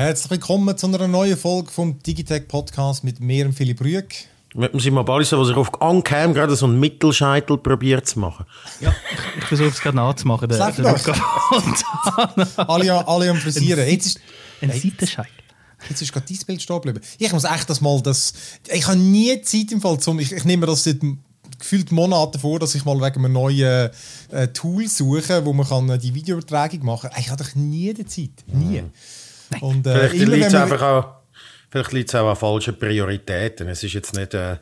Herzlich willkommen zu einer neuen Folge vom Digitech Podcast mit mir und Philipp Rüegg. Mit dem Simon Balliser, der sich auf Ankam gerade so einen Mittelscheitel probiert zu machen. Ja, ich, ich versuche es gerade nachzumachen. Der, der alle, alle am Frisieren. Jetzt ist, Ein Seitenscheitel. jetzt ist gerade dein Bild stehen geblieben. Ich muss echt das mal, das, ich habe nie Zeit im Fall zum, ich, ich nehme das seit gefühlt Monaten vor, dass ich mal wegen einem neuen äh, Tool suche, wo man kann, äh, die Videoübertragung machen kann. Ich habe doch nie die Zeit. Nie. Und, äh, Vielleicht liegt es einfach auch, vielleicht liegt's auch an falschen Prioritäten. Es ist jetzt nicht, äh,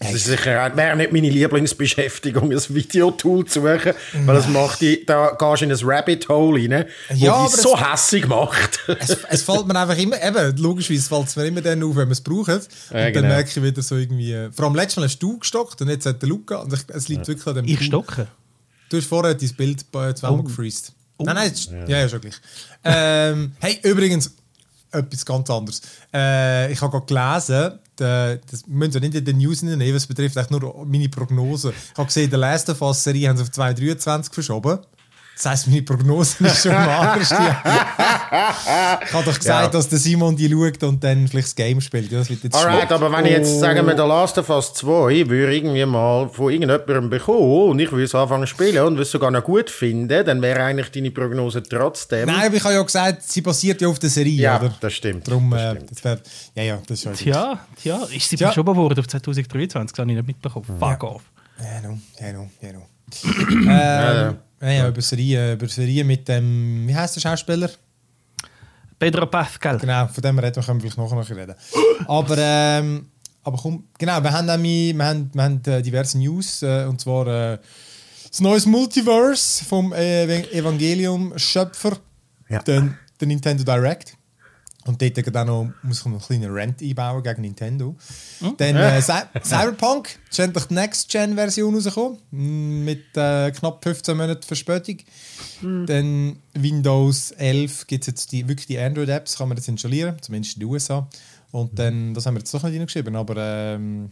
es ist sicher auch- wäre nicht meine Lieblingsbeschäftigung, ein Videotool zu suchen, weil das macht die, da gehst du in ein Rabbit Hole rein, wo Ja, aber dich so es- hässig macht. es, es fällt mir einfach immer, eben, logischerweise fällt es mir immer dann auf, wenn man es braucht. Und Ja, dann genau. merke ich wieder so irgendwie, äh, vor allem letztes Mal hast du gestockt und jetzt hat der Luca, und ich, es liegt wirklich an dem Ich Tool. stocke. Du hast vorher dein Bild bei zweimal Oh. gefreezed. Nein, nein, jetzt, ja. ja, schon gleich. ähm, hey, übrigens, etwas ganz anderes. Äh, ich habe gerade gelesen, der, das müssen wir nicht in den News nehmen, was betrifft eigentlich nur meine Prognose. Ich habe gesehen, der Last of Us Serie haben sie auf 2023 verschoben. Das heisst, meine Prognose ist schon am anders. ich habe doch gesagt, Ja. dass der Simon die schaut und dann vielleicht das Game spielt. Ja, Das wird jetzt Alright, aber wenn ich jetzt, sagen wir, der Last of Us 2 würde irgendwie mal von irgendjemandem bekommen und ich würde es anfangen zu spielen und würde es sogar noch gut finden, dann wäre eigentlich deine Prognose trotzdem... Nein, aber ich habe ja gesagt, sie basiert ja auf der Serie, ja, oder? das stimmt. Darum, das äh, stimmt. das wär, ja, ja, das ist schon Tja, tja, ist sie Tja. verschoben worden auf 2023? Das habe ich nicht mitbekommen. Fuck off. Ja, no, ja, no, ja, no. ähm, ja, ja, über Serie, über Serie mit dem, wie heißt der Schauspieler? Pedro Pascal. Genau, von dem reden wir, können wir vielleicht nachher noch reden. Aber, ähm, aber komm, genau, wir haben, nämlich, wir haben, wir haben äh, diverse News, äh, und zwar äh, das neues Multiverse vom äh, Evangelium-Schöpfer, Ja. der Nintendo Direct. Und dort auch noch, muss ich noch einen kleinen Rant einbauen gegen Nintendo. Dann äh, Cy- Cyberpunk, ist endlich die Next-Gen-Version rausgekommen, mm, mit äh, knapp 15 Monaten Verspätung. Dann Windows 11 gibt es jetzt die, wirklich die Android-Apps, kann man das installieren, zumindest in den USA. Und dann, das haben wir jetzt doch nicht hingeschrieben, aber ähm,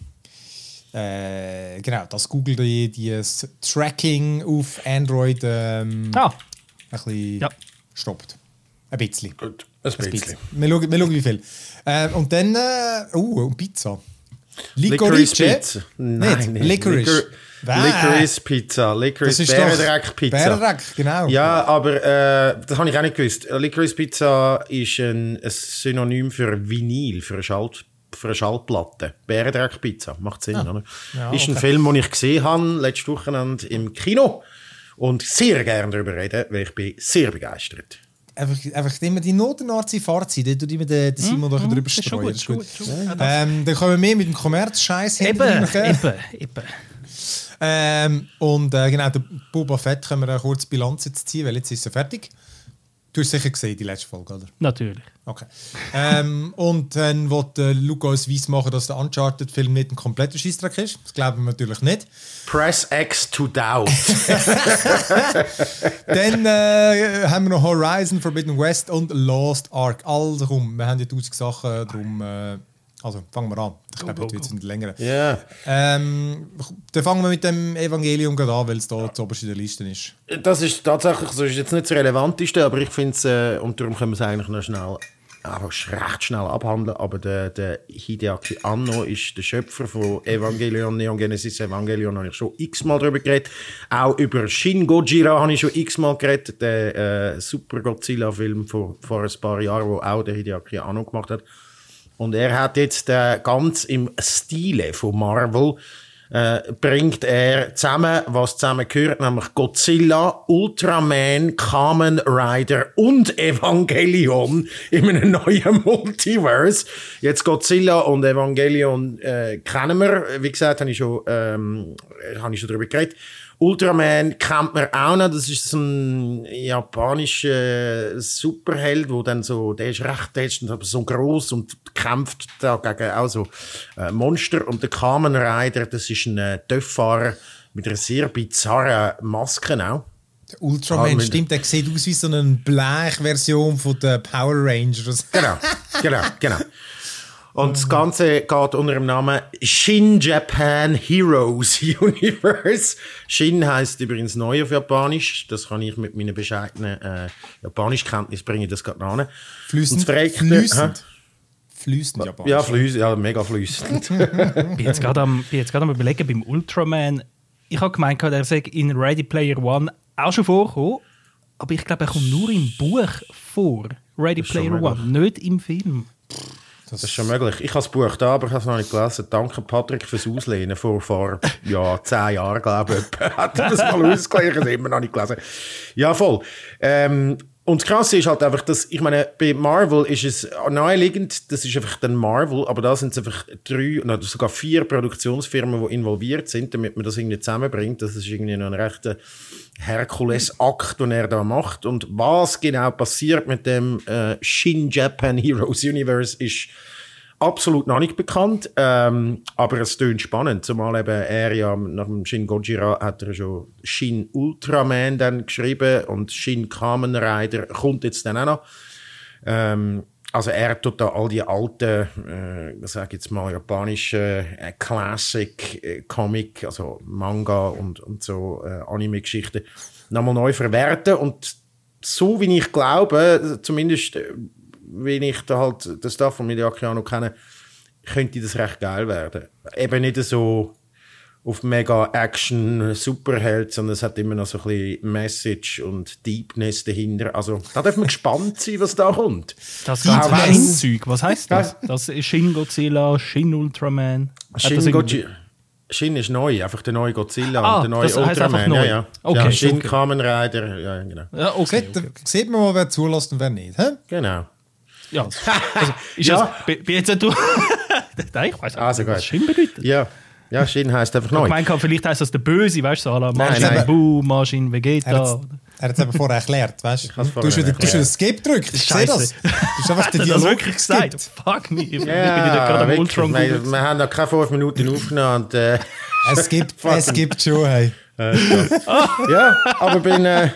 äh, genau, dass Google die, die das Tracking auf Android ähm, Ah, ein bisschen Ja. stoppt. Ein bisschen. Gut, ein bisschen. Wir schauen, wir schauen wie viel. Ähm, und dann, äh, und Pizza. Licorice Pizza. Nein, nicht. Licorice. Licor- Bäh. Licorice Pizza. Licorice Das ist doch Bärendreck Pizza. Bärendreck, genau. Ja, aber äh, das habe ich auch nicht gewusst. Licorice Pizza ist ein, ein Synonym für Vinyl, für eine, Schalt, für eine Schallplatte. Bärendreck Pizza, macht Sinn, oder? Ah. Ja, ist ein. Film, den ich gesehen habe, letztes Wochenende im Kino. Und sehr gerne darüber reden, weil ich bin sehr begeistert. Einfach, einfach immer die Notenarzt Fahrzeit, die tut immer der, der Simon da drüber das ist schon streuen. gut. Das ist gut. gut, gut. Ähm, dann kommen wir mit dem Kommerz-Scheiß Eben, eben, eben. Ähm, und äh, genau, der Boba Fett können wir eine kurze Bilanz jetzt ziehen, weil jetzt ist er fertig. Du hast sicher gesehen, die letzte Folge, oder? Natürlich. Okay. ähm, und dann wird äh, Luca uns weiss machen, dass der Uncharted-Film nicht ein kompletter Scheissdreck ist. Das glauben wir natürlich nicht. Press X to doubt. dann äh, haben wir noch Horizon Forbidden West und Lost Ark. Also komm, wir haben ja tausend Sachen, darum... Äh, also fangen wir an. Ich glaube, heute wird es nicht länger. Ja. Ähm, dann fangen wir mit dem Evangelium an, weil es da zuoberst in der Liste ist. Das ist tatsächlich, das ist jetzt nicht das Relevanteste, aber ich finde es, äh, und darum können wir es eigentlich noch schnell, einfach recht schnell abhandeln, aber der, der Hideaki Anno ist der Schöpfer von Evangelion, Neon Genesis Evangelion, habe ich schon x-mal darüber geredet. Auch über Shin Gojira habe ich schon x-mal geredet, der äh, Super Godzilla-Film vor, vor ein paar Jahren, wo auch der Hideaki Anno gemacht hat. Und er hat jetzt äh, ganz im Stile von Marvel äh, bringt er zusammen, was zusammen gehört, nämlich Godzilla, Ultraman, Kamen Rider und Evangelion in einem neuen Multiverse. Jetzt Godzilla und Evangelion äh, kennen wir. Wie gesagt, habe ich schon, ähm, habe ich schon darüber geredet. Ultraman kennt man auch noch. Das ist so ein japanischer Superheld, wo dann so, der ist recht, der ist aber so groß und kämpft da gegen auch so äh, Monster. Und der Kamen Rider, das ist ein äh, Töfffahrer mit einer sehr bizarren Maske auch. Der Ultraman, Ah, stimmt, der sieht aus wie so eine Blech-Version von der Power Rangers. Genau, genau, genau. Und das Ganze geht unter dem Namen Shin Japan Heroes Universe. Shin heißt übrigens neu auf Japanisch. Das kann ich mit meinen bescheidenen äh, Japanischkenntnis bringen, das geht an. Flüssend. Flüssend. Flüssend, Japanisch. Ja, flüssend, ja, mega flüssend. bin jetzt gerade am, bin jetzt gerade am überlegen beim Ultraman. Ich habe gemeint, er sei in Ready Player One auch schon vorgekommen, aber ich glaube, er kommt nur im Buch vor. Ready Player. One, nicht im Film. Das ist schon möglich. Ich habe das Buch da, aber ich habe es noch nicht gelesen. Danke, Patrick, fürs Auslehnen. Vor, vor ja, zehn Jahren, glaube ich, hat er das mal ausgelegt. Ich habe es immer noch nicht gelesen. Ja, voll. Ähm, und das Krasse ist halt einfach, dass, ich meine, bei Marvel ist es naheliegend, das ist einfach dann Marvel, aber da sind es einfach drei, oder sogar vier Produktionsfirmen, die involviert sind, damit man das irgendwie zusammenbringt. Das ist irgendwie noch ein rechter Herkules-Akt, den er da macht. Und was genau passiert mit dem äh, Shin Japan Heroes Universe ist absolut noch nicht bekannt, ähm, aber es tönt spannend, zumal eben er ja nach dem Shin Gojira hat er schon Shin Ultraman dann geschrieben und Shin Kamen Rider kommt jetzt dann auch noch. Ähm, also er tut da all die alten, äh, ich jetzt mal japanische äh, Classic äh, Comic, also Manga und, und so äh, Anime-Geschichten nochmal neu verwerten und so wie ich glaube, zumindest äh, wie ich da halt den Stuff von noch kenne, könnte das recht geil werden. Eben nicht so auf mega Action Superheld, sondern es hat immer noch so ein bisschen Message und Deepness dahinter. Also da darf man gespannt sein, was da kommt. Das wenn- Zeug, was heißt das? Das ist Shin Godzilla, Shin Ultraman. Das Shin, Godzilla. Shin ist neu, einfach der neue Godzilla Ah, und der neue das Ultraman. neu. Ja, ja. Okay, ja, Shin okay. Kamen Rider, ja, genau. Ja, okay. Sieht, sieht man mal, wer zulässt und wer nicht. Hä? Genau. Ja, also, ist Ja. das, bin bin jetzt du. Nein, ich weiß nicht, Also was gut. Shin bedeutet. Ja, ja Shin heißt einfach Ich neu. meine, vielleicht heißt das der Böse, weißt du, so nein. Buu, Majin Vegeta. Er hat es eben vorher erklärt, weißt du? hast wieder, du hast. Skip gedrückt. Ich sehe das. Du hast einfach den er das Dialog wirklich gesagt? Fuck me. Ich bin Ja, wieder gerade am. Ultron wir, wir haben noch keine fünf Minuten aufgenommen. Und, äh, Es gibt, es gibt schon, hey. ja, aber bin, äh,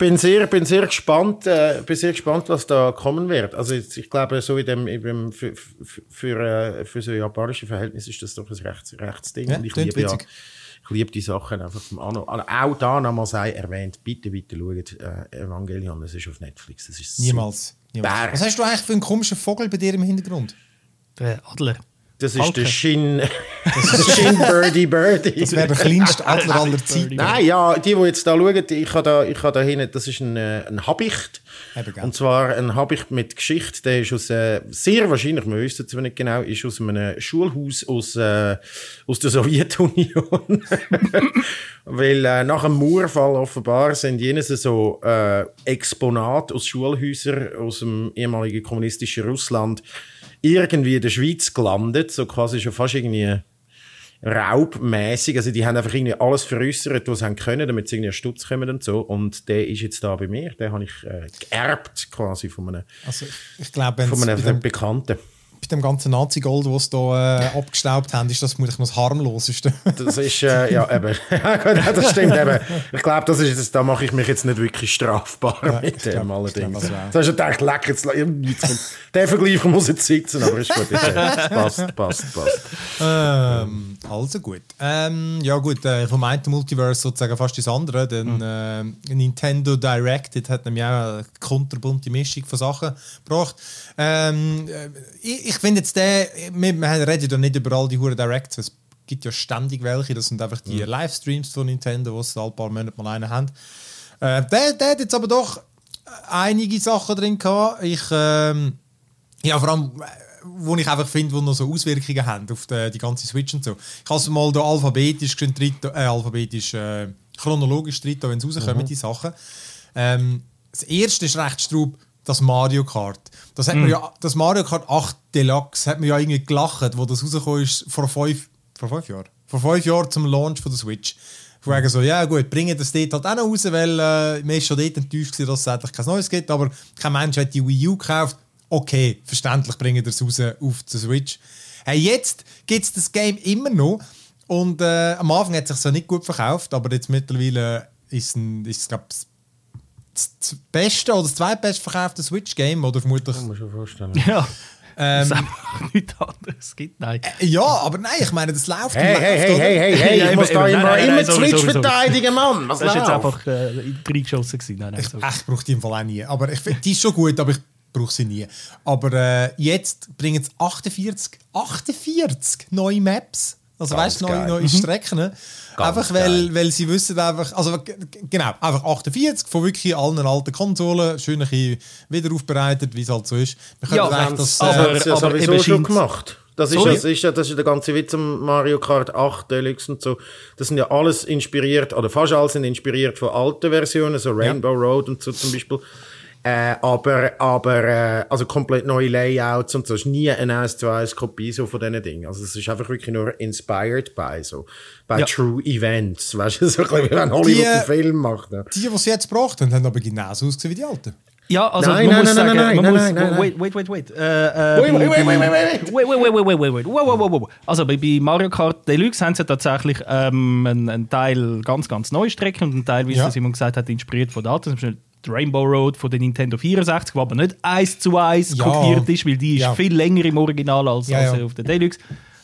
bin, sehr, bin sehr gespannt, äh, bin sehr gespannt, was da kommen wird. Also jetzt, ich glaube, so in dem, in dem für, für, für, äh, für so japanische Verhältnisse ist das doch ein rechts, Rechtsding. Ja, Und ich liebe ja, ich liebe die Sachen einfach vom Anno. Also auch da nochmal sei erwähnt, bitte, bitte schaut äh, Evangelion, das ist auf Netflix. Das ist so- Niemals. Niemals. Was hast du eigentlich für einen komischen Vogel bei dir im Hintergrund? Der Adler. Das ist Falke. der Shin, Shin Birdie Birdie. Das wäre der kleinste Adler aller Zeiten. Nein, ja, die, die jetzt da schauen, die- ich habe da, ich habe da hinten, das ist ein, ein Habicht. Und zwar ein Habicht mit Geschichte, der ist aus, äh, sehr wahrscheinlich, wir wissen es zwar nicht genau, ist aus einem Schulhaus aus, äh, aus der Sowjetunion. Weil äh, nach dem Mauerfall offenbar sind jenes so äh, Exponate aus Schulhäusern aus dem ehemaligen kommunistischen Russland irgendwie in der Schweiz gelandet, so quasi schon fast irgendwie raubmäßig. Also die haben einfach irgendwie alles veräußert, was sie haben können, damit sie irgendwie einen Stutz kommen und so. Und der ist jetzt da bei mir. Den habe ich äh, geerbt quasi von einem, Also, ich, glaube, von einem Bekannten. Bei dem ganzen Nazi-Gold, das sie da äh, abgestaubt haben, ist das vermutlich noch das harmloseste. Das ist, äh, ja, eben. Ja, das stimmt eben. Ich glaube, das ist jetzt, da mache ich mich jetzt nicht wirklich strafbar mit ich dem glaub- allerdings. glaub, das Das ist gedacht, leck, jetzt, jetzt der Vergleich muss jetzt sitzen, aber ist gut. Ist, äh, passt, passt, passt. ähm, also gut. Ähm, ja gut, äh, vom einen Multiverse sozusagen fast das andere. Denn äh, Nintendo Direct das hat nämlich auch eine kunterbunte Mischung von Sachen gebracht. Ähm, äh, ich ich finde jetzt der, wir, wir reden ja nicht über all die Huren Directs, es gibt ja ständig welche, das sind einfach die Livestreams von Nintendo, wo sie alle paar Monate mal einen haben. Äh, der, der hat jetzt aber doch einige Sachen drin gehabt. Ich, ähm, ja, vor allem, äh, wo ich einfach finde, die noch so Auswirkungen haben auf die, die ganze Switch und so. Ich habe es mal da alphabetisch, drin- äh, alphabetisch äh, chronologisch drin, wenn es rauskommen, die Sachen. Ähm, das erste ist recht straub, das Mario Kart. Das, hat man ja, das Mario Kart 8 Deluxe hat man ja irgendwie gelacht, wo das rausgekommen ist vor fünf, vor fünf Jahren. Vor fünf Jahren zum Launch von der Switch. Von wegen so, ja gut, bringen das dort halt auch noch raus, weil äh, man ist schon dort enttäuscht gewesen, dass es endlich kein Neues gibt, aber kein Mensch hat die Wii U gekauft. Okay, verständlich bringen das raus auf die Switch. Hey, jetzt gibt es das Game immer noch und äh, am Anfang hat es sich so nicht gut verkauft, aber jetzt mittlerweile ist es, ist es glaube ich, das beste oder das zweitbeste verkaufte Switch-Game oder vermutlich Kann man schon vorstellen. Ja. Ähm, es einfach nichts anderes gibt. Nein. ja, aber nein, ich meine, das läuft. Hey, läuft, hey, hey, hey, hey, hey, ich muss eben, da eben. immer, Nein, immer Switch sorry, verteidigen, Mann. Was Das ist jetzt einfach äh, reingeschossen gewesen. Nein, nein, Ich, sorry. ich brauche die im Fall auch nie. Aber ich, find- die ist schon gut, aber ich brauche sie nie. Aber äh, jetzt bringen sie 48, 48 neue Maps. Also Ganz weißt du, neue, neue Strecken. ne? einfach weil, geil. weil sie wissen einfach, also genau, einfach 48 von wirklich allen alten Konsolen, schön ein bisschen wieder aufbereitet, wie es halt so ist. Wir können Ja, eigentlich das, Das äh, aber- haben sie ja aber sowieso schon gemacht. Das ist, das, ist ja, das ist ja der ganze Witz am Mario Kart 8 Deluxe und so. Das sind ja alles inspiriert, oder fast alles sind inspiriert von alten Versionen, so Rainbow Road und so zum Beispiel. Äh, aber, aber, äh, also komplett neue Layouts und so. Es ist nie eine 1 zu 1 Kopie so von diesen Dingen. Also es ist einfach wirklich nur inspired by so, by Ja. true events. Weißt du, so ein bisschen wie wenn Hollywood Die, einen Film macht. Ne? die, die sie jetzt gebracht haben, haben aber genauso ausgesehen wie die alten. Ja, also Nein, man nein, muss nein, sagen, nein, man nein, muss, nein, nein, nein. wait, wait, wait, wait. Äh, äh, Wait, wait, wait, wait, wait, wait. wait, wait, wait, wait, wait, wait. Wow, wow, wow, wow. Also bei, bei Mario Kart Deluxe haben sie tatsächlich ähm, einen, einen Teil ganz, ganz neue Strecken und einen Teil, wie Ja. es Simon gesagt hat, inspiriert von Daten. Die Rainbow Road von der Nintendo 64, die aber nicht eins zu eins Ja. kopiert ist, weil die ist Ja. viel länger im Original als, Ja, als auf der Deluxe.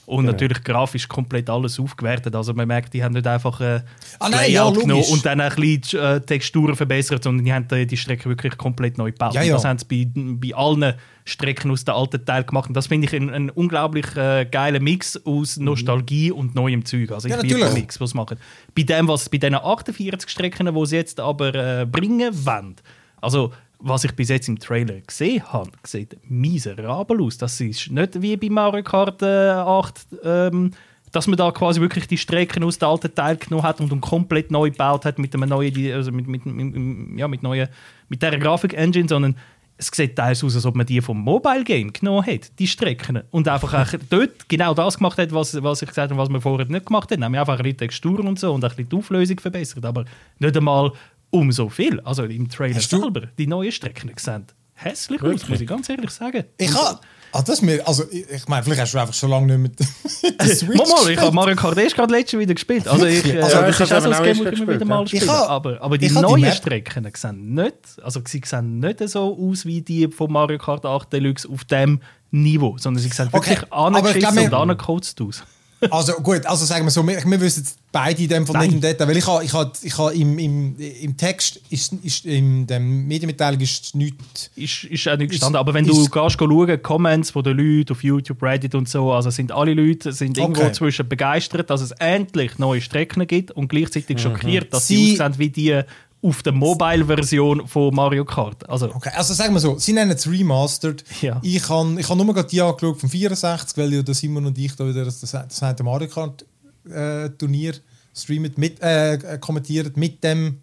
Und natürlich grafisch komplett alles aufgewertet. Also man merkt, die haben nicht einfach äh, Ah, nein, ja, genommen und dann ein bisschen äh, Texturen verbessert, sondern die haben die Strecke wirklich komplett neu gebaut. Ja, ja. Das haben sie bei, bei allen Strecken aus der alten Teil gemacht. Und das finde ich ein, ein unglaublich äh, geiler Mix aus Nostalgie und neuem Zeug. Also ich Ja, liebe den. Mix, was machen. Bei dem, was bei diesen 48 Strecken, die sie jetzt aber äh, bringen wollen, also was ich bis jetzt im Trailer gesehen habe, sieht miserabel aus. Das ist nicht wie bei Mario Kart äh, 8, ähm, dass man da quasi wirklich die Strecken aus dem alten Teil genommen hat und, komplett neu gebaut hat mit einem neuen, also mit, mit, mit, ja, mit neuen, mit der Grafik-Engine, sondern es sieht teils aus, als ob man die vom Mobile Game genommen hat, die Strecken. Und einfach auch dort genau das gemacht hat, was, was ich gesagt habe, was man vorher nicht gemacht hat. Nämlich einfach ein bisschen Texturen und so und ein bisschen die Auflösung verbessert. Aber nicht einmal um so viel. Also im Trailer Hast du- selber, die neuen Strecken gesehen. Hässlich aus, muss ich ganz ehrlich sagen. Ich habe. Ah, das mir, also ich, ich meine, vielleicht hast du einfach schon lange nicht mit, der Switch Mal, mal, ich gespielt. habe Mario Kart erst gerade letztes wieder gespielt. Also ich, äh, Also, das ich ist auch habe so ein Game, das ich gespielt, wieder mal. Ich habe- aber, aber die die neuen Map- Strecken sehen nicht, also sie sehen nicht so aus wie die von Mario Kart 8 Deluxe auf dem Niveau, sondern sie sehen Okay, wirklich ich angeschissen und angekotzt aus. Also gut, also sagen wir so, wir, wir wissen jetzt beide in dem Nein. nicht im Detail, weil ich habe ich habe, ich habe im, im, im Text, ist, ist, in der Medienmitteilung ist nichts... Ist, ist auch nicht Ist- gestanden. Aber wenn du ist- gehst schauen, Comments von den Leuten auf YouTube, Reddit und so, also sind alle Leute sind irgendwo Okay. zwischen begeistert, dass es endlich neue Strecken gibt und gleichzeitig schockiert, dass sie, Sie- aussehen wie die auf der Mobile-Version von Mario Kart. Also, Okay, also sagen wir so, sie nennen es Remastered. Ja. Ich habe ich hab nur gerade die angeschaut vom 64, weil ja der Simon und ich da wieder das, das, Mario Kart äh, Turnier streamen, mit, äh, kommentieren mit dem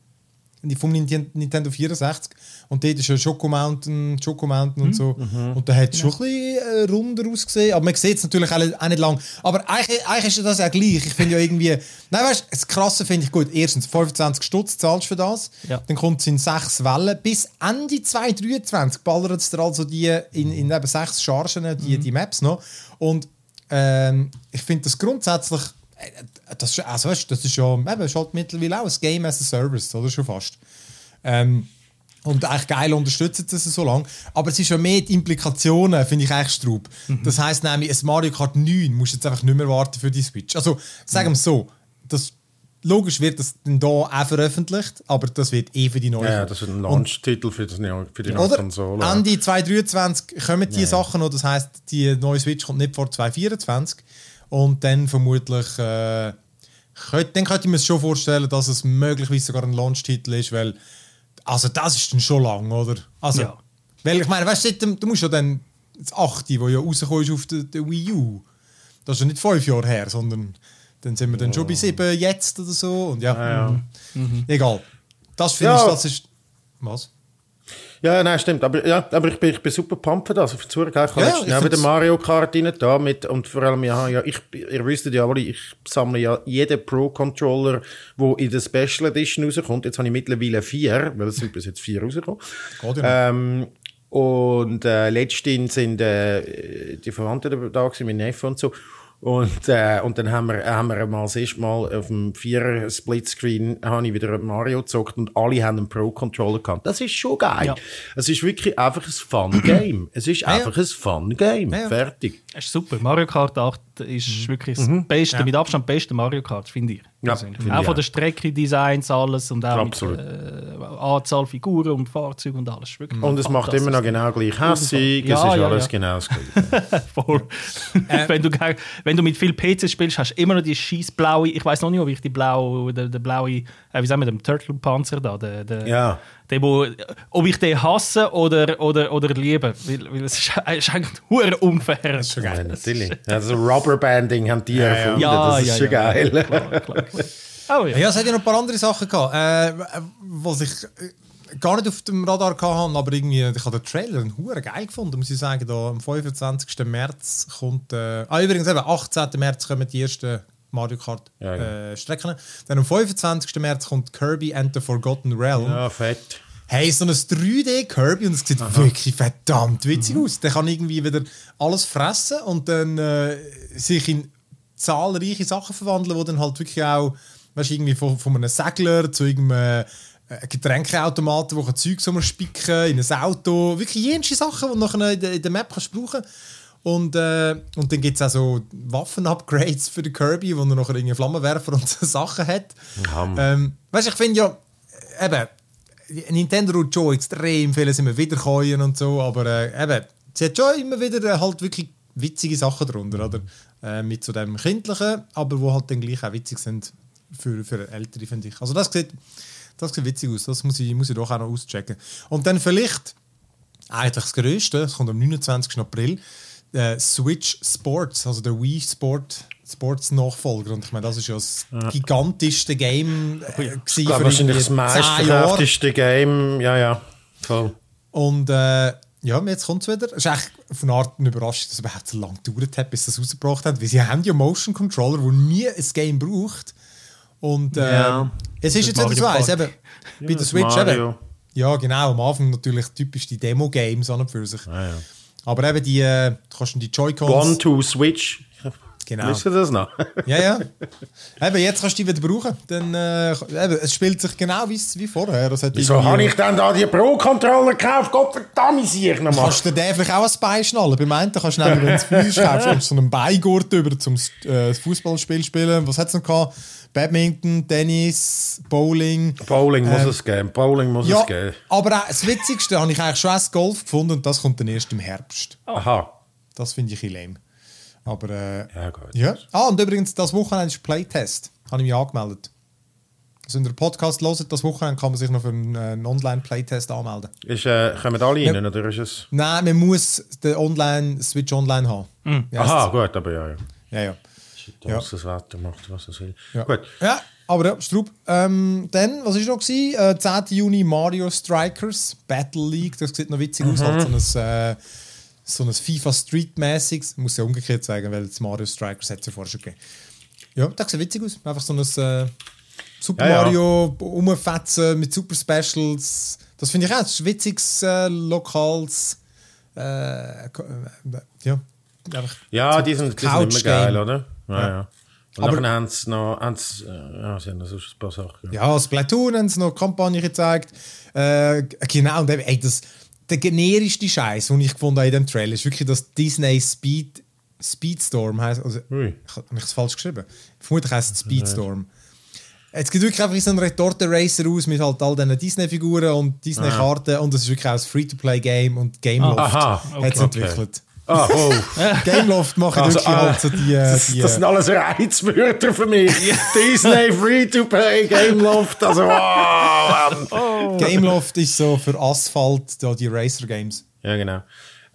vom Ninten- Nintendo 64 und dort ist ja Choco Mountain, Choco Mountain und so und da hat es schon ein bisschen äh, runder ausgesehen, aber man sieht es natürlich auch, nicht lang. Aber eigentlich, eigentlich ist ja das ja gleich. Ich finde ja irgendwie, nein weißt, das Krasse finde ich gut. Erstens 25 Stutz zahlst du für das, Ja. dann kommt es in sechs Wellen. Bis Ende 2023 ballert es dir also die in, in eben sechs Chargen die, die Maps noch und ähm, ich finde das grundsätzlich das ist, also weißt, das ist ja eben, ist halt mittlerweile auch ein Game as a Service, oder schon fast. Ähm, und eigentlich geil unterstützen sie es so lange. Aber es ist ja mehr die Implikationen, finde ich eigentlich straub. Das heisst nämlich, ein Mario Kart 9 musst du jetzt einfach nicht mehr warten für die Switch. Also, sagen wir es so, das, logisch wird das dann da auch veröffentlicht, aber das wird eh für die neue. Ja, ja, das ist ein Launch-Titel für, das für die neue oder Konsole. Ende 2023 kommen die Sachen noch, das heisst, die neue Switch kommt nicht vor 2024 und dann vermutlich äh, könnt, dann könnte ich mir schon vorstellen, dass es möglicherweise sogar ein Launch-Titel ist, weil also das ist dann schon lang, oder? Also, Ja. weil ich meine, weißt du, du musst ja dann das 8, wo ja rausgekommen ist auf der, der Wii U, das ist ja nicht fünf Jahre her, sondern dann sind wir dann schon bei sieben jetzt oder so und ja, ja. Mhm. egal. Das finde Ja. ich, das ist was? Ja, nein, stimmt. Aber, ja, aber ich, bin, ich bin super pumped für das. Ich finde es geil. Ich habe Ja, letztens ich auch wieder Mario Kart rein da mit, und vor allem, ja, ja ich, ihr wisst ja alle, ich sammle ja jeden Pro-Controller, der in der Special Edition rauskommt. Jetzt habe ich mittlerweile vier, weil es sind bis jetzt vier rausgekommen. Ähm, und äh, letztens sind äh, die Verwandten da gewesen, mein Neffe und so. Und, äh, und dann haben wir, haben wir mal das erste Mal auf dem Vierer Splitscreen habe ich wieder Mario gezockt und alle haben einen Pro-Controller gehabt. Das ist schon geil. Ja. Es ist wirklich einfach ein Fun-Game. es ist einfach ein Fun-Game. Ja, ja. Fertig. Das ist super. Mario Kart 8 ist wirklich das beste, mit Abstand beste Mario Kart, finde ich. Ja, finde auch ich von auch. der Strecke, Designs, alles und auch Absolut. mit äh, Anzahl Figuren und Fahrzeugen und alles. Wirklich Und es macht immer noch genau gleich hässig. Ja, es ist ja, alles ja. genau das Gleiche. Voll. wenn, du, wenn du mit viel PC spielst, hast du immer noch die scheiß blaue, ich weiß noch nicht, ob ich die blaue, der, der blaue, äh, wie sagen wir, den Turtle-Panzer da, der, der, Ja. Der, wo, ob ich den hasse oder, oder, oder liebe. Weil, weil es ist, es ist eigentlich hure unfair. Das ist schon Ja, geil. natürlich. Also Rubberbanding haben die erfunden. Ja, das ist ja, schon ja. geil. Klar, klar, klar. Oh ja. Ja, es hat ja noch ein paar andere Sachen gehabt, äh, was ich äh, gar nicht auf dem Radar hatte, aber irgendwie, ich habe den Trailer einen Huren geil gefunden, muss ich sagen. Da, am 25. März kommt, äh, ah übrigens eben, 18. März kommen die ersten Mario Kart Ja, genau. äh, Strecken. Dann am 25. März kommt Kirby and the Forgotten Realm. Ja, fett. Hey, so ein 3D Kirby und es sieht wirklich verdammt witzig aus. Der kann irgendwie wieder alles fressen und dann äh, sich in zahlreiche Sachen verwandeln, die dann halt wirklich auch, weißt du, irgendwie von, von einem Segler zu irgendeinem äh, Getränkeautomaten, wo du Zeug spicken in ein Auto. Wirklich jenste Sachen, die du nachher in der, in der Map kannst brauchen und, äh, und dann gibt es auch so Waffen-Upgrades für den Kirby, wo er nachher irgendwie Flammenwerfer und so Sachen hat. Hammer. Ähm, weißt du, ich finde ja, eben, Nintendo tut schon extrem vieles immer wiederkäuen und so, aber äh, eben, sie hat schon immer wieder äh, halt wirklich witzige Sachen drunter, oder? Äh, mit so dem Kindlichen, aber wo halt dann gleich auch witzig sind für, für Ältere, finde ich. Also das sieht, das sieht witzig aus, das muss ich, muss ich doch auch noch auschecken. Und dann vielleicht, eigentlich das Größte, das kommt am 29. April, äh, Switch Sports, also der Wii Sport Sports Nachfolger. Und ich meine, das ist ja das gigantischste Game äh, gewesen Ich glaube, wahrscheinlich das irgendwie 10 Jahre. meistverkaufteste Game. Ja, ja. Voll. Und äh, ja, jetzt kommt es wieder. Es ist echt von einer Art eine Überraschung, dass es überhaupt so lange gedauert hat, bis sie es rausgebracht haben. Weil sie haben ja Motion Controller, der nie ein Game braucht. Und äh, Ja. es ist jetzt wieder so eins, eben, bei der Switch Mario. eben. Ja, genau, am Anfang natürlich typisch die Demo-Games an und für sich. Ah, ja. Aber eben die, äh, du kannst die Joy-Cons... One, two, Switch. Genau. Wisst ihr das noch? Ja, ja. Eben, jetzt kannst du die wieder brauchen. Dann, äh, eben, es spielt sich genau wie, wie vorher. Das hat Wieso habe ich dann da die Pro-Controller gekauft? Gott verdammt, ich ich nochmal. Kannst du dir vielleicht auch ein Bein schnallen? Beim einen kannst du nämlich, wenn du physisch kaufst, kommst du so einen Beigurt über zum äh, Fußballspiel spielen. Was hat es noch gehabt? Badminton, Tennis, Bowling. Bowling muss es geben. Bowling muss Ähm, Ja, es geben. aber auch das Witzigste habe ich eigentlich schon als Golf gefunden und das kommt dann erst im Herbst. Aha. Das finde ich ein lame. Aber äh, Ja, gut. ja. Ah, und übrigens, das Wochenende ist Playtest. Habe ich mich angemeldet. Also ihr den Podcast hört, das Wochenende kann man sich noch für einen, äh, einen Online-Playtest anmelden. Ist, äh, kommen alle rein, oder ist es... Nein, man muss den Online, Switch Online haben. Ja, Aha, gut, aber ja, ja. Ja, ja. Ja. Das Wetter macht, was es will. Ja. Gut. Ja, aber ja, Strub. Ähm, dann, was war noch? Gewesen? Äh, 10. Juni Mario Strikers Battle League. Das sieht noch witzig aus. Halt so ein, äh, so ein FIFA Street-mäßiges. Muss ja umgekehrt sagen, weil das Mario Strikers hat es ja vorher schon gegeben. Ja, das sieht witzig aus. Einfach so ein äh, Super Ja, ja. Mario umfetzen mit Super Specials. Das finde ich auch ein witziges, äh, lokales. Äh, äh, ja, Ja, die sind, die sind immer geil, oder? Ja, Ja. ja. Und Aber- dann haben sie noch... Haben sie, äh, ja, sie haben noch so ein paar Sachen. Ja. Ja, Splatoon haben sie noch Kampagne gezeigt. Äh, genau, und eben, ey, das, der generischste Scheiß, den ich gefunden habe in dem Trailer, ist wirklich das Disney Speed, Speedstorm heißt. Also, Ui. ich habe ich es falsch geschrieben. Vermutlich heißt es Speedstorm. Es sieht wirklich einfach wie so ein Retorte-Racer aus mit halt all diesen Disney-Figuren und Disney-Karten und es ist wirklich auch ein Free-to-play-Game und Gameloft Aha, hat es okay. entwickelt. Ah, oh. Gameloft machen Also, wirklich ah, halt so die... das, die das sind alles Reizwörter für mich. Disney, Free-to-Play, Gameloft. Also, wow. Gameloft ist so für Asphalt, da die Racer-Games. Ja, genau.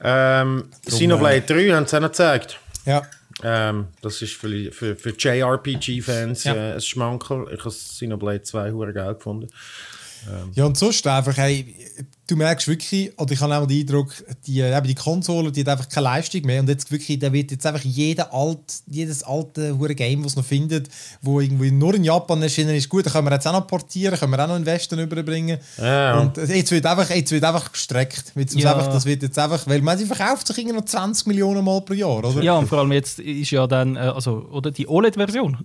Ähm, Xenoblade 3 haben sie auch noch gezeigt. Ja. Ähm, das ist für, für, für JRPG-Fans Ja. äh, ein Schmankerl. Ich habe Xenoblade 2 hure geil gefunden. Ja, und sonst einfach, hey, du merkst wirklich, oder ich habe auch den Eindruck, die, eben die Konsole, die hat einfach keine Leistung mehr und jetzt wirklich, da wird jetzt einfach jeder alt, jedes alte hure Game, das es noch findet, wo irgendwie nur in Japan erschienen ist, gut, dann können wir jetzt auch noch portieren, können wir auch noch in den Westen überbringen. Ja. Und jetzt wird einfach, jetzt wird einfach gestreckt. Jetzt Ja. einfach, das wird jetzt einfach, weil man sie verkauft sich irgendwie noch 20 Millionen Mal pro Jahr, oder? Ja, und vor allem jetzt ist ja dann, äh, also, oder die OLED-Version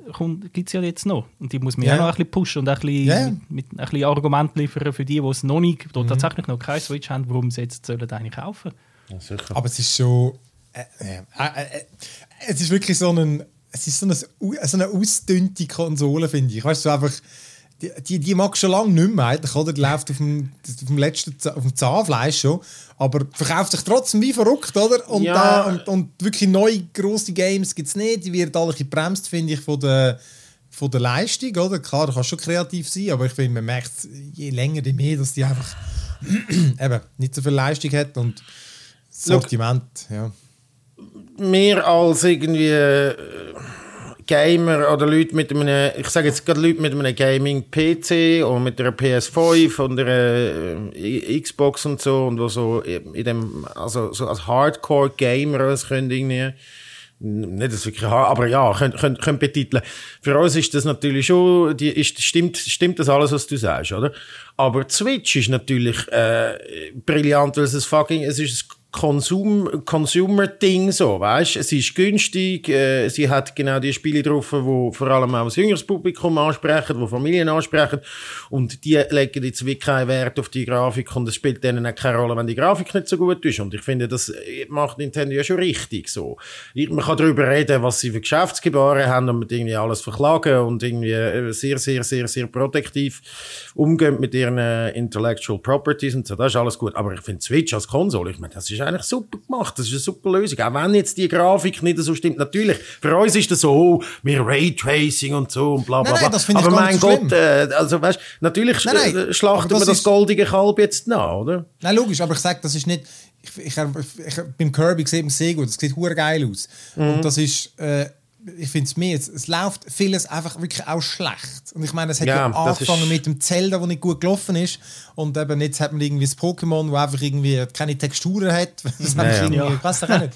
gibt es ja jetzt noch. Und die muss man Ja. ja noch ein bisschen pushen und ein bisschen, Ja. mit, mit ein bisschen Argument liefern für die, die es noch nicht, Mhm. die tatsächlich noch keine Switch haben, warum sie jetzt sollen eigentlich kaufen. Ja, sicher. Aber es ist schon. Äh, äh, äh, äh, es ist wirklich so ein. Es ist so eine, so eine ausdünnte Konsole, finde ich. Weißt du, einfach. Die, die, die mag schon lange nicht mehr, eigentlich, oder? Die läuft auf dem, auf dem letzten auf dem Zahnfleisch schon. Aber verkauft sich trotzdem wie verrückt, oder? Und, Ja. da, und, und wirklich neue grosse Games gibt es nicht. Die werden alle gebremst, finde ich, von der, von der Leistung, oder? Klar, du kannst schon kreativ sein, aber ich finde, man merkt je länger, je mehr, dass die einfach eben nicht so viel Leistung hat und. Sortiment, ja. mehr als irgendwie äh, Gamer oder Leute mit einem, ich sage jetzt gerade Leute mit einem Gaming-PC oder mit einer PS5 und einer äh, Xbox und so und wo so in dem, also so als Hardcore-Gamer das können irgendwie nicht das wirklich hart, aber ja, können, können, können betiteln. Für uns ist das natürlich schon, die, ist, stimmt, stimmt das alles, was du sagst, oder? Aber Switch ist natürlich äh, brillant, weil es fucking, es ist ein Konsum, Consumer-Ding so, weißt? Es ist günstig, äh, sie hat genau die Spiele drauf, wo vor allem auch das jüngeres Publikum ansprechen, wo Familien ansprechen und die legen jetzt wirklich keinen Wert auf die Grafik und es spielt denen auch keine Rolle, wenn die Grafik nicht so gut ist und ich finde, das äh, macht Nintendo ja schon richtig so. Man kann darüber reden, was sie für Geschäftsgebaren haben und mit irgendwie alles verklagen und irgendwie äh, sehr, sehr, sehr, sehr protektiv umgehen mit ihren äh, Intellectual Properties und so, das ist alles gut, aber ich finde Switch als Konsole, ich meine, das ist eigentlich super gemacht, das ist eine super Lösung, auch wenn jetzt die Grafik nicht so stimmt, natürlich, für uns ist das so, oh, wir Raytracing und so und bla bla Nein, bla, nein, das ich aber mein Gott, äh, also weißt, natürlich Nein, nein, äh, schlachten das wir das ist- goldige Kalb jetzt nach, oder? Nein, logisch, aber ich sage, das ist nicht. Ich, ich, ich, beim Kirby sieht man sehr gut, es sieht geil aus. Und das ist. Äh, ich finde es mehr, es, es läuft vieles einfach wirklich auch schlecht. Und ich meine, es hat ja, Ja, angefangen mit dem Zelda, das nicht gut gelaufen ist. Und eben jetzt hat man irgendwie das Pokémon, das einfach irgendwie keine Texturen hat. Das einfach ja. irgendwie, Ja. Ich weiß doch auch nicht.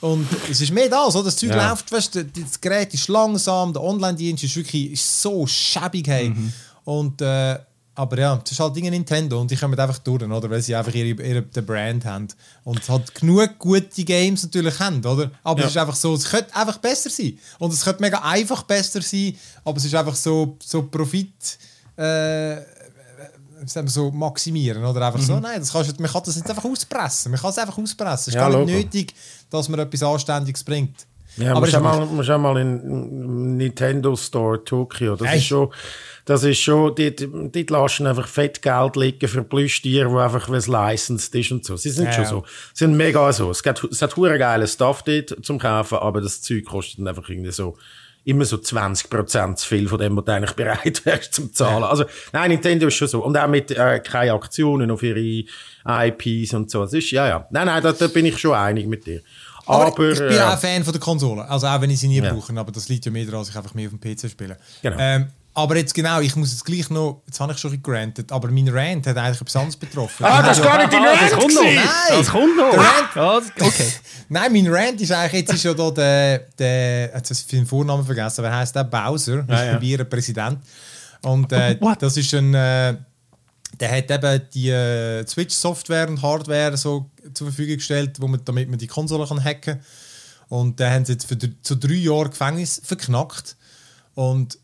Und es ist mehr das, oder? Das Zeug Ja. läuft, weißt du, das Gerät ist langsam, der Online-Dienst ist wirklich ist so schäbig. Hey. Mhm. Und, äh, aber ja, das ist halt Dinge Nintendo und die kommen einfach durch, oder? Weil sie einfach ihre, ihre den Brand haben. Und es halt genug gute Games natürlich haben, oder? Aber Ja. es ist einfach so, es könnte einfach besser sein. Und es könnte mega einfach besser sein, aber es ist einfach so, so Profit. Äh, so maximieren oder einfach Mhm. so nein das kannst man kann das jetzt einfach auspressen man kann es einfach auspressen es ist Ja, gar nicht Logo. nötig dass man etwas Anständiges bringt Ja, aber musst auch mal, musst auch mal in in Nintendo Store Tokyo. Das Ey. ist schon, das ist schon, die, die, die lassen einfach fett Geld liegen für Plüschtiere, wo einfach was licensed ist und so. Sie sind Ja, schon so. Sie sind mega so. Es, gibt, es hat hure geile Stuff dort zum Kaufen, aber das Zeug kostet dann einfach irgendwie so, immer so 20% zu viel von dem, was du eigentlich bereit wärst zum Zahlen. Also, nein, Nintendo ist schon so. Und auch mit, äh, keine Aktionen auf ihre IPs und so. Das ist, ja, ja. Nein, nein, da, da bin ich schon einig mit dir. Aber, Aber, ich bin äh, auch Fan von der Konsole also auch wenn ich sie nie Ja. brauche aber das liegt ja mehr daran dass ich einfach mehr auf dem PC spiele Genau. ähm, aber jetzt genau ich muss jetzt gleich noch jetzt habe ich schon granted aber mein Rant hat eigentlich etwas anderes betroffen Ah, das ist gar nicht dein Ah, das Rant kommt noch. Nein. Das kommt noch. Rant- Ja, das- okay. Nein, mein Rant ist eigentlich, jetzt ist ja da der, der jetzt habe ich den Vornamen vergessen, aber er heißt der Bowser, Ja, ja. ist Präsident. Und äh, das ist ein, äh, der hat eben die äh, Switch-Software und Hardware so zur Verfügung gestellt, wo man, damit man die Konsole kann hacken kann. Und da haben sie jetzt für zu drei Jahre Gefängnis verknackt. Und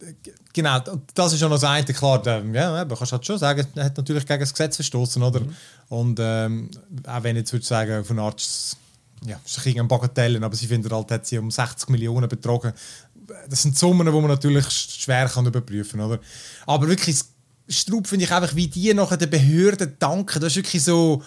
äh, genau, das ist schon das eine, klar, ja, man kannst halt schon sagen, er hat natürlich gegen das Gesetz verstoßen, oder? Und ähm, auch wenn ich jetzt würde sagen, von Art, ja, ist ein Bagatellen, aber sie finden halt, hat sie um 60 Millionen betrogen. Das sind Summen, die man natürlich sch- schwer kann überprüfen oder? Aber wirklich, Straub finde ich einfach, wie die nachher den Behörden danken. Das ist wirklich so,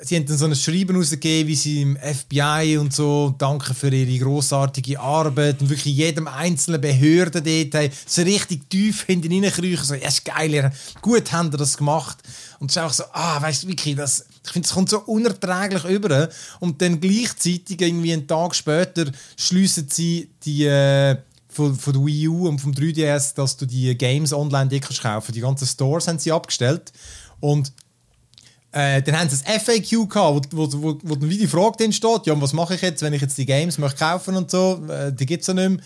sie haben dann so ein Schreiben rausgegeben, wie sie im FBI und so danken für ihre grossartige Arbeit und wirklich jedem einzelnen Behörden dort haben, so richtig tief hinten reinkriechen, so, ja, ist geil, gut ihr das gemacht. Und es ist einfach so, ah, weißt du, wirklich, das, ich finde, es kommt so unerträglich über. Und dann gleichzeitig, irgendwie einen Tag später, schliessen sie die, äh, von, von der Wii U und vom 3DS, dass du die Games online dir kannst kaufen. Die ganzen Stores haben sie abgestellt. Und Äh, dann haben sie ein FAQ gehabt, wo, wo, wo, wo dann wie die Frage drin steht, ja, was mache ich jetzt, wenn ich jetzt die Games möchte kaufen und so, äh, die gibt es ja nicht mehr.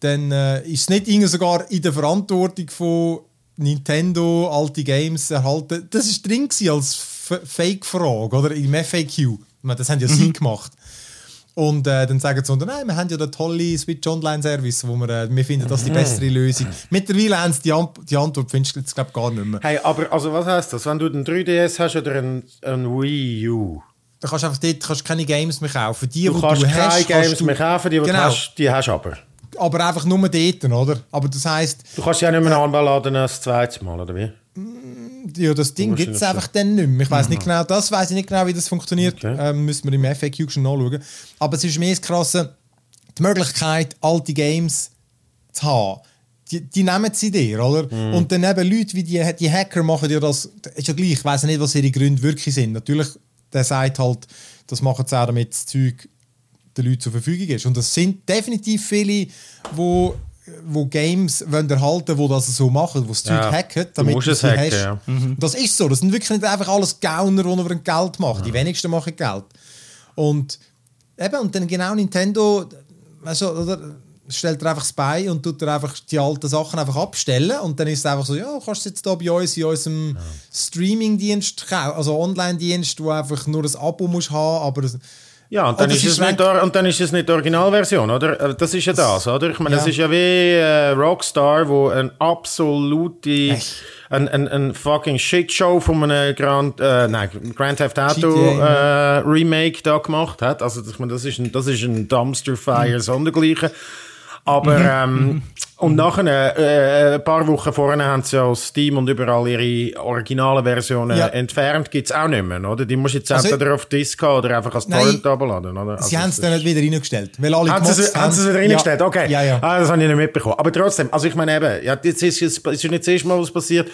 Dann äh, ist es nicht irgendwie sogar in der Verantwortung von Nintendo alte Games erhalten. Das ist drin als Fake-Frage, oder? Im FAQ. Ich meine, Das haben ja sie gemacht. Und äh, dann sagen sie, nein, wir haben ja den tollen Switch Online-Service, wo wir, äh, wir finden das die bessere Lösung. Mittlerweile haben sie die, An die Antwort, findest du jetzt, glaube gar nicht mehr. Hey, aber also was heißt das? Wenn du den 3DS hast oder ein, ein Wii U, Da kannst du einfach dort kannst keine Games mehr kaufen. Die, du kannst du keine hast, Games kannst du, mehr kaufen, die, die Genau. du hast, die hast aber. aber einfach nur dort, oder? Aber das heisst, Du kannst ja nicht mehr anladen als zweites Mal, oder wie? Ja, das Ding gibt es einfach dann nicht mehr. Ich weiß nicht genau, das weiß ich nicht genau, wie das funktioniert. Okay. Ähm, müssen wir im FAQ schon nachschauen. Aber es ist mehr das Krasse, die Möglichkeit, alte Games zu haben. Die, die nehmen sie dir, oder? Mhm. Und dann eben Leute wie die, die Hacker machen ja das, ist ja gleich, ich weiß nicht, was ihre Gründe wirklich sind. Natürlich, der sagt halt, das machen sie auch, damit das Zeug den Leuten zur Verfügung ist. Und das sind definitiv viele, wo wo Games wollen erhalten wo das so machen, wo das Zeug Ja. hacken, Du damit musst du es hacken, hast. ja. Das ist so. Das sind wirklich nicht einfach alles Gauner, die über Geld machen. Die wenigsten machen Geld. Und eben, und dann genau Nintendo, du, oder, stellt er einfach das bei und tut er einfach die alten Sachen einfach abstellen und dann ist es einfach so, ja, kannst du jetzt da bei uns in unserem Streaming-Dienst kaufen, also Online-Dienst, wo einfach nur ein Abo musst haben, aber Ja, und dann, ist es nicht, und dann ist es nicht die Originalversion, oder? Das ist ja das, oder? Ich meine, das ist ja wie äh, Rockstar, wo ein absolute, ein, ein, ein fucking Shitshow von einem Grand, äh, nein, Grand Theft Auto GTA, äh, Remake da gemacht hat. Also, ich meine, das ist ein, das ist ein Dumpster Fire Mhm. sondergleichen. Aber, ähm, und nachher, äh, ein paar Wochen vorher haben sie ja Steam und überall ihre originalen Versionen Ja. entfernt. Gibt's auch nicht mehr, oder? Die musst du jetzt Also- entweder auf Disc haben oder einfach als. Torrent abladen, oder? sie Also, haben es dann nicht wieder reingestellt. Weil alle haben sie, es- haben sie es wieder Ja. reingestellt? Okay. Ja, ja. Ah, das habe ich nicht mitbekommen. Aber trotzdem, also ich meine eben, ja, jetzt ist es es ist ja nicht das erste Mal, was passiert.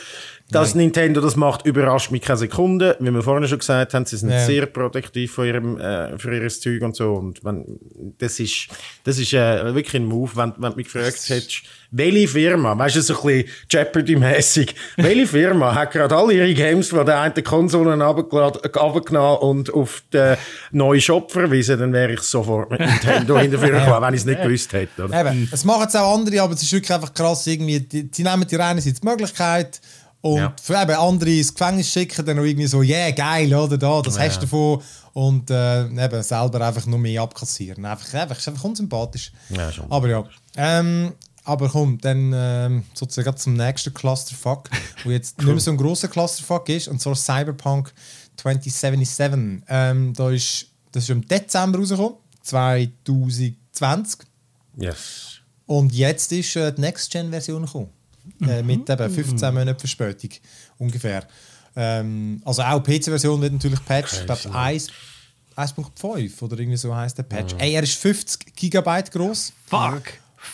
Dass Nintendo das macht, überrascht mich keine Sekunde. Wie wir vorhin schon gesagt haben, sie sind Ja. sehr protektiv für, ihrem, äh, für ihr Zeug und so. Und wenn, das ist, das ist äh, wirklich ein Move, wenn, wenn du mich gefragt hättest, welche Firma, weißt du, so ein bisschen Jeopardy-mäßig, welche Firma hat gerade alle ihre Games von der einen Konsolen runtergenommen und auf den neuen Shop verwiesen, dann wäre ich sofort mit Nintendo in der Firma, wenn ich es nicht gewusst hätte. Oder? Eben, es machen jetzt auch andere, aber es ist wirklich einfach krass, irgendwie, die, die nehmen dir einerseits die Möglichkeit und Ja. für eben andere ins Gefängnis schicken, dann noch irgendwie so, yeah, geil, oder da, das hast du davon und äh, eben selber einfach nur mehr abkassieren. Einfach, einfach, ist einfach unsympathisch. Ja, schon. Aber ja, ähm, aber komm, dann ähm, sozusagen zum nächsten Clusterfuck, wo jetzt nicht mehr so ein grosser Clusterfuck ist, und zwar Cyberpunk 2077. Ähm, da ist, das ist im Dezember rausgekommen, 2020. Yes. Und jetzt ist äh, die Next-Gen-Version gekommen. Äh, mit eben 15 Monaten Verspätung ungefähr. Ähm, also auch die PC-Version wird natürlich patched. Ich glaube 1 1.5 oder irgendwie so heißt der Patch. Ey, er ist 50 Gigabyte groß. Fuck!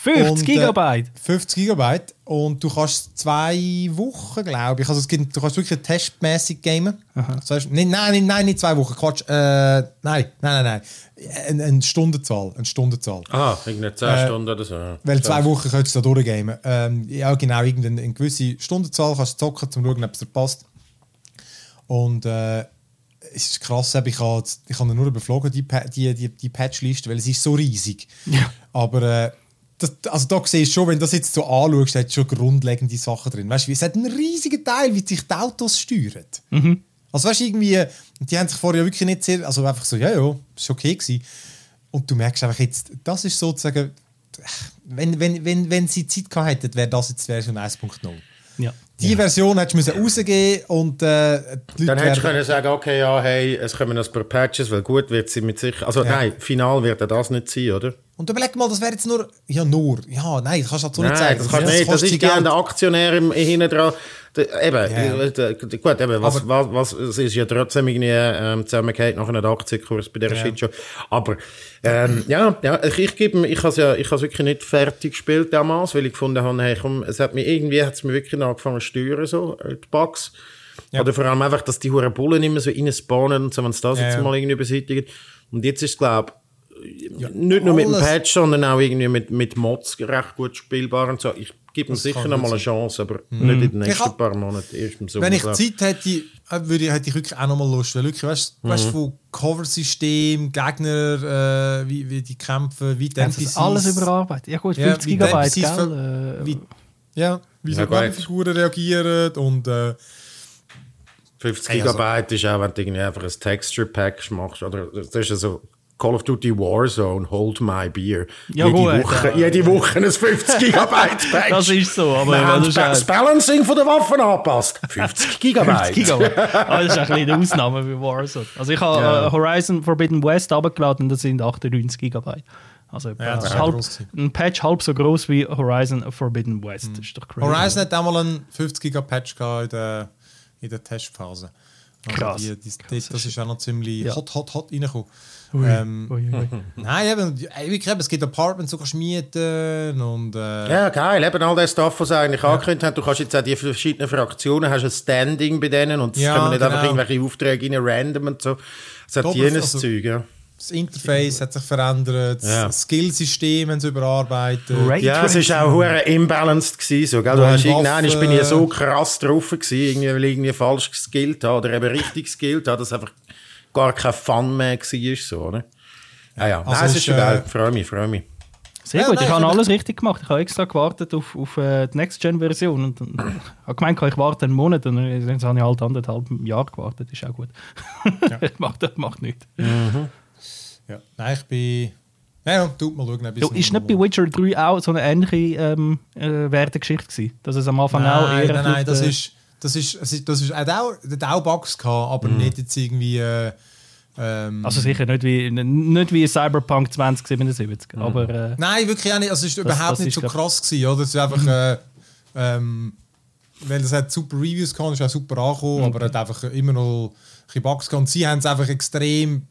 50 Und, äh, Gigabyte! 50 Gigabyte. Und du kannst zwei Wochen, glaube ich. Also es gibt, du kannst wirklich testmäßig gamen. Das heißt, nein, nein, nein, nicht zwei Wochen. Quatsch. Äh, nein, nein, nein, nein. Eine, eine Stundenzahl. Eine Stundenzahl. Ah, irgendwie 10 Stunden oder so. Weil zwei Wochen könntest du da durchgamen. Ähm, ja, genau, irgendeine eine gewisse Stundenzahl kannst du zocken, um zu schauen, ob es dir passt. Und äh, es ist krass, ich habe ich habe nur überflogen, die, die, die, die Patchliste, weil es ist so riesig. Ja. Aber äh, das, also da siehst du schon, wenn du das jetzt so anschaust, hat schon grundlegende Sachen drin. Weißt du, es hat einen riesigen Teil, wie sich die Autos steuern. Also weißt du, irgendwie, die haben sich vorher ja wirklich nicht sehr, also einfach so, ja, ja, ist okay gewesen. Und du merkst einfach jetzt, das ist sozusagen, wenn, wenn, wenn, wenn sie Zeit gehabt hätten, wäre das jetzt Version 1.0. Ja. Die Version hättest du rausgeben und äh, die Dann Leute hättest du können sagen, okay, ja, hey, es kommen noch ein paar Patches, weil gut wird sie mit sich. Also nein, final wird ja das nicht sein, oder? Und überleg mal, das wäre jetzt nur, ja nur, ja, nein, das kannst du halt so nicht Nein, sagen. das kann nicht. Das ist Geld. der Aktionär im, hinten dran. Eben, Ja. äh, gut, eben, was, Aber- was, was, es ist ja trotzdem irgendwie ähm, zusammengehört nach einem Aktienkurs bei dieser Ja. Shitshow. Aber, ähm, ja, ja, ich, ich gebe, ich has ja, ich has wirklich nicht fertig gespielt damals, weil ich gefunden habe, hey, komm, es hat mir irgendwie, hat es mir wirklich angefangen zu steuern, so, äh, die Bugs. Oder vor allem einfach, dass die huren Bullen immer so reinspawnen und so, wenn es das Ja, jetzt ja. mal irgendwie beseitigen. Und jetzt ist es, glaube nicht nur mit dem. Patch, sondern auch irgendwie mit, mit Mods recht gut spielbar und so. Ich gibt ihm sicher noch mal eine Chance, aber nicht in den nächsten hab- paar Monaten, erst im Sommer. Wenn ich Zeit hätte, äh, würde ich, hätte ich wirklich auch noch mal Lust. Weil wirklich, weißt du, weißt, von Cover-System, Gegner, äh, wie, wie die kämpfen, wie die NPCs. das alles überarbeitet? Ja gut, Ja, 50 wie die Gigabyte, NPCs gell? Äh, wie, ja, wie Ja, so gut. Figuren reagieren und äh, 50 Hey, also- Gigabyte ist auch, wenn du irgendwie einfach ein Texture Pack machst. Oder das ist ja so Call of Duty Warzone, Hold My Beer. Ja, jede, gut, Woche, ja. jede Woche ein 50 Gigabyte Pack. Das ist so, aber Wir das haben ist ba- auch- das Balancing von der Waffen angepasst. 50 Gigabyte. Gigabyte. Aber das ist ein bisschen eine Ausnahme bei Warzone. Also ich habe Ja. äh, Horizon Forbidden West abgeladen und das sind 98 Gigabyte. Also Ja, das ist halb, ein Patch halb so groß wie Horizon Forbidden West. Das ist doch crazy. Horizon hat auch mal einen 50 Giga Patch in der, in der Testphase. Also Krass. Die, die, die, das ist auch noch ziemlich Ja. hot, hot, hot reingekommen. Ui, Ähm, ui, ui. Nein, eben, wirklich, eben, es gibt Apartments, du kannst mieten und äh, Ja, geil. Eben all das Stuff, was sie eigentlich angekündigt haben. Du kannst jetzt auch die verschiedenen Fraktionen, hast ein Standing bei denen und es Ja, kommen nicht einfach genau. irgendwelche Aufträge rein, random und so. Es hat Doppel- jenes also- Zeug, ja. das Interface hat sich verändert, Ja. das Skillsystem haben sie überarbeitet. Ray Ja, es war auch hure imbalanced gewesen, so, gell? Du hast irgendwann, ich bin ja so krass drauf gewesen, irgendwie, weil ich irgendwie falsch geskillt habe oder eben richtig geskillt habe, dass einfach gar kein Fun mehr war, so, oder? Ja, ja. Also Nein, es ist schon ist, äh, geil. Freue mich, freue mich. Sehr Ja, gut, nein, ich habe alles richtig gemacht. Ich habe extra gewartet auf, auf äh, die Next-Gen-Version und und habe gemeint, ich warte einen Monat und jetzt habe ich halt anderthalb Jahre gewartet. Ist auch gut. macht, das macht nichts. Ja. Nein, ich bin... Ja, ja, tut mal schauen. ein Du, ist nicht bei Witcher 3 auch so eine ähnliche ähm, äh, Wertegeschichte gewesen? Dass es am Anfang auch Nein, eher nein, nein, auf das ist... Das ist, das ist, hat auch, hat auch Bugs gehabt, aber nicht jetzt irgendwie... Äh, ähm, Also sicher nicht wie, nicht wie Cyberpunk 2077, aber äh, Nein, wirklich auch nicht. Also es ist überhaupt das nicht ist, so krass gewesen, oder? Es ist einfach, äh, ähm, weil es hat super Reviews gehabt, ist auch super angekommen, aber hat einfach immer noch ein bisschen Bugs gehabt. Und sie haben es einfach extrem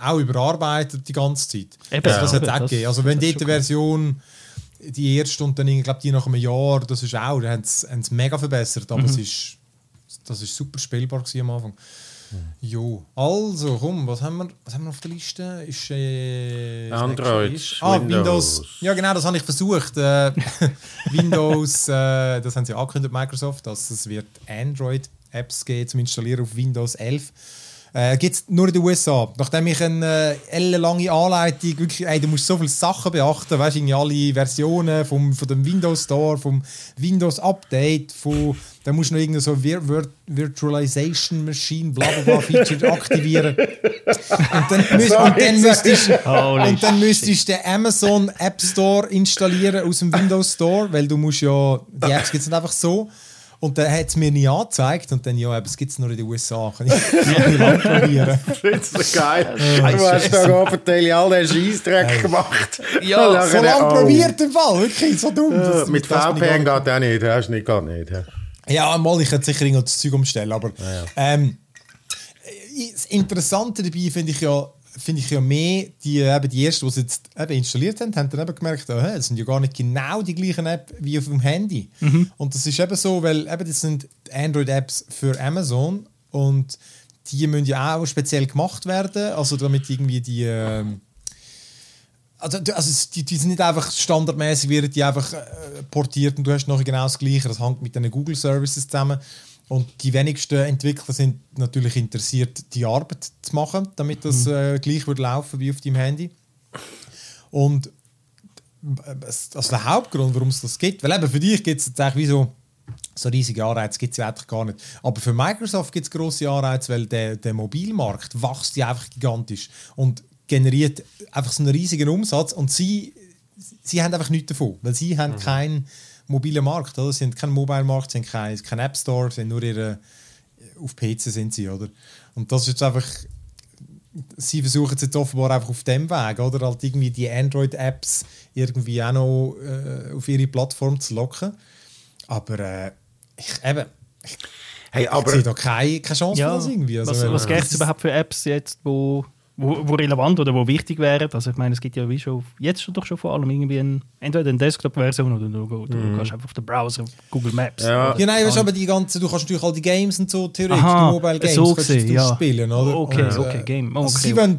auch überarbeitet die ganze Zeit. Eben, das, das ja. hat es auch Das- gegeben. Also wenn das ist dort die. Version die erste und dann, ich glaube, die nach einem Jahr, das ist auch, da haben sie haben sie mega verbessert, aber Mhm. es ist, das ist super spielbar am Anfang. Jo, also komm, was haben wir, was haben wir auf der Liste? Ist, äh, Android, ist- Ah, Windows. Windows. Ja, genau, das habe ich versucht. Äh, Windows, äh, das haben sie angekündigt, Microsoft, dass es wird Android-Apps geben zum Installieren auf Windows 11. Äh, Gibt es nur in den USA. Nachdem ich eine äh, ellenlange Anleitung, wirklich, ey, du musst so viele Sachen beachten, weißt du, irgendwie alle Versionen vom, von dem Windows Store, vom Windows Update, von, dann musst du noch irgendeine so Vir Vir Virtualization Machine, bla bla bla Feature aktivieren. Und dann, müsst, und dann müsstest und dann müsstest du den Amazon App Store installieren aus dem Windows Store, weil du musst ja, die Apps gibt es nicht einfach so. Und dann hat es mir nie angezeigt und dann, ja, aber es gibt es nur in den USA. Kann ich nicht lang probieren. Es so geil. du hast da offensichtlich all den Scheissdreck gemacht. Ja, nachher, So lange oh. probiert im Fall, wirklich, so dumm. Ja, Das- Mit das VPN geht auch nicht, hast du nicht, geht nicht. ja. Ja, mal, ich hätte sicher irgendwo das Zeug umstellen, aber ähm, das Interessante dabei finde ich ja, finde ich ja mehr, die, eben die ersten, die es jetzt eben installiert haben, haben dann eben gemerkt, oh, das sind ja gar nicht genau die gleichen Apps wie auf dem Handy. Und das ist eben so, weil eben das sind Android-Apps für Amazon und die müssen ja auch speziell gemacht werden, also damit irgendwie die ähm, also, also die, die sind nicht einfach standardmäßig, werden die einfach äh, portiert und du hast nachher genau das Gleiche. Das hängt mit den Google Services zusammen. Und die wenigsten Entwickler sind natürlich interessiert, die Arbeit zu machen, damit das äh, gleich wird laufen wie auf deinem Handy. Und äh, also der Hauptgrund, warum es das gibt, weil eben für dich gibt es jetzt eigentlich wie so, so riesige Anreize gibt es ja eigentlich gar nicht. Aber für Microsoft gibt es grosse Anreize, weil der, der Mobilmarkt wächst ja einfach gigantisch und generiert einfach so einen riesigen Umsatz und sie, sie haben einfach nichts davon, weil sie haben keinen mobilen Markt, oder? Sie haben keinen Mobile-Markt, sie haben keinen kein App Store, sie haben nur ihre, auf PC sind sie, oder? Und das ist jetzt einfach, sie versuchen es jetzt offenbar einfach auf dem Weg, oder? Halt irgendwie die Android-Apps irgendwie auch noch äh, auf ihre Plattform zu locken. Aber äh, ich, eben, ich, Hey, ich aber sehe da keine, keine Chance ja, für das irgendwie. Also, was, was gibt es überhaupt für Apps jetzt, wo, wo, wo relevant oder wo wichtig wären? Also ich meine, es gibt ja wie schon, jetzt schon doch schon vor allem irgendwie ein, entweder eine Desktop-Version oder du, du, du kannst einfach auf den Browser Google Maps. Ja. Ja, nein, weißt, du, aber die ganzen, du kannst natürlich all die Games und so, theoretisch, Aha, die Mobile Games, so kannst gesehen, du ja. spielen, oder? Okay, Und, okay, Game. Oh, Also okay. sie wollen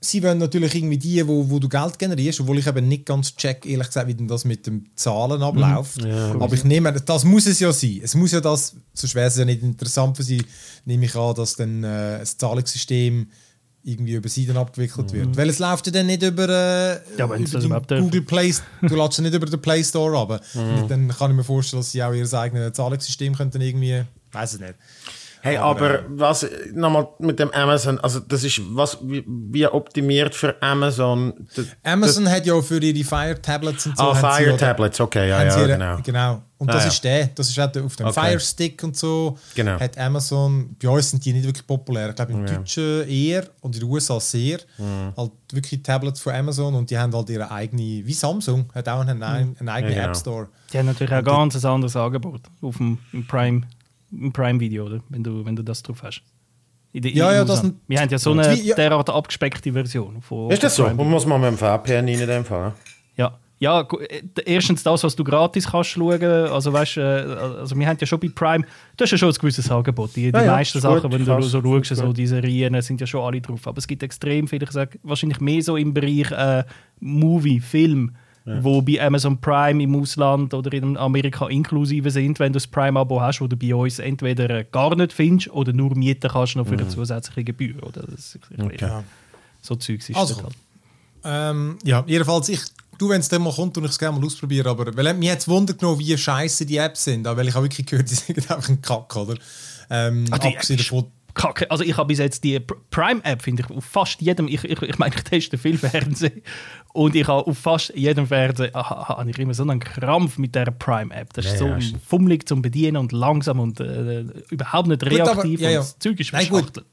sie wollen natürlich irgendwie die, wo, wo du Geld generierst, obwohl ich eben nicht ganz check, ehrlich gesagt, wie denn das mit den Zahlen abläuft. Aber ich nehme, das muss es ja sein. Es muss ja das, sonst wäre es ja nicht interessant für sie, nehme ich an, dass dann äh, das Zahlungssystem irgendwie über sie dann abgewickelt wird. Weil es läuft ja dann nicht über, äh, Ja, über. Google Play Du lädst ja nicht über den Play Store runter. Dann kann ich mir vorstellen, dass sie auch ihr eigenes Zahlungssystem könnten irgendwie, weiß ich nicht. Hey, aber, was nochmal mit dem Amazon, also das ist was wie, wie optimiert für Amazon. D- Amazon hat ja für ihre Fire Tablets und so. Ah, sie Fire ja- Tablets, okay, ja, sie ja, ihre- genau. genau. Und Ah, das ja. ist der. Das ist auch der- auf dem Okay. Fire Stick und so. Genau. Hat Amazon, bei uns sind die nicht wirklich populär. Ich glaube, im Deutschen eher und in den USA sehr. Mhm. Halt wirklich Tablets von Amazon und die haben halt ihre eigene, wie Samsung, hat auch einen, einen eigenen Ja, genau. App Store. Die haben natürlich auch ganz ein anderes Angebot auf dem im Prime, im Prime Video, oder? Wenn du, wenn du das drauf hast. In der- Ja, in ja, das sind- Wir haben ja so eine ja. derart abgespeckte Version. Von, Ist das so? Man muss man mit dem VPN rein in dem Fall. Ja. Ja, äh, erstens das, was du gratis kannst schauen. Also, weißt, äh, also wir haben ja schon bei Prime, du hast ja schon ein gewisses Angebot. Die, die Ja, meisten ist gut, Sachen, wenn du so schaust, so diese Serien sind ja schon alle drauf. Aber es gibt extrem viele, ich sage wahrscheinlich mehr so im Bereich äh, Movie, Film, wo bei Amazon Prime im Ausland oder in Amerika inklusive sind, wenn du das Prime-Abo hast, wo du bei uns entweder äh, gar nicht findest oder nur mieten kannst noch für eine zusätzliche Gebühr. Oder? Das ist, Ja. So Zeugs ist Also, das halt. Ähm, ja, jedenfalls, ich, du, wenn es dann mal kommt, und ich es gerne mal ausprobieren. Aber weil, mir hat es Wunder genommen, wie scheiße die Apps sind. Weil ich habe wirklich gehört, die sind einfach ein Kack, oder? Ähm, die abgesehen davon, Kacke. Also ich habe bis jetzt die Pr- Prime-App, finde ich, auf fast jedem, ich, ich, ich meine, ich teste viel Fernsehen und ich habe auf fast jedem Fernseher ah, habe ich immer so einen Krampf mit der Prime-App. Das ist Ja, so ja, ist- fummelig zum Bedienen und langsam und äh, überhaupt nicht aber- reaktiv ja, ja. und das Zeug ist Nein, gut.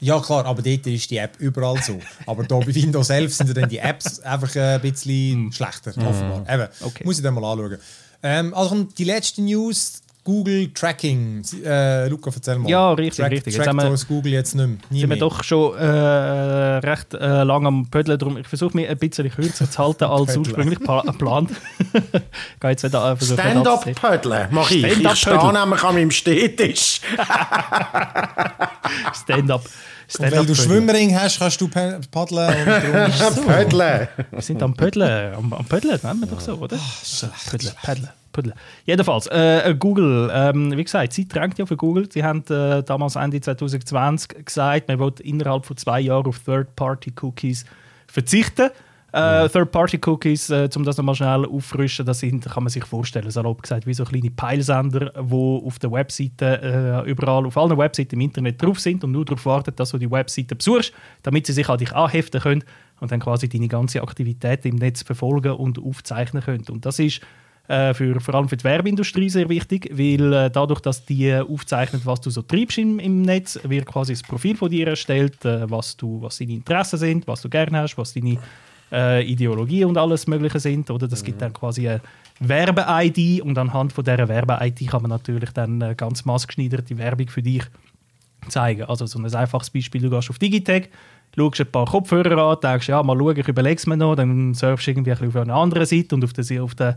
Ja, klar, aber dort ist die App überall so. Aber da bei Windows 11 sind dann die Apps einfach äh, ein bisschen schlechter, offenbar. Eben, Hm. Okay. muss ich dann mal anschauen. Ähm, also die letzte News, Google Tracking. Sie- Äh, Luca, erzähl mal. Ja, richtig, richtig. Jetzt Trackt haben wir- uns Google jetzt nicht mehr. Nie sind wir mehr. doch schon äh, recht äh, lang am Pödeln. Darum, ich versuche mich ein bisschen kürzer zu halten als ursprünglich pla- geplant. ich gehe jetzt wieder äh. Stand-up-Pödeln mache ich. Ich Stand-up-Pödeln. stehe nämlich an meinem Stehtisch. Stand-up. Und weil du. Schwimmring hast, kannst du paddeln. Und darum Pödeln. Wir sind am Pödeln. Am, am Pödeln, nennen wir doch so, oder? Pödeln, Pödeln, Pödeln. Jedenfalls, äh, Google, ähm, wie gesagt, sie drängt ja für Google. Sie haben äh, damals Ende 2020 gesagt, man will innerhalb von zwei Jahren auf Third-Party-Cookies verzichten. Äh, Third-Party-Cookies, äh, um das nochmal schnell auffrischen, das sind, kann man sich vorstellen, salopp gesagt, wie so kleine Peilsender, die auf der Webseite äh, überall, auf allen Webseiten im Internet drauf sind und nur darauf warten, dass du die Webseite besuchst, damit sie sich an dich anheften können und dann quasi deine ganze Aktivität im Netz verfolgen und aufzeichnen können. Und das ist äh, für, vor allem für die Werbeindustrie sehr wichtig, weil äh, dadurch, dass die äh, aufzeichnet, was du so treibst im, im Netz, wird quasi das Profil von dir erstellt, was, du, was deine Interessen sind, was du gerne hast, was deine äh, Ideologie und alles Mögliche sind. Oder das gibt dann quasi eine Werbe-ID und anhand von dieser Werbe-ID kann man natürlich dann äh, ganz maßgeschneiderte Werbung für dich zeigen. Also so ein einfaches Beispiel, du gehst auf Digitech, schaust ein paar Kopfhörer an, denkst, ja, mal schauen, ich überlege es mir noch, dann surfst du irgendwie ein bisschen auf einer anderen Seite und auf der, auf der,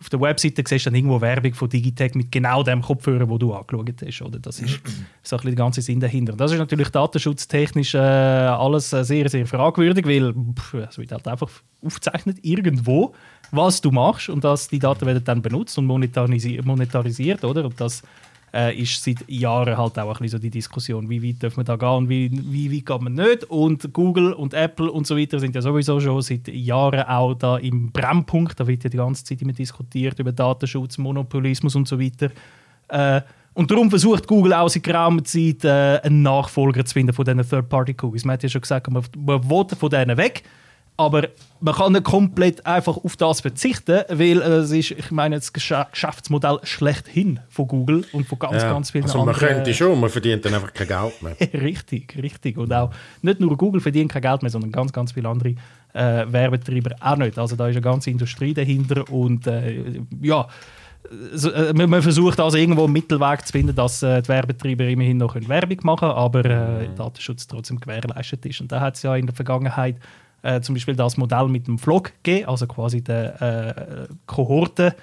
auf der Webseite siehst du dann irgendwo Werbung von Digitech mit genau dem Kopfhörer, wo du angeschaut hast. Oder? Das ist so ein bisschen der ganze Sinn dahinter. Das ist natürlich datenschutztechnisch äh, alles äh, sehr, sehr fragwürdig, weil pff, es wird halt einfach aufgezeichnet irgendwo, was du machst und dass die Daten werden dann benutzt und monetarisiert, monetarisiert oder? Und das äh, ist seit Jahren halt auch ein bisschen so die Diskussion, wie weit dürfen wir da gehen und wie, wie weit geht man nicht. Und Google und Apple und so weiter sind ja sowieso schon seit Jahren auch da im Brennpunkt. Da wird ja die ganze Zeit immer diskutiert über Datenschutz, Monopolismus und so weiter. Äh, und darum versucht Google auch seit geraumer Zeit äh, einen Nachfolger zu finden von diesen Third-Party-Cookies. Man hat ja schon gesagt, man, man will von denen weg. Aber man kann nicht komplett einfach auf das verzichten, weil äh, es ist, ich meine, das Gesch Geschäftsmodell schlechthin von Google und von ganz, Ja. ganz vielen Also man anderen. könnte schon, man verdient dann einfach kein Geld mehr. richtig, richtig. Und auch nicht nur Google verdient kein Geld mehr, sondern ganz, ganz viele andere äh, Werbetreiber auch nicht. Also da ist eine ganze Industrie dahinter und äh, ja, so, äh, man, man versucht also irgendwo einen Mittelweg zu finden, dass äh, die Werbetreiber immerhin noch Werbung machen können, aber äh, Datenschutz trotzdem gewährleistet ist. Und da hat es ja in der Vergangenheit äh, zum Beispiel das Modell mit dem Vlog gegeben, also quasi der äh, Kohorte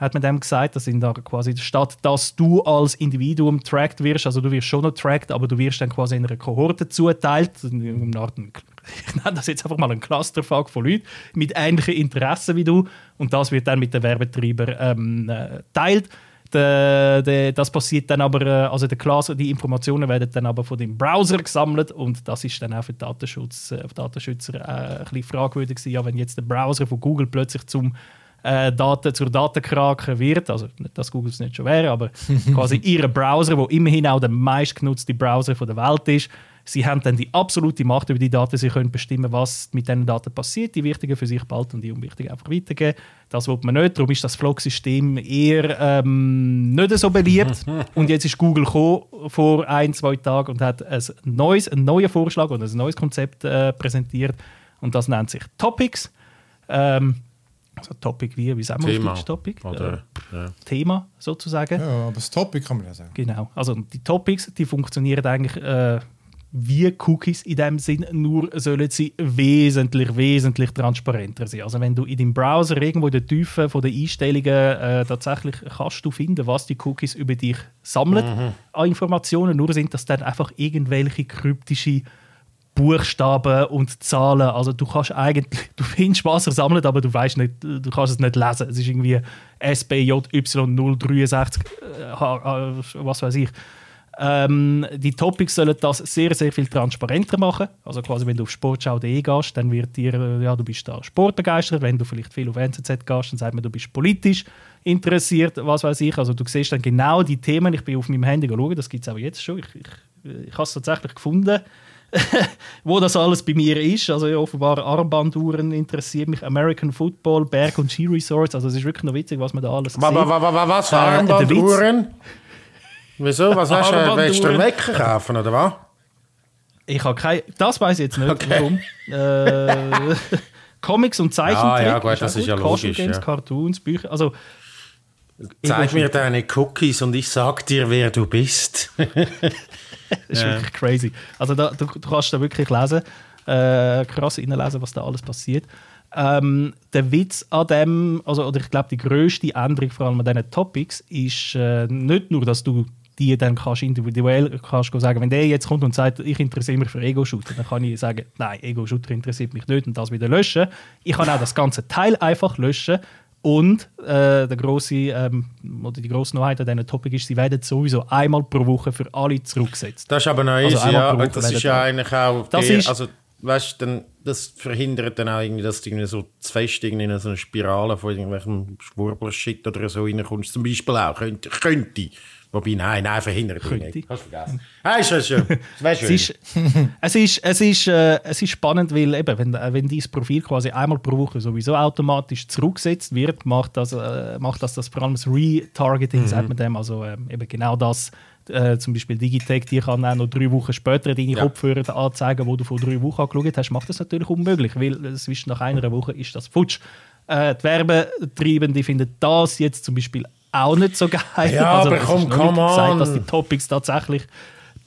hat man dem gesagt. Das sind da quasi statt, dass du als Individuum tracked wirst, also du wirst schon noch tracked, aber du wirst dann quasi in einer Kohorte zuteilt, in Art, ich nenne das jetzt einfach mal ein Clusterfuck von Leuten mit ähnlichen Interessen wie du und das wird dann mit den Werbetreibern ähm, äh, teilt. De, de, das passiert dann aber, äh, also der Class, die Informationen werden dann aber von dem Browser gesammelt und das ist dann auch für Datenschutz, äh, Datenschützer äh, ein bisschen fragwürdig gewesen, ja, wenn jetzt der Browser von Google plötzlich zum äh, Daten zur Datenkrake wird, also nicht, dass Google es nicht schon wäre, aber quasi ihr Browser, wo immerhin auch der meistgenutzte Browser von der Welt ist, Sie haben dann die absolute Macht über die Daten. Sie können bestimmen, was mit diesen Daten passiert. Die wichtigen für sich behalten und die unwichtigen einfach weitergeben. Das will man nicht. Darum ist das Flock-System eher ähm, nicht so beliebt. und jetzt ist Google gekommen, vor ein, zwei Tagen und hat ein neues, einen neuen Vorschlag oder ein neues Konzept äh, präsentiert. Und das nennt sich Topics. Ähm, also Topic wie, wie sagen wir Thema. auf Topic? Oder, äh, ja. Thema sozusagen. Ja, aber das Topic kann man ja sagen. Genau. Also die Topics, die funktionieren eigentlich äh, wie Cookies in dem Sinn, nur sollen sie wesentlich, wesentlich transparenter sein. Also wenn du in deinem Browser irgendwo in der Tiefe von den Einstellungen äh, tatsächlich kannst du finden, was die Cookies über dich sammeln an Informationen, nur sind das dann einfach irgendwelche kryptische Buchstaben und Zahlen. Also du kannst eigentlich, du findest, was er sammelt, aber du weißt nicht, du kannst es nicht lesen. Es ist irgendwie SBJY063, äh, äh, was weiß ich. Ähm, die Topics sollen das sehr, sehr viel transparenter machen. Also quasi, wenn du auf sportschau.de gehst, dann wird dir, äh, ja, du bist da sportbegeistert. Wenn du vielleicht viel auf NZZ gehst, dann sagt man, du bist politisch interessiert, was weiß ich. Also du siehst dann genau die Themen. Ich bin auf meinem Handy schauen, das gibt es auch jetzt schon. Ich, ich, ich habe es tatsächlich gefunden, wo das alles bei mir ist. Also ja, offenbar Armbanduhren interessiert mich, American Football, Berg- und Ski-Resorts. Also es ist wirklich noch witzig, was man da alles sieht. wa- wa- wa- Was? Äh, der Armbanduhren? Wieso? Was hast du? Willst du einen Wecker kaufen, oder was? Ich habe keine. Das weiß ich jetzt nicht, Okay. warum. Äh, Comics und Zeichentrick. Ah, ja, gut, das auch ist ja logisch, Games, ja. Cartoons, Bücher. Also, Zeig mir deine Cookies und ich sag dir, wer du bist. das ist wirklich crazy. Also, da, du, du kannst da wirklich lesen, äh, krass reinlesen, was da alles passiert. Ähm, der Witz an dem, also, oder ich glaube, die grösste Änderung vor allem an diesen Topics ist äh, nicht nur, dass du die dann kannst individuell kannst sagen, wenn der jetzt kommt und sagt, ich interessiere mich für Ego-Shooter, dann kann ich sagen, nein, Ego-Shooter interessiert mich nicht und das wieder löschen. Ich kann auch das ganze Teil einfach löschen und äh, der grosse, ähm, oder die grosse Neuheit an diesem Topic ist, sie werden sowieso einmal pro Woche für alle zurückgesetzt. Das ist aber noch Also easy, einmal ja. Das ist ja eigentlich auch. Das die, ist- also, weißt dann- das verhindert dann auch irgendwie, dass du irgendwie so zu fest irgendwie in so eine Spirale von irgendwelchem Schwurbler-Shit oder so reinkommst. Zum Beispiel auch. Könnte. könnte. Wobei, nein, nein, verhindert Könnte. nicht. Hast du vergessen. Ah, ist schön. Schön. Es ist, es ist, es ist, äh, es ist spannend, weil eben, wenn, äh, wenn dein Profil quasi einmal pro Woche sowieso automatisch zurückgesetzt wird, macht das, äh, macht das, das vor allem das Retargeting, sagt man dem, also ähm, eben genau das, äh, zum Beispiel Digitech, die kann auch noch drei Wochen später deine Ja. Kopfhörer anzeigen, wo du vor drei Wochen angeschaut hast, macht das natürlich unmöglich, weil zwischen nach einer Woche ist das futsch. Äh, die Werbetreibenden finden das jetzt zum Beispiel auch nicht so geil. Ja, aber es ist komm, come gesagt, on. dass die Topics tatsächlich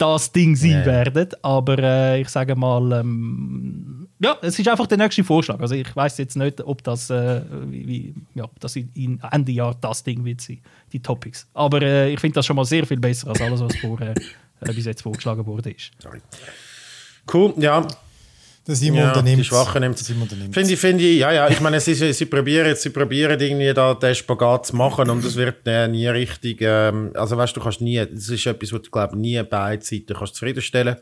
das Ding sein Ja. werden. Aber äh, ich sage mal, ähm, ja, es ist einfach der nächste Vorschlag. Also ich weiß jetzt nicht, ob das, äh, wie, wie, ja, das in, Ende Jahr das Ding wird sein, die Topics. Aber äh, ich finde das schon mal sehr viel besser als alles, was vor, äh, bis jetzt vorgeschlagen wurde. Sorry. Cool, ja. Der Simon ja unternimmt. die Schwachen nimmt unternimmt. Finde ich, finde ich, ja, ja, ich meine, sie, sie, sie probieren sie probieren irgendwie da den Spagat zu machen und es wird äh, nie richtig, ähm, also weißt du, kannst nie, das ist etwas, was du, glaube nie beide Seiten kannst zufriedenstellen.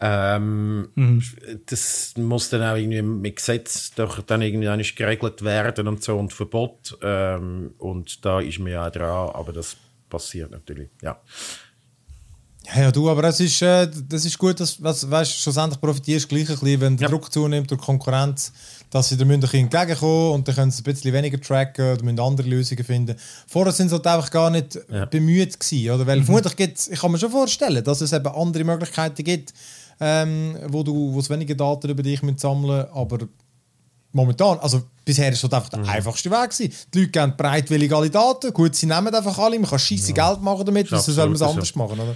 Ähm, Das muss dann auch irgendwie mit Gesetz doch dann irgendwie geregelt werden und so und Verbot ähm, und da ist mir ja auch dran, aber das passiert natürlich, ja. Ja, ja, du, aber es ist, äh, das ist gut, dass was, weißt, schlussendlich profitierst du gleich ein bisschen, wenn der Ja. Druck zunimmt durch Konkurrenz, dass sie da müssen ein bisschen entgegenkommen und dann können sie ein bisschen weniger tracken oder müssen andere Lösungen finden. Vorher sind sie halt einfach gar nicht Ja. bemüht gewesen, oder? Weil vermutlich gibt's, ich kann mir schon vorstellen, dass es eben andere Möglichkeiten gibt, ähm, wo du wo es weniger Daten über dich sammeln, aber momentan, also bisher ist das einfach der Mhm. einfachste Weg gewesen. Die Leute geben bereitwillig alle Daten, gut, sie nehmen einfach alle, man kann scheisse Geld machen damit, wieso soll man es anders so. machen, oder?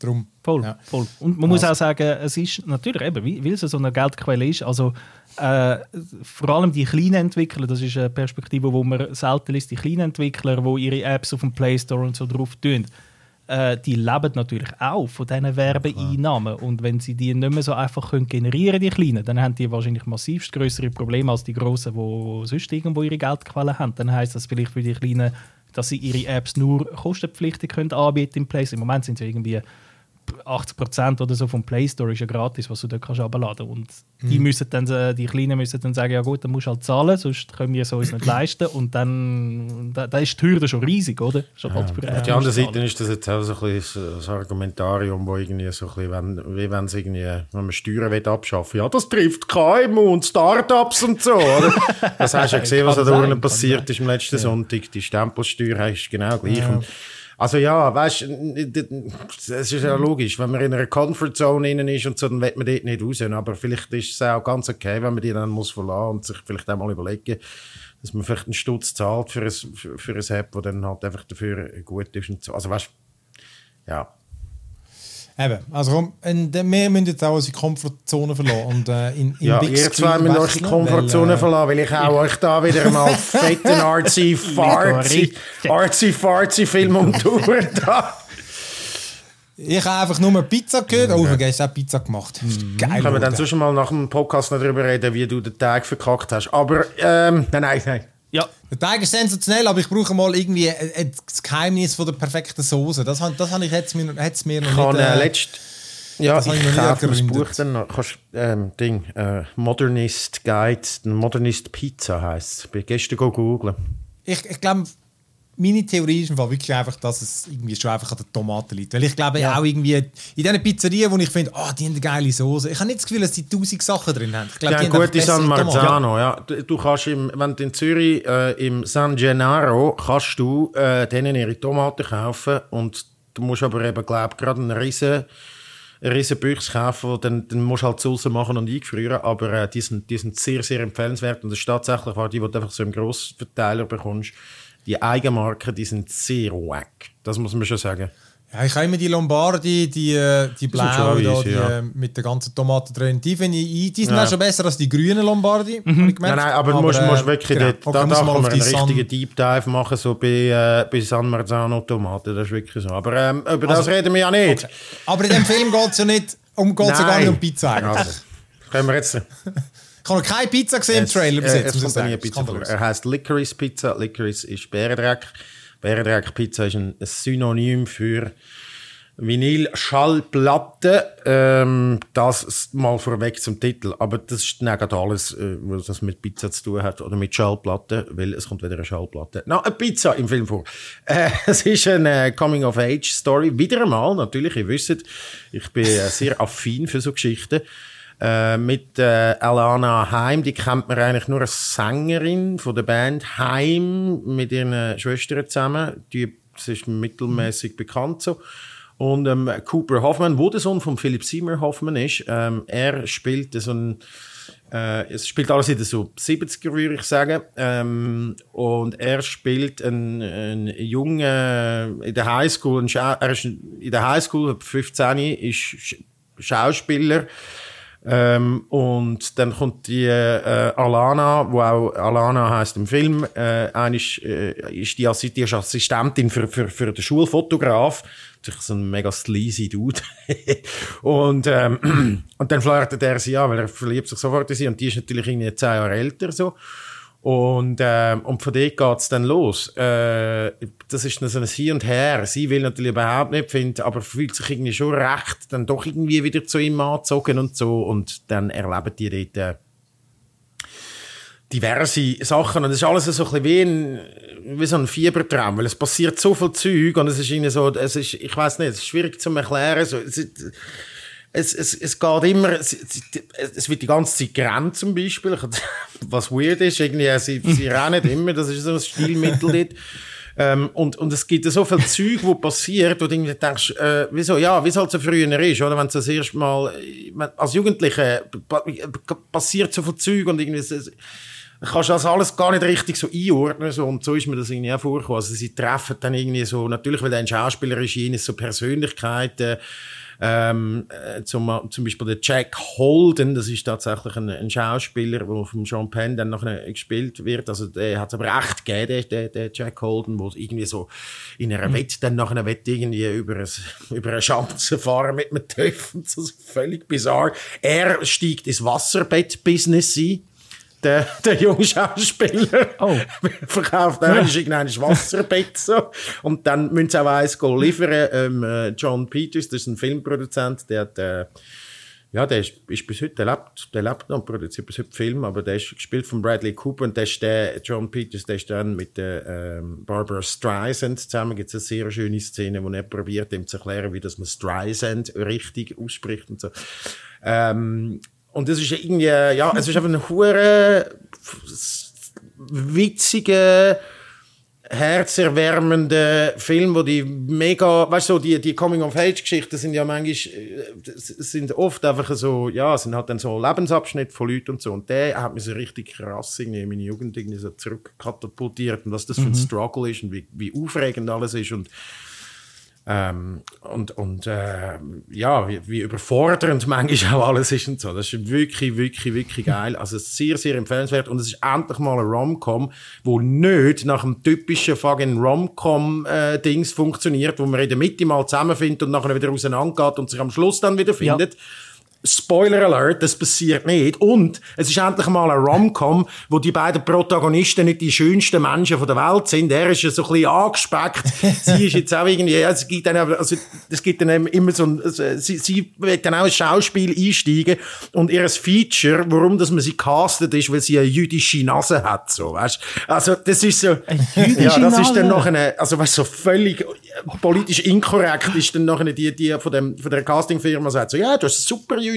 Darum, Voll, ja. voll. Und man muss auch sagen, es ist natürlich eben, wie- weil es so eine Geldquelle ist, also äh, vor allem die kleinen Entwickler, das ist eine Perspektive, wo man selten liest, die kleinen Entwickler, die ihre Apps auf dem Play Store und so drauf tun, äh, die leben natürlich auch von diesen Werbeeinnahmen. Und wenn sie die nicht mehr so einfach können generieren die Kleinen, dann haben die wahrscheinlich massivst größere Probleme als die Großen, die sonst irgendwo ihre Geldquellen haben. Dann heißt das vielleicht für die Kleinen, dass sie ihre Apps nur kostenpflichtig können anbieten im Store. Im Moment sind sie irgendwie 80% oder so vom Play Store ist ja gratis, was du dort kannst abladen Und die, müssen dann, die Kleinen müssen dann sagen, ja gut, dann musst du halt zahlen, sonst können wir es uns nicht leisten. Und dann da, da ist die Hürde schon riesig, oder? Schon halt für, Auf der anderen Seite ist das jetzt auch so ein bisschen das Argumentarium, wo irgendwie so ein bisschen, wenn, wie wenn es irgendwie, wenn man Steuern will abschaffen ja, das trifft KMU und Startups und so, oder? Das hast du ja gesehen, was da unten passiert ist am letzten Sonntag. Die Stempelsteuer ist genau gleich. Und also ja, weißt es ist ja logisch, wenn man in einer Comfortzone innen ist und so, dann will man dort nicht raus. Aber vielleicht ist es auch ganz okay, wenn man die dann muss verlassen und sich vielleicht auch mal überlegen, dass man vielleicht einen Stutz zahlt für ein, für, für ein App, das dann halt einfach dafür gut ist und so. Also weißt ja. Eben, also und, äh, wir müssen jetzt auch unsere Komfortzone verlassen und äh, in, in Ja, Big ihr zwei müsst eure Komfortzone weil, äh, verlassen, weil ich auch euch da wieder mal fetten artsy fartsy artsy fartsy Film um die Uhr da. Ich habe einfach nur Pizza gehört. Oh, hast auch Pizza gemacht. Geil. Können wir dann sonst mal nach dem Podcast noch darüber reden, wie du den Tag verkackt hast. Aber, ähm, nein, nein, nein. Ja, Der Teig ist sensationell, aber ich brauche mal irgendwie das Geheimnis von der perfekten Soße. Das, das habe ich jetzt mir, hat's mir noch Ich habe nicht... äh, Äh, letzt, ja, das habe ich ich kaufe mir das. Buch dann noch. Kannst, ähm, Ding, äh, Modernist Guide, Modernist Pizza heisst es. Ich bin gestern go googlen. ich ich glaube, meine Theorie ist im Fall wirklich einfach, dass es irgendwie schon einfach an der Tomate liegt. Weil ich glaube Ja. auch irgendwie in diesen Pizzerien, wo ich finde, oh, die haben eine geile Soße. Ich habe nicht das Gefühl, dass die tausend Sachen drin haben. Ich glaube, Ja, die haben einfach gute San Tomaten. Marzano, ja. Du, du kannst im, wenn du in Zürich äh, im San Gennaro kannst du äh, denen ihre Tomaten kaufen und du musst aber eben, glaube gerade einen riesen riesen Büchse kaufen, wo dann, dann musst du halt Soße machen und eingefrieren, aber äh, die, sind, die sind sehr, sehr empfehlenswert und das ist tatsächlich auch die, die du einfach so im Grossverteiler bekommst, die Eigenmarken, die sind sehr wack. Das muss man schon sagen. Ja, ich habe immer die Lombardi, die, äh, die blauen, da, die, ja. äh, mit den ganzen Tomaten drin. Die finde ich, die sind Ja. auch schon besser als die grünen Lombardi. hab ich gemerkt. Nein, nein, aber, du musst, äh, musst wirklich genau. dort, Okay, da, muss da mal man einen richtigen Deep Dive machen, so bei, äh, bei San Marzano Tomaten, das ist wirklich so. Aber ähm, über das Also- reden wir ja nicht. Okay. Aber in dem Film geht es ja nicht um, geht's ja gar nicht um Pizza eigentlich. Also, können wir jetzt... Ich habe noch keine Pizza gesehen im Trailer bis äh, jetzt. es nie Pizza. Er heißt Licorice Pizza. Licorice ist Bärendreck. Bärendreck Pizza ist ein, Synonym für Vinyl-Schallplatte. Ähm, das mal vorweg zum Titel. Aber das ist nicht alles, äh, was das mit Pizza zu tun hat oder mit Schallplatte, weil es kommt wieder eine Schallplatte. Na, eine Pizza im Film vor. Äh, es ist eine äh, Coming-of-Age-Story. Wieder einmal, natürlich, ihr wisst, ich bin sehr affin für so Geschichten. Äh, mit äh, Alana Heim, die kennt man eigentlich nur als Sängerin von der Band Heim mit ihren Schwestern zusammen. Die sie ist mittelmäßig bekannt so. Und ähm, Cooper Hoffman, wo der Sohn von Philip Seymour Hoffman ist, ähm, er spielt so ein äh, es spielt alles in den so 70er, würde ich sagen. Ähm, und er spielt einen, einen jungen, in der Highschool, er ist in der Highschool, 15, ist Sch Schauspieler. Ähm, und dann kommt die äh, Alana, wo auch Alana heißt im Film, äh, eigentlich, äh, ist die, Assi- die ist Assistentin für, für, für den Schulfotograf. Ist so ein mega sleazy Dude. und, ähm, und dann flirtet er sie an, weil er verliebt sich sofort in sie. Und die ist natürlich irgendwie zehn Jahre älter so. Und, ähm, und von dort geht's dann los. Äh, das ist dann so ein Hin und Her. Sie will natürlich überhaupt nicht, find, aber fühlt sich irgendwie schon recht, dann doch irgendwie wieder zu ihm angezogen und so. Und dann erleben die dort äh, diverse Sachen. Und es ist alles so ein bisschen wie, ein, wie so ein Fiebertraum, weil es passiert so viel Zeug und es ist irgendwie so, es ist, ich weiß nicht, es ist schwierig zu erklären. So, es, ist, es, es, es geht immer, es, es- wird die ganze Zeit gerannt zum Beispiel, was weird ist, irgendwie, sie, sie rennen immer, das ist so ein Stilmittel dort. Ähm, und, und es gibt so viel Zeug, wo passiert, wo du irgendwie denkst, äh, wieso, ja, wie es halt so früher ist, oder? Wenn es das erste Mal, äh, als Jugendliche pa- passiert so viel Zeug und irgendwie, es- kannst das alles gar nicht richtig so einordnen. So, und so ist mir das irgendwie auch vorgekommen. Also sie treffen dann irgendwie so, natürlich, weil ein Schauspieler ist, so Persönlichkeiten, ähm, äh, zum, zum Beispiel der Jack Holden, das ist tatsächlich ein, ein Schauspieler, der von Sean Penn dann nachher gespielt wird. Also der hat es aber echt gegeben, der, der, Jack Holden, wo irgendwie so in einer mhm. Wette dann nachher Wette irgendwie über, ein, über eine Schanze fahren mit einem Töpfen. Das ist völlig bizarr. Er steigt ins Wasserbett-Business ein der, der junge Schauspieler oh. verkauft ja. irgendein Wasserbett so. Und dann müssen sie auch eins liefern. Ähm, äh, John Peters, das ist ein Filmproduzent, der hat, äh, ja, der ist, ist bis heute, der lebt, der lebt noch und produziert bis heute Film, aber der ist gespielt von Bradley Cooper und der ist der, John Peters, der ist dann mit der, ähm, Barbara Streisand zusammen, gibt es eine sehr schöne Szene, wo er probiert, ihm zu erklären, wie das man Streisand richtig ausspricht und so. Ähm, und das ist irgendwie, ja, es ist einfach ein hure witziger, herzerwärmender Film, wo die mega, weißt du, so, die, die Coming-of-Age-Geschichten sind ja manchmal, äh, sind oft einfach so, ja, sind halt dann so Lebensabschnitte von Leuten und so. Und der hat mich so richtig krass irgendwie in meine Jugend irgendwie so zurückkatapultiert und was das für ein mhm. Struggle ist und wie, wie aufregend alles ist und ähm, und und äh, ja, wie, wie überfordernd manchmal auch alles ist und so. Das ist wirklich, wirklich, wirklich geil. Also sehr, sehr empfehlenswert. Und es ist endlich mal ein Rom-Com, wo nicht nach dem typischen fucking Rom-Com-Dings äh, funktioniert, wo man in der Mitte mal zusammenfindet und nachher wieder auseinandergeht und sich am Schluss dann wieder findet. Ja Spoiler Alert, das passiert nicht. Und es ist endlich mal ein Rom-Com, wo die beiden Protagonisten nicht die schönsten Menschen von der Welt sind. Er ist ja so ein bisschen angespeckt. sie ist jetzt auch irgendwie, ja, es gibt dann, also, es gibt dann immer so ein, sie, sie wird dann auch ins Schauspiel einsteigen und ihr Feature, warum dass man sie castet, ist, weil sie eine jüdische Nase hat, so, weißt? Also, das ist so, ja, das ist dann noch eine, also, weißt, so völlig politisch inkorrekt ist dann noch eine, die, die von dem, von der Castingfirma sagt so, ja, du hast super jüdische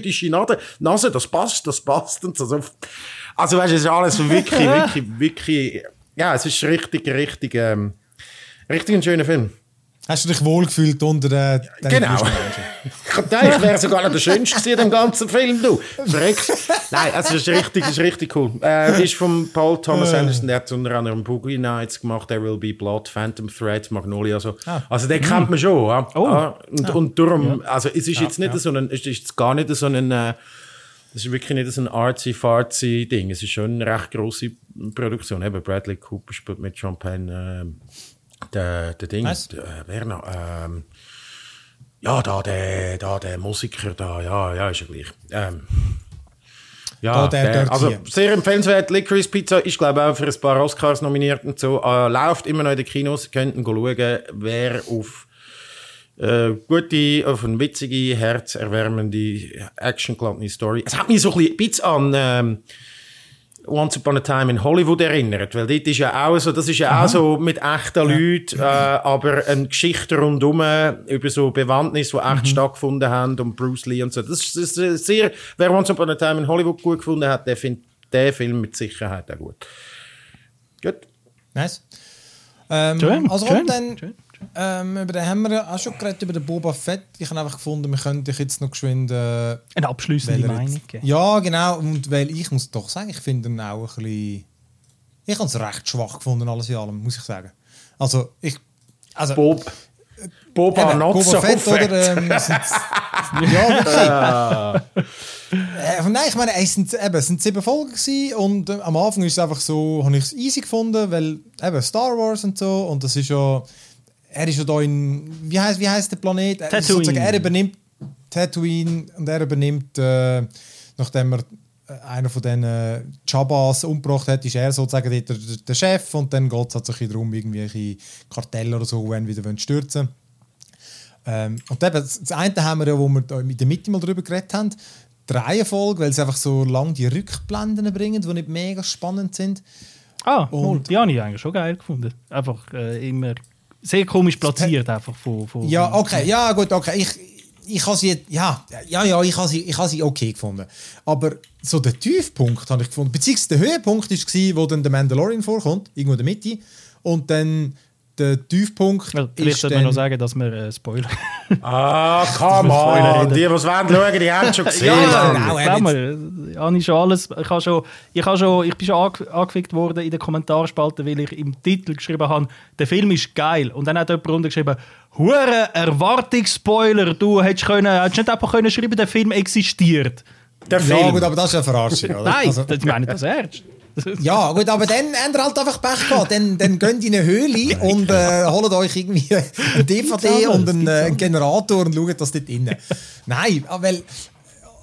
Nase, das passt, das passt und so. Also weißt du, es ist alles wirklich, wirklich, wirklich, ja, es ist richtig, richtig, ähm, richtig ein schöner Film. Hast du dich wohlgefühlt unter den, den Genau. ich dachte, ich wäre sogar noch der Schönste in dem ganzen Film, du. Verrückt. Nein, also es ist richtig, es ist richtig cool. Äh, ist von Paul Thomas äh. Anderson, der hat unter anderem Boogie Nights gemacht, There Will Be Blood, Phantom Thread, Magnolia, so. Ah. Also den kennt man schon, ja. Oh. Ah, und, ah. und darum, also es ist jetzt nicht so ein, es ist gar nicht so ein, äh, das ist wirklich nicht so ein artsy-fartsy Ding. Es ist schon eine recht grosse Produktion. Eben Bradley Cooper spielt mit Champagne, äh, der, der Ding, der, wer noch? Ähm, ja, da der, da der Musiker, da, ja, ja, ist ja gleich. Ähm, ja, der, der, also sehr empfehlenswert. Licorice Pizza ist, glaube ich, auch für ein paar Oscars nominiert und so. Äh, läuft immer noch in den Kinos. Könnten schauen, wer auf äh, gute, auf eine witzige, herzerwärmende, actiongeladene Story. Es hat mich so ein bisschen an ähm, Once Upon a Time in Hollywood erinnert, weil dort ist ja auch so, das ist ja Aha. auch so mit echten ja. Leuten, äh, aber eine Geschichte rundum über so Bewandtnisse, die echt mhm. stattgefunden haben und Bruce Lee und so. Das ist, das ist sehr, wer Once Upon a Time in Hollywood gut gefunden hat, der findet den Film mit Sicherheit auch gut. Gut. Nice. Ähm, schön, also schön, dann schön. Ähm, über den haben wir auch schon geredet, über den Boba Fett. Ich habe einfach gefunden, wir könnten jetzt noch geschwind... Äh, Eine abschließende Meinung geben. Ja, genau. Und weil ich muss doch sagen, ich finde ihn auch ein bisschen... Ich habe es recht schwach gefunden, alles in allem, muss ich sagen. Also, ich... Also, Bob. Boba eben, not Boba Fett, fett. Oder, ähm, ja, äh, nein, ich meine, es sind, eben, es sind sieben Folgen gewesen und äh, am Anfang ist es einfach so, habe ich es easy gefunden, weil eben Star Wars und so und das ist ja er ist ja da in, wie heißt, wie heißt der Planet? Tatooine. Er übernimmt Tatooine und er übernimmt, äh, nachdem er äh, einer von diesen äh, Chabas umgebracht hat, ist er sozusagen der, der, Chef und dann geht es halt sich darum, irgendwelche Kartelle oder so, wenn wieder stürzen ähm, Und eben, das eine haben wir ja, wo wir in der Mitte mal drüber geredet haben, die Reihenfolge, weil sie einfach so lang die Rückblenden bringen, die nicht mega spannend sind. Ah, und, die habe ich eigentlich schon geil gefunden. Einfach äh, immer sehr komisch platziert einfach von, von Ja, okay, ja gut, okay. Ich, ich habe sie, ja, ja, ja, ich habe sie, ich habe sie okay gefunden. Aber so der Tiefpunkt habe ich gefunden, beziehungsweise der Höhepunkt war, wo dann der Mandalorian vorkommt, irgendwo in der Mitte. Und dann der Tiefpunkt ja, Vielleicht sollte man noch sagen, dass wir äh, Spoiler. Ah, come on. Die, die es wollen schauen, die haben es schon gesehen. Ja, genau, mir, ich habe schon alles. Ich, habe schon, ich, habe schon, ich bin schon ange- angefickt worden in der Kommentarspalte, weil ich im Titel geschrieben habe, der Film ist geil. Und dann hat jemand runtergeschrieben, Hure Erwartungsspoiler, du hättest, können, hättest nicht einfach können schreiben, der Film existiert. Der Ja, Film. gut, aber das ist eine Verarschung, oder? Nein, Also, das meine ich das ernst. ja, gut, aber dann habt ihr halt einfach Pech gehabt. Dann, dann geht in eine Höhle und äh, holt euch irgendwie eine DVD und einen, äh, Generator und schaut das dort innen. Nein, aber weil...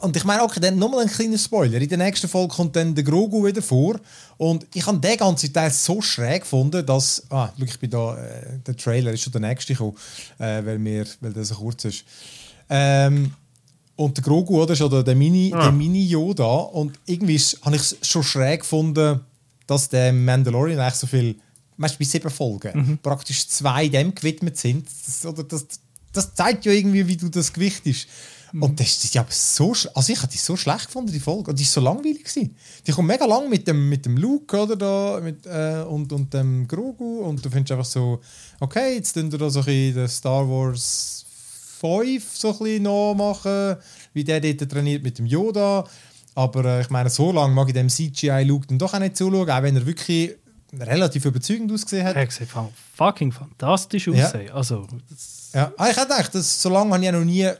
Und ich meine, okay, dann nochmal ein kleiner Spoiler. In der nächsten Folge kommt dann der Grogu wieder vor. Und ich habe den ganzen Teil so schräg gefunden, dass. Ah, schau, ich bin da. Äh, der Trailer ist schon der nächste gekommen, äh, weil, mir, weil der so kurz ist. Ähm, und der Grogu, oder? Ist ja der, Mini, der Mini Yoda. Und irgendwie habe ich es schon schräg gefunden, dass der Mandalorian eigentlich so viel. Du, bei sieben Folgen praktisch zwei dem gewidmet sind. Das, oder das, das zeigt ja irgendwie, wie du das Gewicht ist. Und das, ist aber so also ich habe die so schlecht gefunden, die Folge. Und die ist so langweilig gewesen. Die kommt mega lang mit dem, mit dem Luke oder da, mit, äh, und, und dem Grogu und du findest einfach so, okay, jetzt tun wir da so ein bisschen den Star Wars 5 so ein bisschen nachmachen, wie der dort trainiert mit dem Yoda. Aber äh, ich meine, so lange mag ich dem CGI-Luke dann doch auch nicht zuschauen, auch wenn er wirklich relativ überzeugend ausgesehen hat. Er sieht fucking fantastisch Ja. aus. ey. Also, Ja. Ah, ich hätte gedacht, dass, so lange habe ich ja noch nie äh,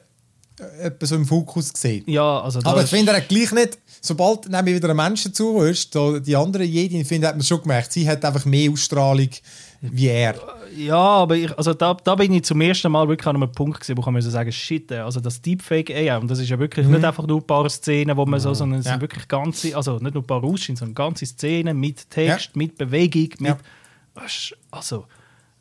etwas so im Fokus gesehen. ja, also Aber ich finde, er gleich nicht, sobald mir wieder ein Mensch dazu ist, da die andere Jedi, finde hat man schon gemerkt, sie hat einfach mehr Ausstrahlung wie er. Ja, aber ich, also da, da bin ich zum ersten Mal wirklich an einem Punkt gewesen, wo ich muss sagen, shit, äh, also das Deepfake AI, und das ist ja wirklich nicht einfach nur ein paar Szenen, wo man so, sondern es Mhm. Ja. sind wirklich ganze, also nicht nur ein paar Ausschnitte, sondern ganze Szenen mit Text, Ja. mit Bewegung, mit, also,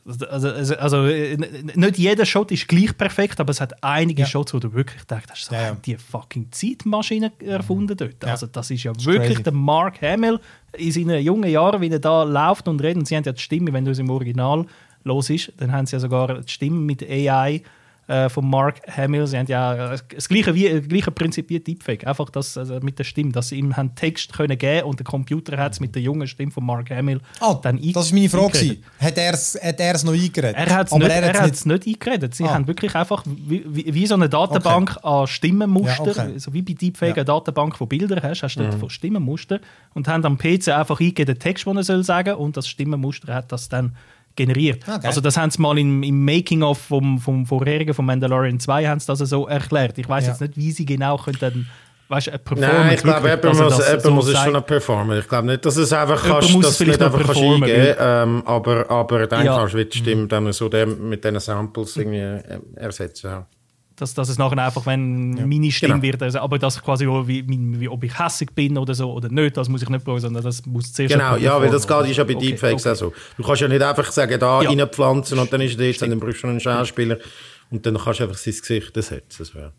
also, also, also äh, nicht jeder Shot ist gleich perfekt, aber es hat einige Ja. Shots, wo du wirklich denkst, hast, so, Ja, ja. die fucking Zeitmaschine erfunden dort. Also das ist ja wirklich crazy. der Mark Hamill in seinen jungen Jahren, wie er da läuft und redet. Und sie haben ja die Stimme, wenn du es im Original los ist, dann haben sie ja sogar die Stimme mit AI äh, von Mark Hamill. Sie haben ja äh, das gleiche, wie, das gleiche Prinzip wie Deepfake, einfach das also mit der Stimme, dass sie ihm haben Text können geben und der Computer hat es mit der jungen Stimme von Mark Hamill Ah, dann das war meine Frage. Hat er es hat er's noch eingeredet? Er hat es nicht, er er hat's nicht eingeredet. Sie Ah. haben wirklich einfach wie, wie, wie so eine Datenbank an Stimmenmuster, Ja, okay. so wie bei Deepfake Ja. eine Datenbank von Bildern hast, hast du dort von Stimmenmuster und haben am PC einfach eingegeben den Text, den er soll sagen und das Stimmenmuster hat das dann generiert. Okay. Also das haben sie mal im, im Making-of vom, vom vorherigen, vom Mandalorian 2, haben sie das so erklärt. Ich weiß Ja. jetzt nicht, wie sie genau können dann, weißt, eine Performance Nein, ich glaube, jemand muss, das jemand so muss es sagt. schon noch performen. Ich glaube nicht, dass es einfach Jemand kannst, dass nicht einfach kannst eingeben ähm, aber, aber dann Ja. kannst du die Stimme dann so dem, mit diesen Samples irgendwie äh, ersetzen. Ja. Dass, dass es nachher einfach, wenn meine Stimme Genau. wird, also, aber das quasi, auch wie, wie, wie, ob ich hässig bin oder so oder nicht, das muss ich nicht brauchen, sondern das muss zuerst Genau, ja, weil das geht ist ja bei Okay, Deepfakes okay. auch so. Du kannst ja nicht einfach sagen, da Ja. reinpflanzen und dann ist er jetzt, dann brauchst du schon einen Schauspieler und dann kannst du einfach sein Gesicht ersetzen. Das wäre.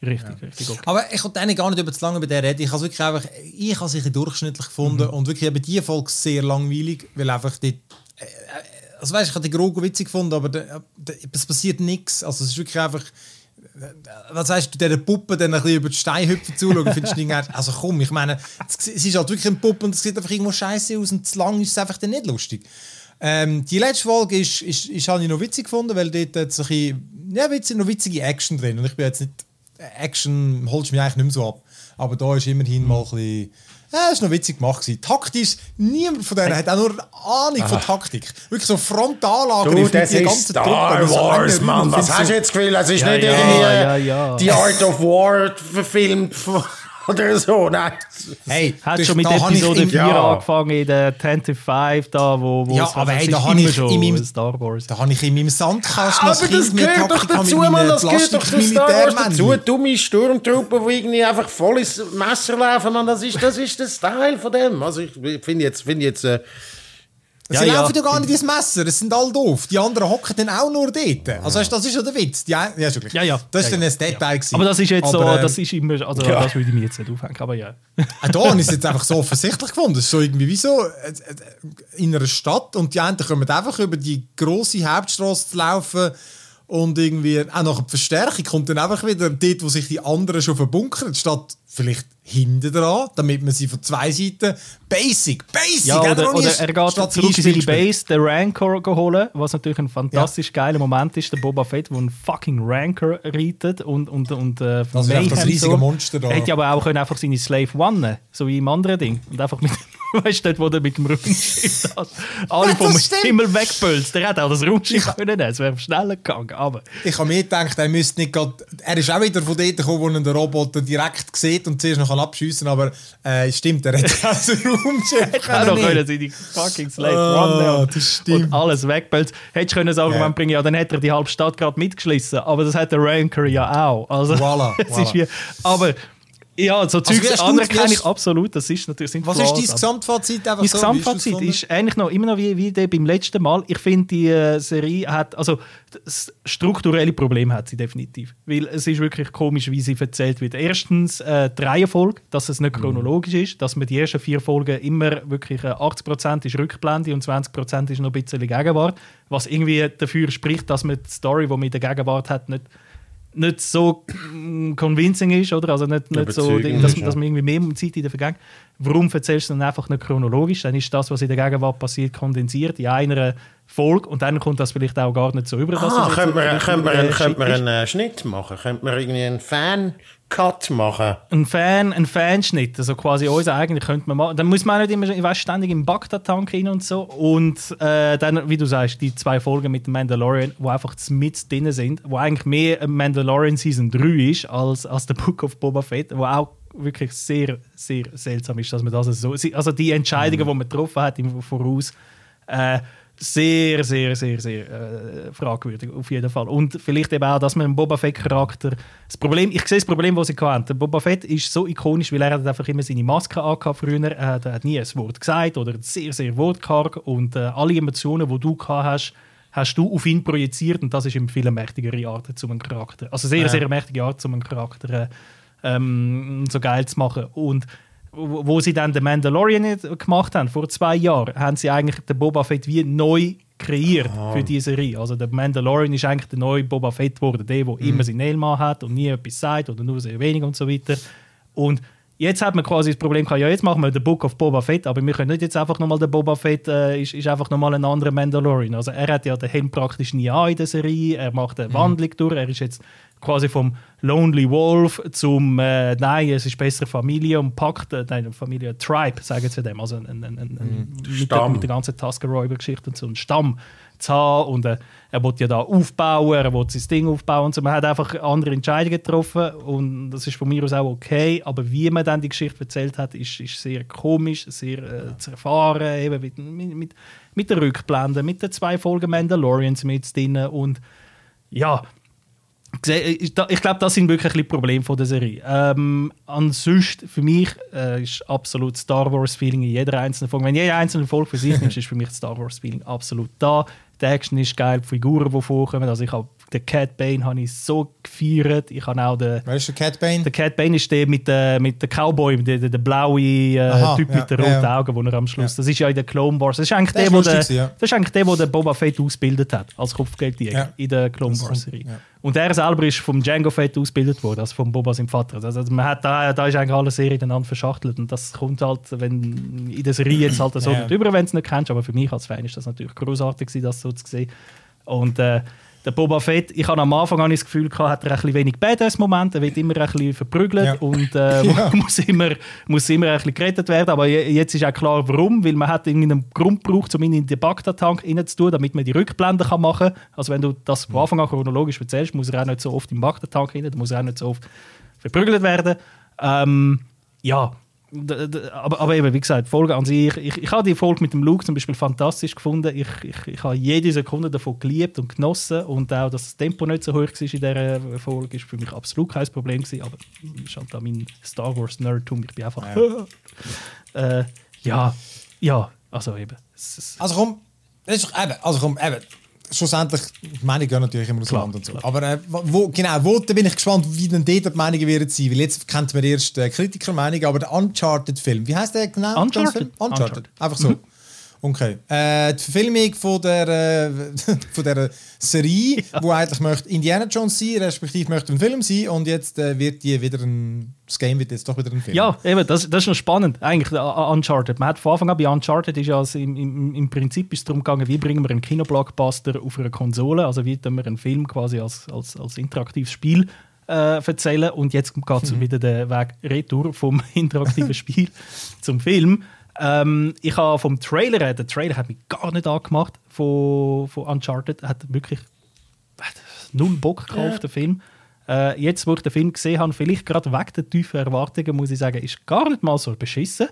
Richtig, richtig. Okay. Aber ich wollte eigentlich gar nicht über zu lange über den reden. Ich habe wirklich einfach, ich habe es durchschnittlich gefunden Mhm. und wirklich eben die Folge sehr langweilig, weil einfach die, also weißt, ich habe die Grogu witzig gefunden, aber es passiert nichts. Also es ist wirklich einfach, was sagst du, dieser Puppe dann ein bisschen über die Steinhüpfen zuschauen, findest du nicht, also komm, ich meine, es ist halt wirklich ein Puppe und es sieht einfach irgendwo scheiße aus und zu lang ist es einfach dann nicht lustig. Ähm, die letzte Folge ist, ist, ist habe ich noch witzig gefunden, weil dort hat so ein bisschen, ja, witzig, noch witzige Action drin und ich bin jetzt nicht Action holst mich eigentlich nicht mehr so ab. Aber da ist immerhin mal ein bisschen. Ja, ist noch witzig gemacht. Gewesen. Taktisch, niemand von denen hat auch nur eine Ahnung von Taktik. Wirklich so Frontalangriff mit der ganzen Truppe. Das so eine Räume und findest hast du jetzt das Gefühl, es ist Ja, nicht ja, irgendwie ja. die Art of War verfilmt oder so? Nein. Hey, Hat das- schon mit Episode im- 4 Ja. angefangen, in der 10-5 da, wo, wo Ja, es- aber hey, da habe immer ich schon in meinem- Star Wars. Da habe ich in meinem Sandkasten Aber das Kind gehört doch dazu, Mann, das gehört doch zu Star Wars dazu. Dumme Sturmtruppen, die irgendwie einfach voll ins Messer laufen, Mann, das ist, das ist der Style von dem. Also ich finde jetzt, finde jetzt, äh, Ja, Sie ja. laufen ja gar nicht ins Messer, es sind alle doof. Die anderen hocken dann auch nur dort. Also das ist ja der Witz. Die, ja, ist wirklich. Ja, ja. Das ist Ja, dann ein Detail. gewesen. Aber das ist jetzt so, Aber, ähm, das ist immer, also ja. das würde ich mir jetzt nicht aufhängen, aber ja. Auch da es jetzt einfach so offensichtlich gefunden. Es ist so irgendwie wie so äh, äh, in einer Stadt und die einen kommen einfach über die grosse Hauptstraße zu laufen und irgendwie auch nach der Verstärkung kommt dann einfach wieder dort, wo sich die anderen schon verbunkern, statt vielleicht hinten dran, damit man sie von zwei Seiten basic, basic, Ja, er oder, oder er geht statt zurück in seine Base, den Rancor holen, was natürlich ein fantastisch geiler Moment ist, der Boba Fett, der einen fucking Rancor reitet und, und, und äh, Das das riesige Monster da. Hätte aber auch können einfach seine Slave One, so wie im anderen Ding. Und einfach mit, weißt du, dort, wo er mit dem Raumschiff das alle vom. Himmel wegpölzt. Der hätte auch das Raumschiff können nehmen, es wäre schneller gegangen. Aber Ich habe mir gedacht, er müsste nicht grad, Er ist auch wieder von dort gekommen, wo er den Roboter direkt sieht und zuerst noch abschiessen aber äh, stimmt, er hätte auch das Raumschiff auch noch nehmen. können seine fucking Slave Ah, One nehmen und, alles wegpölzt. Hättest du können das Argument Ja. bringen, ja, dann hätte er die halbe Stadt gerade mitgeschlissen. Aber das hat der Rancor ja auch. Also, Voilà, voilà. ist wie, aber ja, so wie Zeugs hast du- andere wie kenne hast- ich absolut. Das ist natürlich sind Was Flaws, ist dein Gesamtfazit? Einfach mein so? Gesamtfazit ist eigentlich noch immer noch wie, wie der beim letzten Mal. Ich finde, die äh, Serie hat, also das strukturelle Probleme hat sie definitiv. Weil es ist wirklich komisch, wie sie erzählt wird. Erstens äh, die Reihenfolge, dass es nicht Mhm. chronologisch ist, dass man die ersten vier Folgen immer wirklich äh, 80% ist Rückblende und 20% ist noch ein bisschen Gegenwart. Was irgendwie dafür spricht, dass man die Story, die man in der Gegenwart hat, nicht nicht so mm, convincing ist, oder? Also nicht, nicht so, dass, dass man irgendwie mehr Zeit in der Vergangenheit. Warum erzählst du dann einfach nicht chronologisch? Dann ist das, was in der Gegenwart passiert, kondensiert in einer Folge und dann kommt das vielleicht auch gar nicht so über. Ah, könnte man, könnte man, ein- könnte man einen äh, Schnitt machen? Könnte man irgendwie einen Fan-Cut machen? ein Fan, ein Fanschnitt, also quasi uns eigentlich könnte man machen. Dann muss man auch nicht immer ich weiss, ständig im Bagdad-Tank rein und so. Und äh, dann, wie du sagst, die zwei Folgen mit dem Mandalorian, wo einfach mit drin sind, wo eigentlich mehr Mandalorian Season 3 ist als, als der Book of Boba Fett, wo auch wirklich sehr, sehr seltsam ist, dass man das so. Also die Entscheidungen, die man getroffen hat im Voraus, äh, sehr, sehr, sehr, sehr äh, fragwürdig, auf jeden Fall. Und vielleicht eben auch, dass man einen Boba Fett-Charakter. Das Problem, ich sehe das Problem, das sie hatten. Der Boba Fett ist so ikonisch, weil er hat einfach immer seine Maske angehabt früher. Er hat, er hat nie ein Wort gesagt oder sehr, sehr wortkarg. Und äh, alle Emotionen, die du gehabt hast, hast du auf ihn projiziert. Und das ist eine viel mächtigere Art, um einen Charakter. Also sehr, Ja. sehr mächtige Art, um einen Charakter äh, ähm, so geil zu machen. Und wo sie dann den Mandalorian gemacht haben, vor zwei Jahren, haben sie eigentlich den Boba Fett wie neu kreiert für diese Serie. Also der Mandalorian ist eigentlich der neue Boba Fett geworden, der, der immer seinen Elma hat und nie etwas sagt oder nur sehr wenig und so weiter. Und jetzt hat man quasi das Problem gehabt, ja jetzt machen wir den Book of Boba Fett, aber wir können nicht jetzt einfach nochmal der Boba Fett äh, ist, ist einfach nochmal ein anderer Mandalorian. Also er hat ja den Helm praktisch nie an in der Serie, er macht eine Wandlung durch, er ist jetzt quasi vom Lonely Wolf zum äh, nein, es ist bessere Familie und packt, äh, nein, Familie Tribe, sagen sie dem, also ein, ein, ein, ein, mit, der, Stamm. mit der ganzen Tusker-Räuber-Geschichte und so, ein Stamm zu haben und äh, er will ja da aufbauen, er will sein Ding aufbauen und so. Man hat einfach andere Entscheidungen getroffen und das ist von mir aus auch okay, aber wie man dann die Geschichte erzählt hat, ist, ist sehr komisch, sehr äh, zu erfahren, eben mit, mit, mit, mit der Rückblende, mit den zwei Folgen Mandalorians mit drin und ja, Ich glaube, das sind wirklich ein Probleme von der Serie. Ähm, ansonsten, für mich äh, ist absolut Star Wars-Feeling in jeder einzelnen Folge. Wenn jede einzelne Folge für sich nimmst, ist für mich das Star Wars-Feeling absolut da. Action ist geil, die Figuren, die vorkommen. Also ich habe den Cat Bane habe ich so gefeiert. Ich habe auch den, Wer ist der Cat Bane? der Cat Bane ist der mit der, mit der Cowboy, der, der, der blaue äh, Aha, Typ ja, mit den ja, roten ja. Augen, wo er am Schluss. Das ist ja in der Clone Wars. Das ist eigentlich Der der, wo der, ja. das ist eigentlich der, der den Boba Fett ausgebildet hat als Kopfgeldjäger Ja. in der Clone Wars Serie. ja. Und er selber ist vom Django Fett ausgebildet worden, also vom Boba seinem Vater. Also man hat da, da ist eigentlich alle Serien ineinander verschachtelt und das kommt halt, wenn in der Serie jetzt halt so Ja. nicht über, wenn du es nicht kennst, aber für mich als Fan ist das natürlich großartig, das so zu sehen. Und äh, der Boba Fett, ich habe am Anfang habe das Gefühl gehabt, hat er ein bisschen wenig Badass-Moment, er wird immer ein bisschen verprügelt Ja. und äh, Ja. muss, immer, muss immer ein bisschen gerettet werden. Aber je- jetzt ist auch klar, warum, weil man hat irgendeinen Grund gebraucht, um ihn in den Bagdad-Tank reinzutun, damit man die Rückblende kann machen kann. Also wenn du das von Anfang an chronologisch erzählst, muss er auch nicht so oft im Bagdad-Tank rein, muss er auch nicht so oft verprügelt werden. Ähm, ja, aber, aber eben, wie gesagt, Folge an sich, ich, ich habe die Folge mit dem Luke zum Beispiel fantastisch gefunden. Ich, ich, ich habe jede Sekunde davon geliebt und genossen und auch, dass das Tempo nicht so hoch war in dieser Folge, ist für mich absolut kein Problem gewesen, aber ist halt auch mein Star Wars Nerdtum, ich bin einfach äh, ja, ja, also eben. Also komm, das ist, eben, also komm, eben, schlussendlich, die Meinungen gehen natürlich immer Klar, auseinander und so. klar. Aber äh, wo, genau, wo, da bin ich gespannt, wie denn dort die Meinungen werden sein. Weil jetzt kennt man erst äh, Kritikermeinungen, aber der Uncharted-Film, wie heißt der genau? Uncharted? Uncharted. Uncharted. Einfach so. Okay. Äh, die Verfilmung von der, äh, von der Serie, ja. wo eigentlich möchte Indiana Jones sein, respektive möchte ein Film sein und jetzt äh, wird die wieder ein, das Game wird jetzt doch wieder ein Film. Ja, eben, das, das ist noch spannend. Eigentlich uh, Uncharted. Man hat von Anfang an bei Uncharted ist ja also im, im, im Prinzip ist darum gegangen, wie bringen wir einen Kinoblockbuster auf einer Konsole, also wie tun wir einen Film quasi als, als, als interaktives Spiel äh, erzählen und jetzt geht es mhm. wieder den Weg retour vom interaktiven Spiel zum Film. Ähm, ich habe vom Trailer, der Trailer hat mich gar nicht angemacht von, von Uncharted, hat wirklich hat null Bock gekauft, ja. der Film. Äh, jetzt, wo ich den Film gesehen habe, vielleicht gerade wegen der tiefen Erwartungen, muss ich sagen, ist gar nicht mal so beschissen.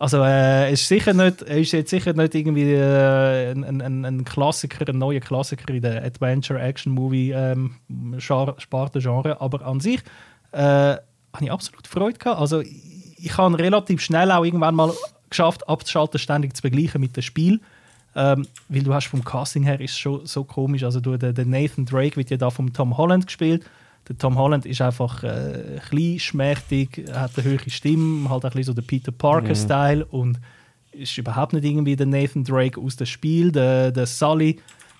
Also äh, ist sicher nicht, ist jetzt sicher nicht irgendwie äh, ein, ein, ein, Klassiker, ein neuer Klassiker in der Adventure-Action-Movie ähm, aber an sich äh, habe ich absolut Freude gehabt. Also ich habe relativ schnell auch irgendwann mal geschafft, abzuschalten, ständig zu begleichen mit dem Spiel. Ähm, weil du hast vom Casting her ist schon so komisch. Also du, der, der Nathan Drake wird ja da vom Tom Holland gespielt. Der Tom Holland ist einfach äh, klein, schmächtig, hat eine höhere Stimme, halt ein bisschen so der Peter Parker-Style mhm. und ist überhaupt nicht irgendwie der Nathan Drake aus dem Spiel. Der, der Sully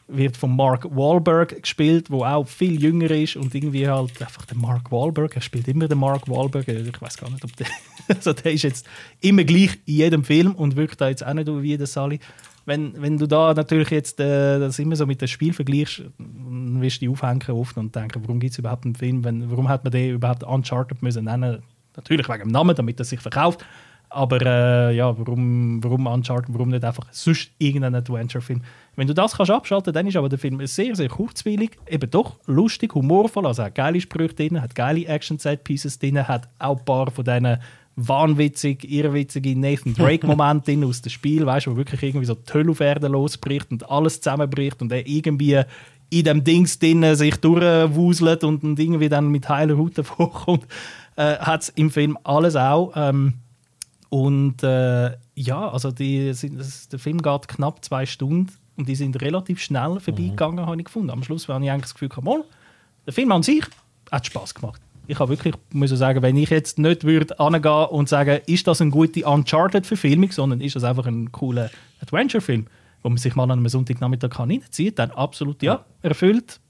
wird von Mark Wahlberg gespielt, wo auch viel jünger ist und irgendwie halt einfach der Mark Wahlberg. Er spielt immer den Mark Wahlberg. Ich weiß gar nicht, ob der, also der ist jetzt immer gleich in jedem Film und wirkt da jetzt auch nicht wie der Sully. Wenn, wenn du da natürlich jetzt äh, das immer so mit dem Spiel vergleichst, dann wirst du die aufhängen oft und denken, warum gibt es überhaupt einen Film, wenn, warum hat man den überhaupt Uncharted müssen nennen? Natürlich wegen dem Namen, damit er sich verkauft. Aber äh, ja, warum, warum Uncharted, warum nicht einfach sonst irgendein Adventure-Film? Wenn du das kannst abschalten, dann ist aber der Film sehr, sehr kurzweilig, eben doch lustig, humorvoll, also hat geile Sprüche drin, hat geile Action-Set-Pieces drin, hat auch ein paar von diesen wahnwitzig, irrwitzigen Nathan Drake-Momente drin aus dem Spiel, weißt du, wo wirklich irgendwie so die Hölle auf Erden losbricht und alles zusammenbricht und er irgendwie in dem Dings drin sich durchwuselt und, und irgendwie dann mit heiler Haut vorkommt, äh, hat es im Film alles auch. Ähm, und äh, ja, also die, der Film geht knapp zwei Stunden und die sind relativ schnell vorbeigegangen, mhm. habe ich gefunden. Am Schluss habe ich eigentlich das Gefühl, gehabt, der Film an sich hat Spaß gemacht. Ich habe wirklich muss sagen, wenn ich jetzt nicht würde angehen und sagen, ist das eine gute Uncharted-Verfilmung, sondern ist das einfach ein cooler Adventure-Film, wo man sich mal an einem Sonntagnachmittag reinzieht, dann absolut ja, erfüllt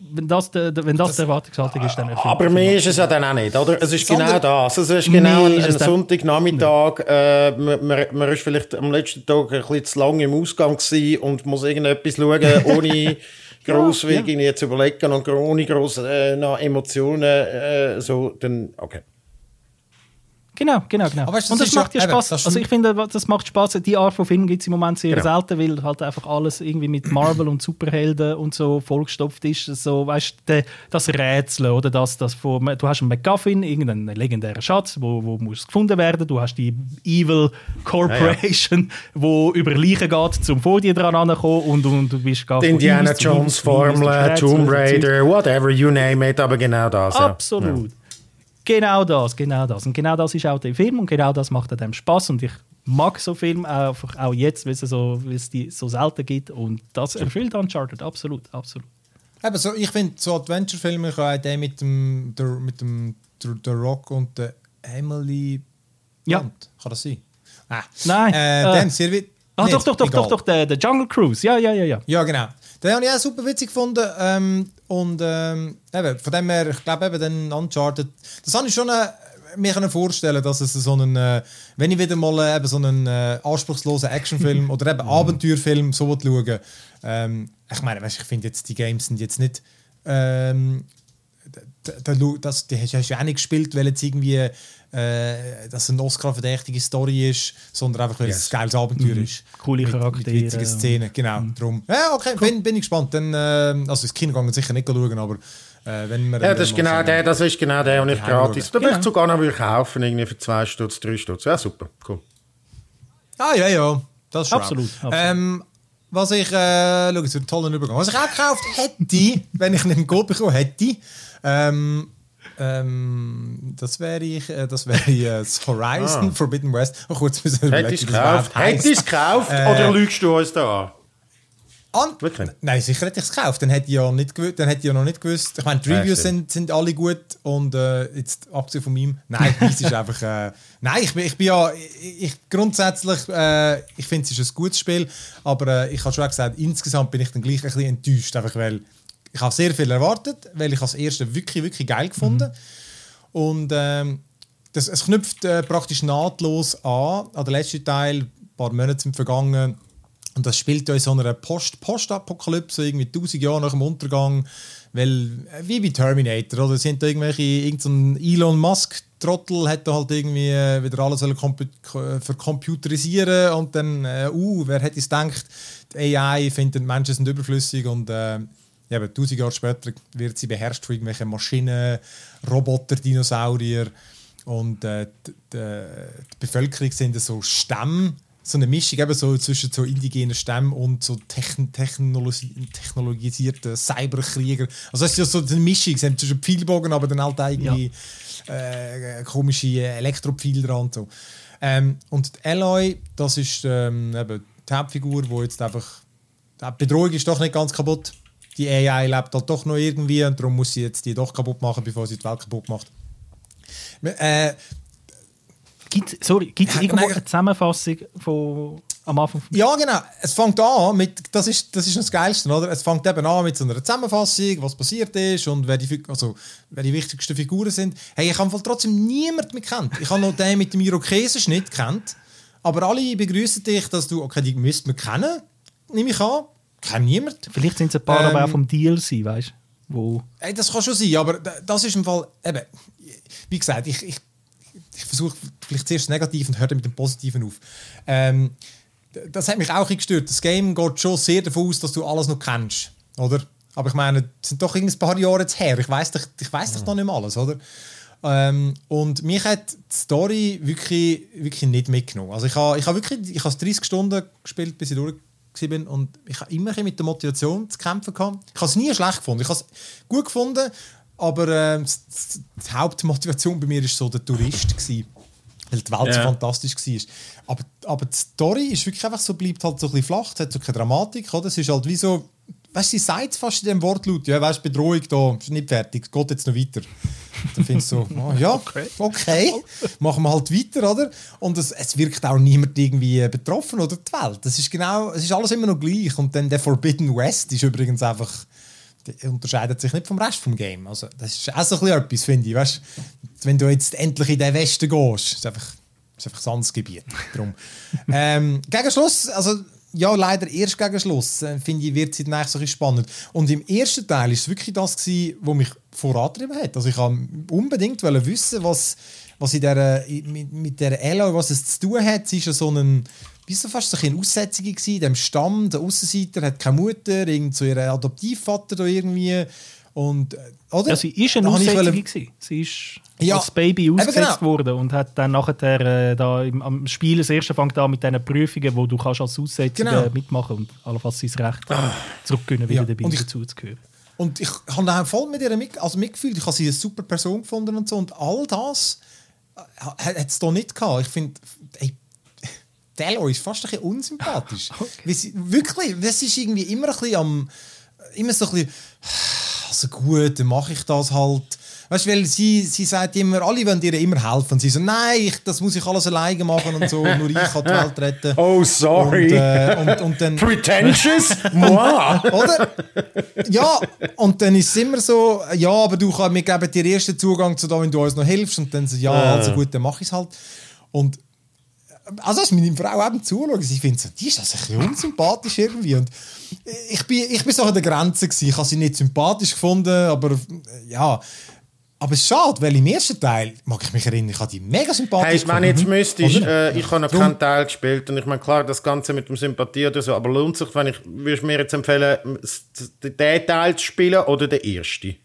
wenn das, de, wenn das, das die Erwartungshaltung ist, dann. Aber mir ist es ja dann auch nicht, oder? Es ist Sondern, genau das. Es ist genau ein, ein Sonntagnachmittag. Äh, man, man, man ist vielleicht am letzten Tag ein bisschen zu lange im Ausgang gewesen und muss irgendetwas schauen, ohne gross ja, ja. zu überlegen und ohne grosse äh, Emotionen. Äh, so, dann, okay. Genau, genau, genau. Weißt, und das, das macht ja Spaß. Also ich finde, das macht Spaß. Die Art von Film gibt es im Moment sehr genau. selten, weil halt einfach alles irgendwie mit Marvel und Superhelden und so vollgestopft ist. So, weißt du, das Rätsel oder das, das von, du hast einen MacGuffin, irgendeinen legendären Schatz, wo, wo muss gefunden werden. Du hast die Evil Corporation, ja, ja. wo über Leichen geht, zum vor dir dran ankommen und, und du bist gar Indiana Jones Formel, Tomb Raider, whatever you name it, aber genau das. Absolut. Genau das, genau das. Und genau das ist auch der Film und genau das macht dem Spaß. Und ich mag so Filme einfach auch jetzt, weil es, so, weil es die so selten gibt. Und das erfüllt Uncharted, absolut, absolut. Eben so, ich finde, so Adventure-Filme, ich auch den mit dem, der, mit dem der, der Rock und der Emily ja. Blunt. Kann das sein? Ah. Nein. Äh, äh. Dann, sehr Ah, doch, doch, doch, doch, doch, der, der Jungle Cruise. Ja, ja, ja, ja. Ja, genau. Den habe ich auch super witzig gefunden. Ähm, und ähm, eben, von dem her, ich glaube eben, den Uncharted, das habe ich schon äh, mir können vorstellen, dass es so einen, äh, wenn ich wieder mal äh, eben so einen äh, anspruchslosen Actionfilm oder eben Abenteuerfilm so schaue, ähm, ich meine, weißt, ich finde jetzt, die Games sind jetzt nicht, ähm, das, die hast du ja auch nicht gespielt, weil jetzt irgendwie äh, dass es eine Oscar-verdächtige Story ist, sondern einfach, weil yes. es ein geiles Abenteuer mhm. ist. Coole Charaktere. Mit witzigen Szenen, genau. Mhm. Drum. Ja, okay, cool. bin, bin ich gespannt. Dann, äh, also ins Kino gehen sicher nicht schauen, aber äh, wenn wir... Ja, das ist, genau der, das ist genau der, und ich gratis... Da genau. ich sogar noch kaufen, irgendwie für zwei Stutz, drei Stutz. Ja, super, cool. Ah, ja, ja. Das ist absolut. absolut. Ähm, was ich, äh, schau, einen tollen Übergang. Was ich auch gekauft hätte, wenn ich nicht einen Code bekommen hätte, ähm, ähm, das wäre ich, äh, das wäre äh, das Horizon ah. Forbidden West. Oh, kurz wir Hättest du es gekauft? Hättest gekauft äh, oder lügst du uns da an? An Wirklich? Nein, sicher hätte ich es gekauft. Dann hätte ich ja, nicht gewusst, dann hätte ich ja noch nicht gewusst. Ich meine, die Ja, Reviews stimmt. sind, sind alle gut und äh, jetzt abgesehen von meinem. Nein, dies ist einfach. Äh, nein, ich bin, ich bin ja. Ich, ich, grundsätzlich, äh, ich finde es ist ein gutes Spiel, aber äh, ich habe schon auch gesagt, insgesamt bin ich dann gleich ein bisschen enttäuscht, einfach weil ich habe sehr viel erwartet, weil ich das erste wirklich, wirklich geil gefunden und ähm, das, es knüpft äh, praktisch nahtlos an an den letzten Teil. Ein paar Monate sind vergangen. Und das spielt ja in so einer Post Postapokalypse, irgendwie 1000 Jahre nach dem Untergang. Weil, äh, wie bei Terminator, oder? Sind da irgendwelche, irgendein Elon Musk-Trottel hat da halt irgendwie äh, wieder alles vercomputerisieren und dann, äh, uh, wer hätte es gedacht, die AI findet, Menschen sind überflüssig und äh, ja, aber 1000 Jahre später wird sie beherrscht von irgendwelchen Maschinen, Roboter, Dinosaurier und äh, die, die, die Bevölkerung sind so Stämme, so eine Mischung eben so zwischen so indigenen Stämmen und so techn technologi technologisierten Cyberkrieger. Also es ist ja so eine Mischung, sie haben zwischen Pfeilbogen, aber dann halt irgendwie äh, komische Elektropfeile dran und so. Ähm, und die Alloy, das ist ähm, eben die Hauptfigur, die jetzt einfach die Bedrohung ist doch nicht ganz kaputt. Die AI lebt halt doch noch irgendwie und darum muss sie jetzt die doch kaputt machen, bevor sie die Welt kaputt macht. Äh, Gibt Ja, irgendwo eine Zusammenfassung von, am Anfang? ja, genau. Es fängt an mit, das ist, das ist das Geilste, oder? Es fängt eben an mit so einer Zusammenfassung, was passiert ist und wer die, also, wer die wichtigsten Figuren sind. Hey, ich habe voll trotzdem niemand mehr kennt. Ich habe noch den mit dem Irokesenschnitt kennt, aber alle begrüßen dich, dass du, okay, die müsst man kennen, nehme ich an. Kennt niemand. Vielleicht sind es ein paar aber Ähm, auch vom DLC, weißt du? Wo Ey, das kann schon sein, aber da- das ist im Fall, eben, wie gesagt, ich, ich, ich versuche vielleicht zuerst das Negative und höre dann mit dem Positiven auf. Ähm, das hat mich auch gestört. Das Game geht schon sehr davon aus, dass du alles noch kennst, oder? Aber ich meine, es sind doch ein paar Jahre jetzt her. Ich weiß doch, ich weiß doch noch nicht alles, oder? Ähm, und mich hat die Story wirklich, wirklich nicht mitgenommen. Also ich habe ich ha wirklich, ich habe 30 Stunden gespielt, bis ich durch bin und ich habe immer mit der Motivation zu kämpfen gehabt. Ich habe es nie schlecht gefunden. Ich habe es gut gefunden, aber s- die Hauptmotivation bei mir war so der Tourist. Gewesen, weil die Welt so Ja. fantastisch war. Aber, aber die Story ist wirklich einfach so, bleibt halt so ein bisschen flach, es hat so keine Dramatik. Oder? Es ist halt wie so, weißt du, sie sagt fast in dem Wortlaut, ja, weißt du, Bedrohung da, ist nicht fertig, es geht jetzt noch weiter. Dann findest du so, oh, ja, okay. machen wir halt weiter, oder? Und es, es wirkt auch niemand irgendwie betroffen oder die Welt. Das ist genau, es ist alles immer noch gleich. Und dann der Forbidden West ist übrigens einfach, unterscheidet sich nicht vom Rest vom Game. Also das ist auch so ein bisschen etwas, finde ich. Weißt, wenn du jetzt endlich in den Westen gehst, ist einfach, ist einfach ein anderes Gebiet. Darum. ähm, gegen Schluss, also ja, leider erst gegen Schluss, äh, finde ich, wird es dann eigentlich so ein spannend. Und im ersten Teil ist es wirklich das gewesen, was mich vorangetrieben hat. Also ich habe unbedingt wissen, was, was in der, mit, mit der Ella, was es zu tun hat. Sie ist ja so ein, wie so fast so ein eine Aussetzung gewesen, dem Stamm, der Aussenseiter hat keine Mutter, irgend so ihr Adoptivvater da irgendwie. Und, äh, oder? ja, sie ist eine Aussetzung. gewesen. Sie ist Ja, als Baby ausgesetzt genau. worden und hat dann nachher äh, da im, am Spiel das erste fängt an mit diesen Prüfungen, wo du kannst als Aussetzer Genau. mitmachen und allenfalls sein Recht zurückgewinnen, wieder Ja, dabei dazuzugehören. Und ich habe dann voll mit ihr mit, also mitgefühlt. Ich habe sie eine super Person gefunden und so. Und all das äh, hat es da nicht gehabt. Ich finde, ey, Delo ist fast ein bisschen unsympathisch. Weil sie, wirklich, das ist irgendwie immer ein bisschen am, immer so ein bisschen, also gut, dann mache ich das halt. Weißt du, weil sie, sie sagt immer, alle wollen ihr immer helfen. Und sie so, nein, ich, das muss ich alles alleine machen und so, nur ich kann die Welt retten. Oh, sorry. Und, äh, und, und dann, Pretentious? Moi? oder? Ja, und dann ist es immer so, ja, aber du, kann- wir geben dir erst den Zugang zu da, wenn du uns noch hilfst. Und dann so, ja, also gut, dann mach ich es halt. Und also als meine Frau eben zuschaut, ich finde so, die ist also ein bisschen unsympathisch irgendwie. Und ich bin, ich bin so an der Grenze gewesen. Ich habe sie nicht sympathisch gefunden, aber äh, ja. Aber es ist schade, weil im ersten Teil, mag ich mich erinnern, ich habe die mega sympathisch Hey, wenn jetzt gefunden. müsstest, Oder? äh, ich habe noch keinen Teil gespielt und ich meine, klar, das Ganze mit dem Sympathie oder so, aber lohnt sich, wenn ich, würdest mir jetzt empfehlen, den Teil zu spielen oder den ersten?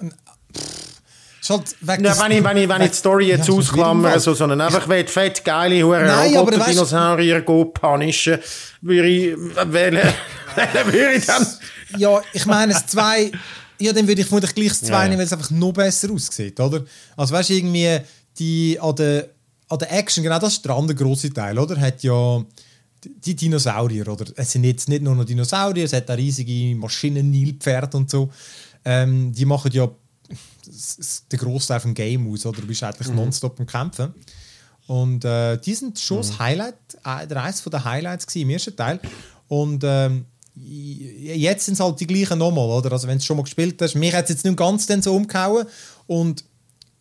Ist halt Ja, wenn ich, wenn ich, wenn ich die Story jetzt Ja, ausklammere, so, sondern einfach will fett geile hure Nein, aber Roboter, weißt- Dinosaurier go punischen, würde ich wählen, würde ich dann. Ja, ich meine, das 2, ja, dann würde ich vermutlich gleich das 2 Ja, ja. nehmen, weil es einfach noch besser aussieht, oder? Also weißt du, irgendwie die an der, an der Action, genau das ist der andere grosse Teil, oder? Hat ja die Dinosaurier, oder? Es sind jetzt nicht nur noch Dinosaurier, es hat auch riesige Maschinen, Nilpferde und so. Ähm, die machen ja den Großteil vom Game aus, oder? Du bist eigentlich mhm. nonstop am Kämpfen. Und äh, die sind schon mhm. das Highlight, äh, der eines der Highlights im ersten Teil. Und ähm, jetzt sind es halt die gleichen nochmal, oder? Also wenn du schon mal gespielt hast, mich hat es jetzt nicht ganz so umgehauen. Und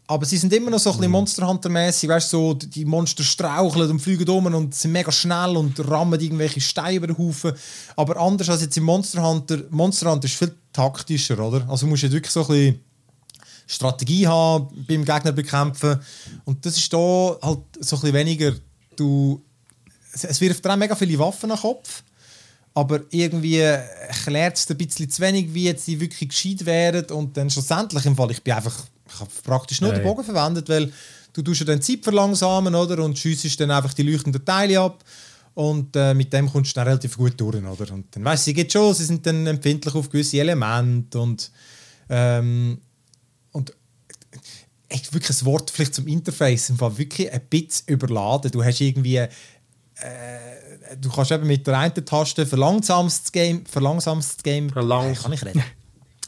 aber sie sind immer noch so ein bisschen mhm. Monster Hunter-mäßig, weißt so, die Monster straucheln und fliegen um und sind mega schnell und rammen irgendwelche Steine über den Haufen. Aber anders als jetzt im Monster Hunter, Monster Hunter ist viel taktischer, oder? Also du musst jetzt wirklich so ein bisschen Strategie haben beim Gegner bekämpfen. Und das ist da halt so ein bisschen weniger, du, es wirft dir mega viele Waffen an den Kopf aber irgendwie erklärt es ein bisschen zu wenig, wie jetzt die wirklich gescheit wären und dann schlussendlich im Fall, ich bin einfach ich habe praktisch nur hey. den Bogen verwendet, weil du tust ja dann Zeit verlangsamen, oder? Und schiessest dann einfach die leuchtenden Teile ab. Und äh, mit dem kommst du dann relativ gut durch, oder? Und dann weißt du, geht schon, sie sind dann empfindlich auf gewisse Elemente und ähm, und echt wirklich ein Wort vielleicht zum Interface im Fall wirklich ein bisschen überladen. Du hast irgendwie äh, du kannst eben mit der einen Taste verlangsamst das Game, verlangsamst das Game, Verlangs äh, kann ich reden?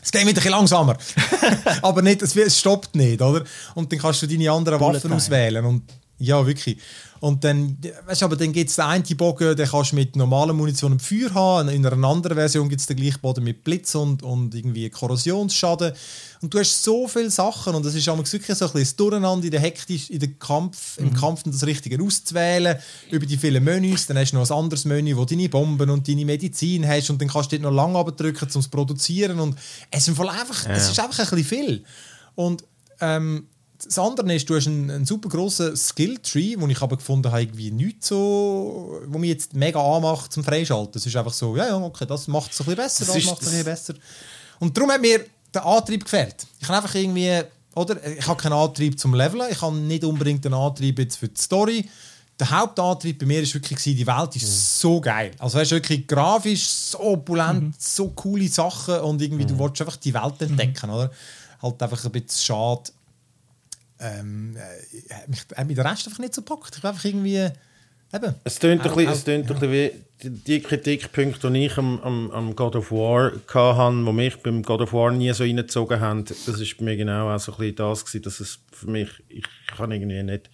es geht wieder ein bisschen langsamer. aber nicht, es, stoppt nicht, oder? Und dann kannst du deine anderen Waffen auswählen. Und, ja, wirklich. Und dann, weißt du, aber dann gibt es den einen Bogen, den kannst du mit normaler Munition und Feuer haben. In einer anderen Version gibt es den gleichen Boden mit Blitz und, und irgendwie Korrosionsschaden. Und du hast so viele Sachen und es ist wirklich so ein bisschen das Durcheinander in der Hektisch, in der Kampf, mhm. im Kampf das Richtige auszuwählen, über die vielen Menüs. Dann hast du noch ein anderes Menü, wo deine Bomben und deine Medizin hast und dann kannst du dort noch lange abdrücken, um es zu produzieren. Und es ist einfach, ja. es ist einfach ein bisschen viel. Und ähm, das andere ist, du hast einen, einen super grossen Skill-Tree, wo ich aber gefunden habe, irgendwie nichts so, wo mich jetzt mega anmacht zum Freischalten. Es ist einfach so, ja, ja, okay, das macht es ein bisschen besser, das, das macht es ein bisschen besser. Und darum hat mir der Antrieb gefällt. Ich habe einfach irgendwie, oder, ich habe keinen Antrieb zum Leveln, ich habe nicht unbedingt einen Antrieb jetzt für die Story. Der Hauptantrieb bei mir ist wirklich die Welt ist mhm. so geil. Also weißt, wirklich grafisch so opulent, mhm. so coole Sachen und irgendwie mhm. du willst einfach die Welt entdecken, mhm. oder? Halt einfach ein bisschen schade, ähm, äh, mich, hat mich der Rest einfach nicht so gepackt. Ich war einfach irgendwie... Eben. Es tönt ein bisschen, es tönt ja. wie die Kritikpunkte, die ich am, am, am God of War hatte, die mich beim God of War nie so reingezogen haben, das war bei mir genau auch so ein bisschen das gewesen, dass es für mich, ich kann irgendwie nicht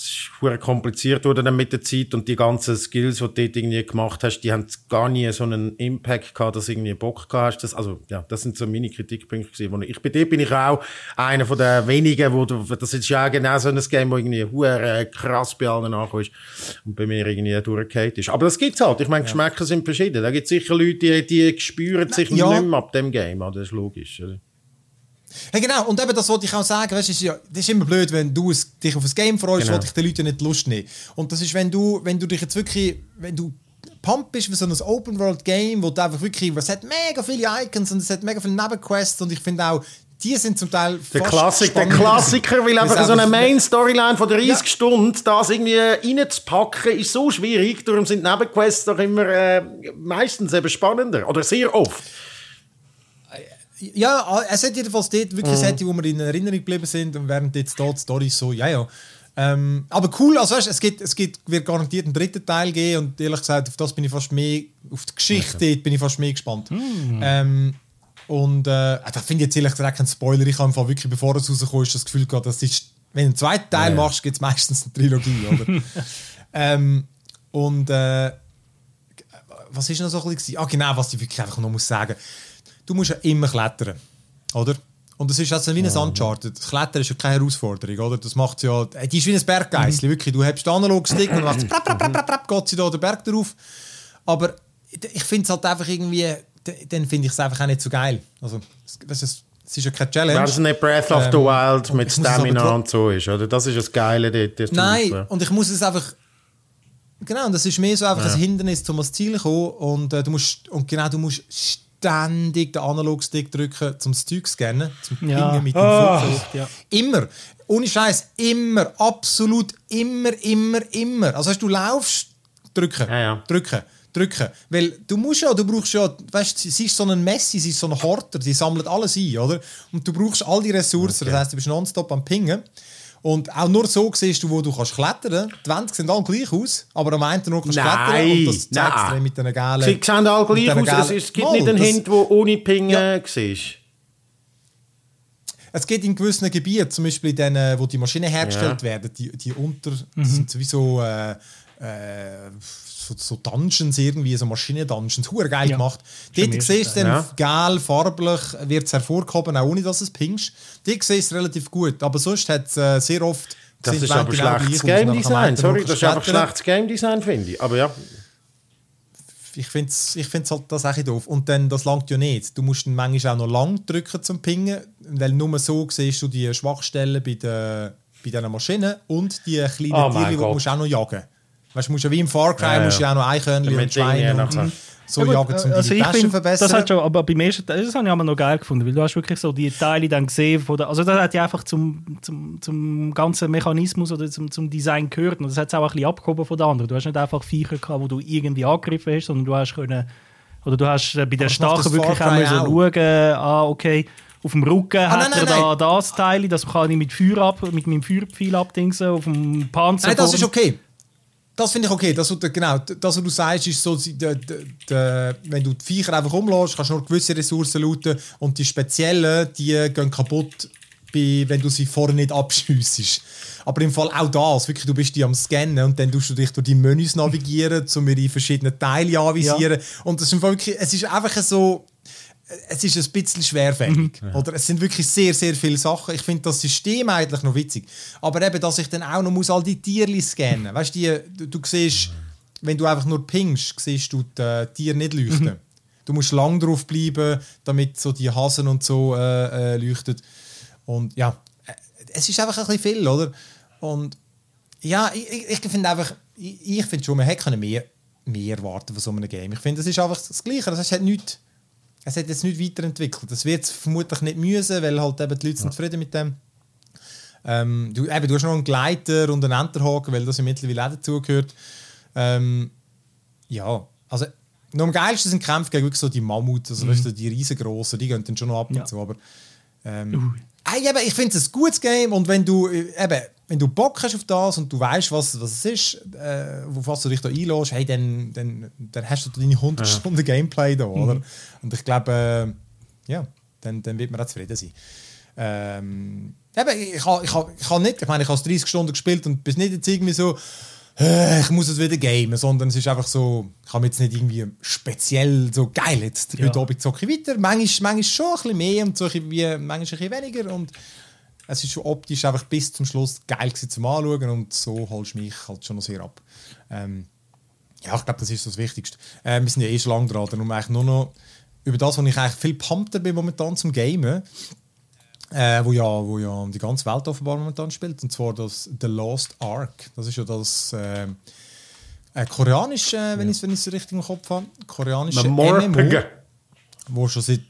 es ist kompliziert wurde dann mit der Zeit und die ganzen Skills, die du dort irgendwie gemacht hast, die haben gar nie so einen Impact gehabt, dass du irgendwie Bock gehabt hast. Das, also, ja, das sind so meine Kritikpunkte gewesen. Ich, bei dir bin ich auch einer von den wenigen, wo du, das ist ja genau so ein Game, wo irgendwie hure krass bei allen ankommst und bei mir irgendwie durchgehakt ist. Aber das gibt's halt. Ich meine, Geschmäcker sind verschieden. Da gibt es sicher Leute, die, die spüren sich ja. nicht mehr ab dem Game. Das ist logisch. Oder? Hey, genau, und eben das wollte ich auch sagen, weißt, ist ja, das ist immer blöd, wenn du es, dich auf ein Game freust, genau. wollte ich den Leuten nicht Lust nehmen. Und das ist, wenn du, wenn du dich jetzt wirklich, wenn du pumped bist für so ein Open-World-Game, wo du einfach wirklich, es hat mega viele Icons und es hat mega viele Nebenquests und ich finde auch, die sind zum Teil der, Klassik, der Klassiker, weil einfach so eine Main-Storyline von 30 ja. Stunden, das irgendwie reinzupacken, ist so schwierig. Darum sind Nebenquests doch immer äh, meistens eben spannender. Oder sehr oft. Ja, es hat jedenfalls dort wirklich mhm. Sätze, wo wir in Erinnerung geblieben sind und während jetzt dort die Story so, ja, ja. Ähm, aber cool, also weißt, es, gibt, es gibt, wird garantiert einen dritten Teil geben und ehrlich gesagt, auf das bin ich fast mehr, auf die Geschichte okay. bin ich fast mehr gespannt. Mhm. Ähm, und äh, da finde ich jetzt ehrlich gesagt keinen Spoiler. Ich habe wirklich, bevor es rauskommt, das Gefühl gehabt, dass ist, wenn du einen zweiten Teil ja. machst, gibt es meistens eine Trilogie, oder? ähm, und äh, was ist noch so ein bisschen? Ah, genau, was ich wirklich einfach noch muss sagen muss du musst ja immer klettern, oder? Und das ist also wie ein ja. Uncharted. Das Klettern ist ja keine Herausforderung, oder? Das macht ja, die ist wie ein Berggeissli, mhm. wirklich. Du hast den Analogstick und machst prap, prap, prap, prap, geht sie da den Berg drauf. Aber ich finde es halt einfach irgendwie, dann finde ich es einfach auch nicht so geil. Also, das ist, es ist ja keine Challenge. Weil es nicht Breath of the ähm, Wild mit Stamina und so ist, oder? Das ist das Geile dort. Nein, und ich muss es einfach... Genau, und das ist mehr so einfach ja. ein Hindernis, um ans Ziel zu kommen. Und, äh, du musst, und genau, du musst ständig den Analogstick drücken, zum Zeug zu scannen, zum Pingen ja. mit dem oh. Fokus. Ja. Immer. Ohne Scheiß, immer, absolut immer, immer, immer. Also hast du laufst, drücken, ja, ja. drücken, drücken. Weil du musst ja, du brauchst ja, weißt du, sie ist so ein Messi, sie ist so ein Horter, sie sammelt alles ein, oder? Und du brauchst all die Ressourcen, okay. das heißt, du bist nonstop am Pingen. Und auch nur so siehst du, wo du kannst klettern. Die Wände sehen alle gleich aus, aber am einen nur kannst du klettern und das zeigst nein. du dir mit diesen gelben... Sie sehen alle gleich aus. Es, gelben- es gibt Mal, nicht einen Hint, der ohne Ping Ja. siehst. Es geht in gewissen Gebieten, zum Beispiel in denen, wo die Maschinen hergestellt Ja. werden, die, die unter, das sind sowieso äh, äh, so, so Dungeons irgendwie, so Maschinen-Dungeons, hure geil Ja. gemacht. Dort siehst du dann Ja. geil, farblich, wird es hervorgehoben, auch ohne dass es pingst. Dort siehst du es relativ gut, aber sonst hat es äh, sehr oft... Das ist aber genau schlechtes Game Design. Sorry, das ist einfach schlechtes Game Design, finde ich. Aber ja. ich finde es ich find's halt das auch doof. Und dann, das langt ja nicht. Du musst dann manchmal auch noch lang drücken zum Pingen, weil nur so siehst du die Schwachstellen bei den bei diesen Maschinen und die kleinen Oh Tiere, die musst du auch noch jagen. Weißt du, musst ja wie im Far Cry, Ja, ja. musst du ja auch noch Eichhörnchen und Schweine Dinge und so Ja, jagen, um also die ich Taschen zu find, verbessern. Das hat schon, aber beim ersten Teil, das habe ich aber noch geil gefunden, weil du hast wirklich so die Teile dann gesehen, von der, also das hat ja einfach zum, zum, zum ganzen Mechanismus oder zum, zum Design gehört und das hat es auch ein bisschen abgehoben von den anderen. Du hast nicht einfach Viecher gehabt, wo du irgendwie angegriffen hast, sondern du hast können, oder du hast äh, bei den Starken wirklich auch müssen auch. schauen, ah, okay, auf dem Rücken Ah, hat nein, er nein, da das Teil, das kann ich mit Feuer ab, mit meinem Feuerpfeil abdingsen, auf dem Panzer. Nein, das ist okay. Das finde ich okay. Das, was du- genau, das, was du sagst, ist so, die, die, die, wenn du die Viecher einfach umlässt, kannst du nur gewisse Ressourcen looten und die speziellen, die gehen kaputt, bei, wenn du sie vorne nicht abschiessest. Aber im Fall auch das, wirklich, du bist die am Scannen und dann tust du dich durch die Menüs navigieren, um ihre verschiedenen Teile anvisieren. Und das ist wirklich, es ist einfach so, es ist ein bisschen schwerfällig. Oder es sind wirklich sehr, sehr viele Sachen. Ich finde das System eigentlich noch witzig. Aber eben, dass ich dann auch noch muss all die Tierli scannen Weißt du, die- du, du siehst, wenn du einfach nur pingst, siehst du die Tiere nicht leuchten. Du musst lang drauf bleiben, damit so die Hasen und so äh, äh, leuchten. Und ja, äh, es ist einfach ein bisschen viel, oder? Und ja, ich, ich, finde einfach, ich, ich finde schon, man hätte mehr, mehr erwarten von so einem Game. Ich finde, das ist einfach das Gleiche. Das hat nicht, es hat jetzt nicht weiterentwickelt. Das wird es vermutlich nicht müssen, weil halt eben die Leute sind zufrieden mit dem. Ähm, du, eben, du hast noch einen Gleiter und einen Enterhaken, weil das ja mittlerweile auch dazugehört. Ähm, ja, also noch am geilsten sind Kämpfe gegen wirklich so die Mammuts, also weißt du, die riesengroßen, die gehen dann schon noch ab Ja. und zu, aber ähm, ey, eben, ich finde es ein gutes Game und wenn du äh, eben, wenn du Bock hast auf das und du weißt, was, was es ist, äh, auf was du dich da einlässt, hey, dann, dann, dann hast du deine 100 Stunden Gameplay da, oder? Und ich glaube, äh, ja, dann, dann wird man auch zufrieden sein. Ähm, eben, ich habe ich ha, ich ha nicht, ich meine, ich habe 30 Stunden gespielt und bis nicht jetzt irgendwie so, äh, ich muss es wieder gamen, sondern es ist einfach so, ich habe jetzt nicht irgendwie speziell so geil, jetzt Ja. heute Abend zocke ich weiter, manchmal, manchmal schon ein bisschen mehr und so ein bisschen, wie, manchmal ein bisschen weniger und es ist schon optisch einfach bis zum Schluss geil zum Anschauen und so holst du mich halt schon noch sehr ab. Ähm, ja, ich glaube, das ist so das Wichtigste. Äh, wir sind ja eh schon lange dran, darum eigentlich nur noch über das, was ich eigentlich viel pumpter bin momentan zum Gamen, äh, wo, ja, wo ja die ganze Welt offenbar momentan spielt, und zwar das The Lost Ark. Das ist ja das äh, äh, koreanische, äh, wenn ich es richtig im Kopf habe, koreanische MMO, wo schon seit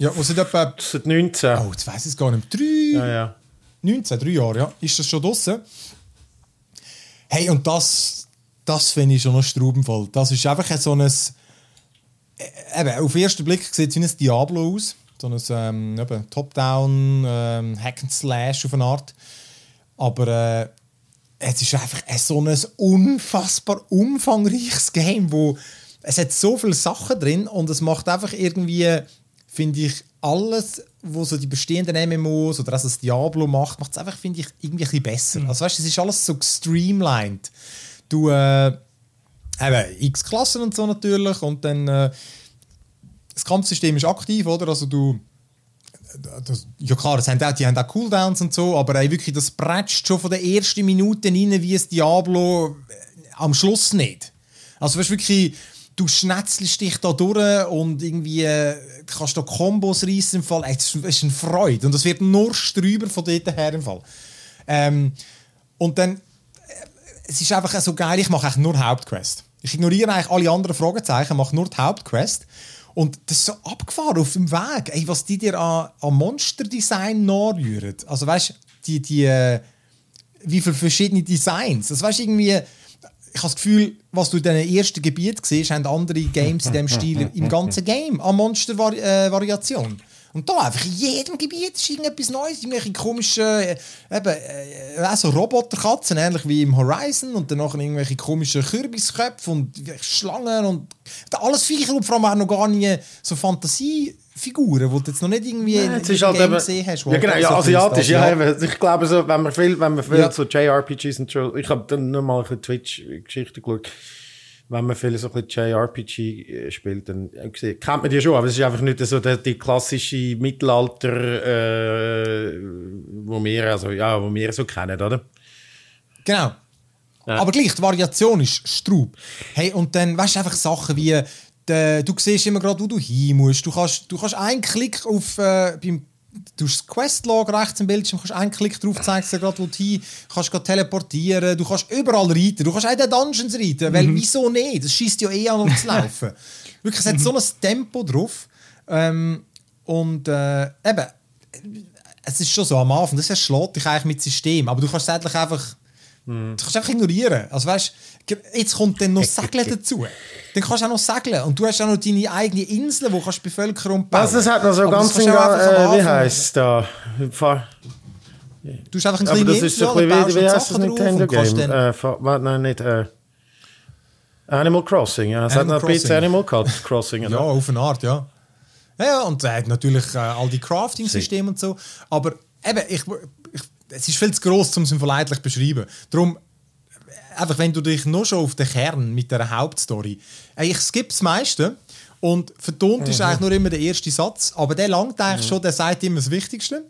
ja, wo seit etwa, Seit 19. oh, jetzt weiß ich es gar nicht, drei, Ja, ja. 19, drei Jahre, ja, ist das schon draußen. Hey, und das, das finde ich schon noch straubenvoll. Das ist einfach so ein. Äh, eben, auf den ersten Blick sieht es wie ein Diablo aus. So ein ähm, Top-Down, ähm, Hack and Slash auf eine Art. Aber äh, es ist einfach ein so ein unfassbar umfangreiches Game, wo es hat so viele Sachen drin und es macht einfach irgendwie, finde ich, alles, wo so die bestehenden MMOs oder also das Diablo macht, macht es einfach, finde ich, irgendwie ein bisschen besser. Also weißt, du, es ist alles so gestreamlined. Du äh, eben x Klassen und so natürlich und dann äh, das Kampfsystem ist aktiv, oder? Also du das, ja klar, das haben auch, die haben auch Cooldowns und so, aber ey, wirklich, das prätscht schon von der ersten Minute rein wie ein Diablo äh, am Schluss nicht. Also weißt, wirklich, du schnetzelst dich da durch und irgendwie äh, kannst da Kombos reissen im Fall. Ey, das ist- eine Freude und es wird nur strüber von dort her im Fall. Ähm, und dann, äh, es ist einfach so geil, ich mache eigentlich nur Hauptquest. Ich ignoriere eigentlich alle anderen Fragezeichen, mache nur die Hauptquest. Und das ist so abgefahren auf dem Weg, ey, was die dir an, an Monsterdesign nachrühren. Also weißt du, die, die, äh, wie viele verschiedene Designs. Das weißt du, irgendwie, ich habe das Gefühl, was du in diesen ersten Gebieten siehst, haben andere Games in diesem Stil im ganzen Game. An Monster-Variation. Und da einfach in jedem Gebiet ist irgendetwas Neues, irgendwelche komischen, äh, eben, äh, auch so Roboterkatzen, ähnlich wie im Horizon, und dann noch irgendwelche komischen Kürbisköpfe und Schlangen und alles Viecher und vor allem auch noch gar nie so Fantasiefiguren, die du jetzt noch nicht irgendwie Ja, in, halt Game eben, gesehen hast. ja, genau, ja, asiatisch, ja, Asiat- eben. Ich glaube, so, wenn man viel, wenn man viel Ja. so JRPGs und so, ich habe dann noch mal ein bisschen Twitch-Geschichten geschaut, wenn man viel so ein bisschen JRPG äh, spielt, dann äh, gesehen- kennt man die schon, aber es ist einfach nicht so die, die klassische Mittelalter, äh, wo wir, also, ja, wo wir so kennen, oder? Genau. Aber gleich, die Variation ist Straub. Hey, und dann, weißt du, einfach Sachen wie, de, du siehst immer gerade, wo du hin musst. Du kannst, du kannst einen Klick auf, äh, beim, du hast das Questlog rechts im Bildschirm, kannst einen Klick drauf zeigen, dir gerade, wo du hin kannst gerade teleportieren, du kannst überall reiten, du kannst auch in den Dungeons reiten, weil wieso nicht? Das schießt ja eh an, um zu laufen. Wirklich, es hat so ein Tempo drauf. Ähm, und äh, eben, es ist schon so am Anfang, das erschlägt dich eigentlich mit System, aber du kannst es endlich einfach Du kannst einfach ignorieren. Also weißt, jetzt kommt dann noch Segeln dazu. Dann kannst du auch noch segeln. Und du hast auch noch deine eigene Insel, wo kannst du Bevölkerung bauen. Also, es hat noch so Aber ganz, das äh, du wie heisst es da? Du hast einfach eine Aber kleine das ist so ein bisschen wie, du wie heißt das Nintendo Game? Äh, nein, nicht, äh, Animal Crossing, ja. Es hat noch ein bisschen. Animal Crossing. Ja, auf eine Art, ja. Ja, und er hat natürlich äh, all die Crafting-Systeme und so. Aber eben, ich, ich, es ist viel zu gross, um es verleidlich zu beschreiben. Darum, einfach wenn du dich nur schon auf den Kern mit der Hauptstory. Ich skippe das meiste und vertont ist eigentlich nur immer der erste Satz, aber der langt eigentlich schon, der sagt immer das Wichtigste.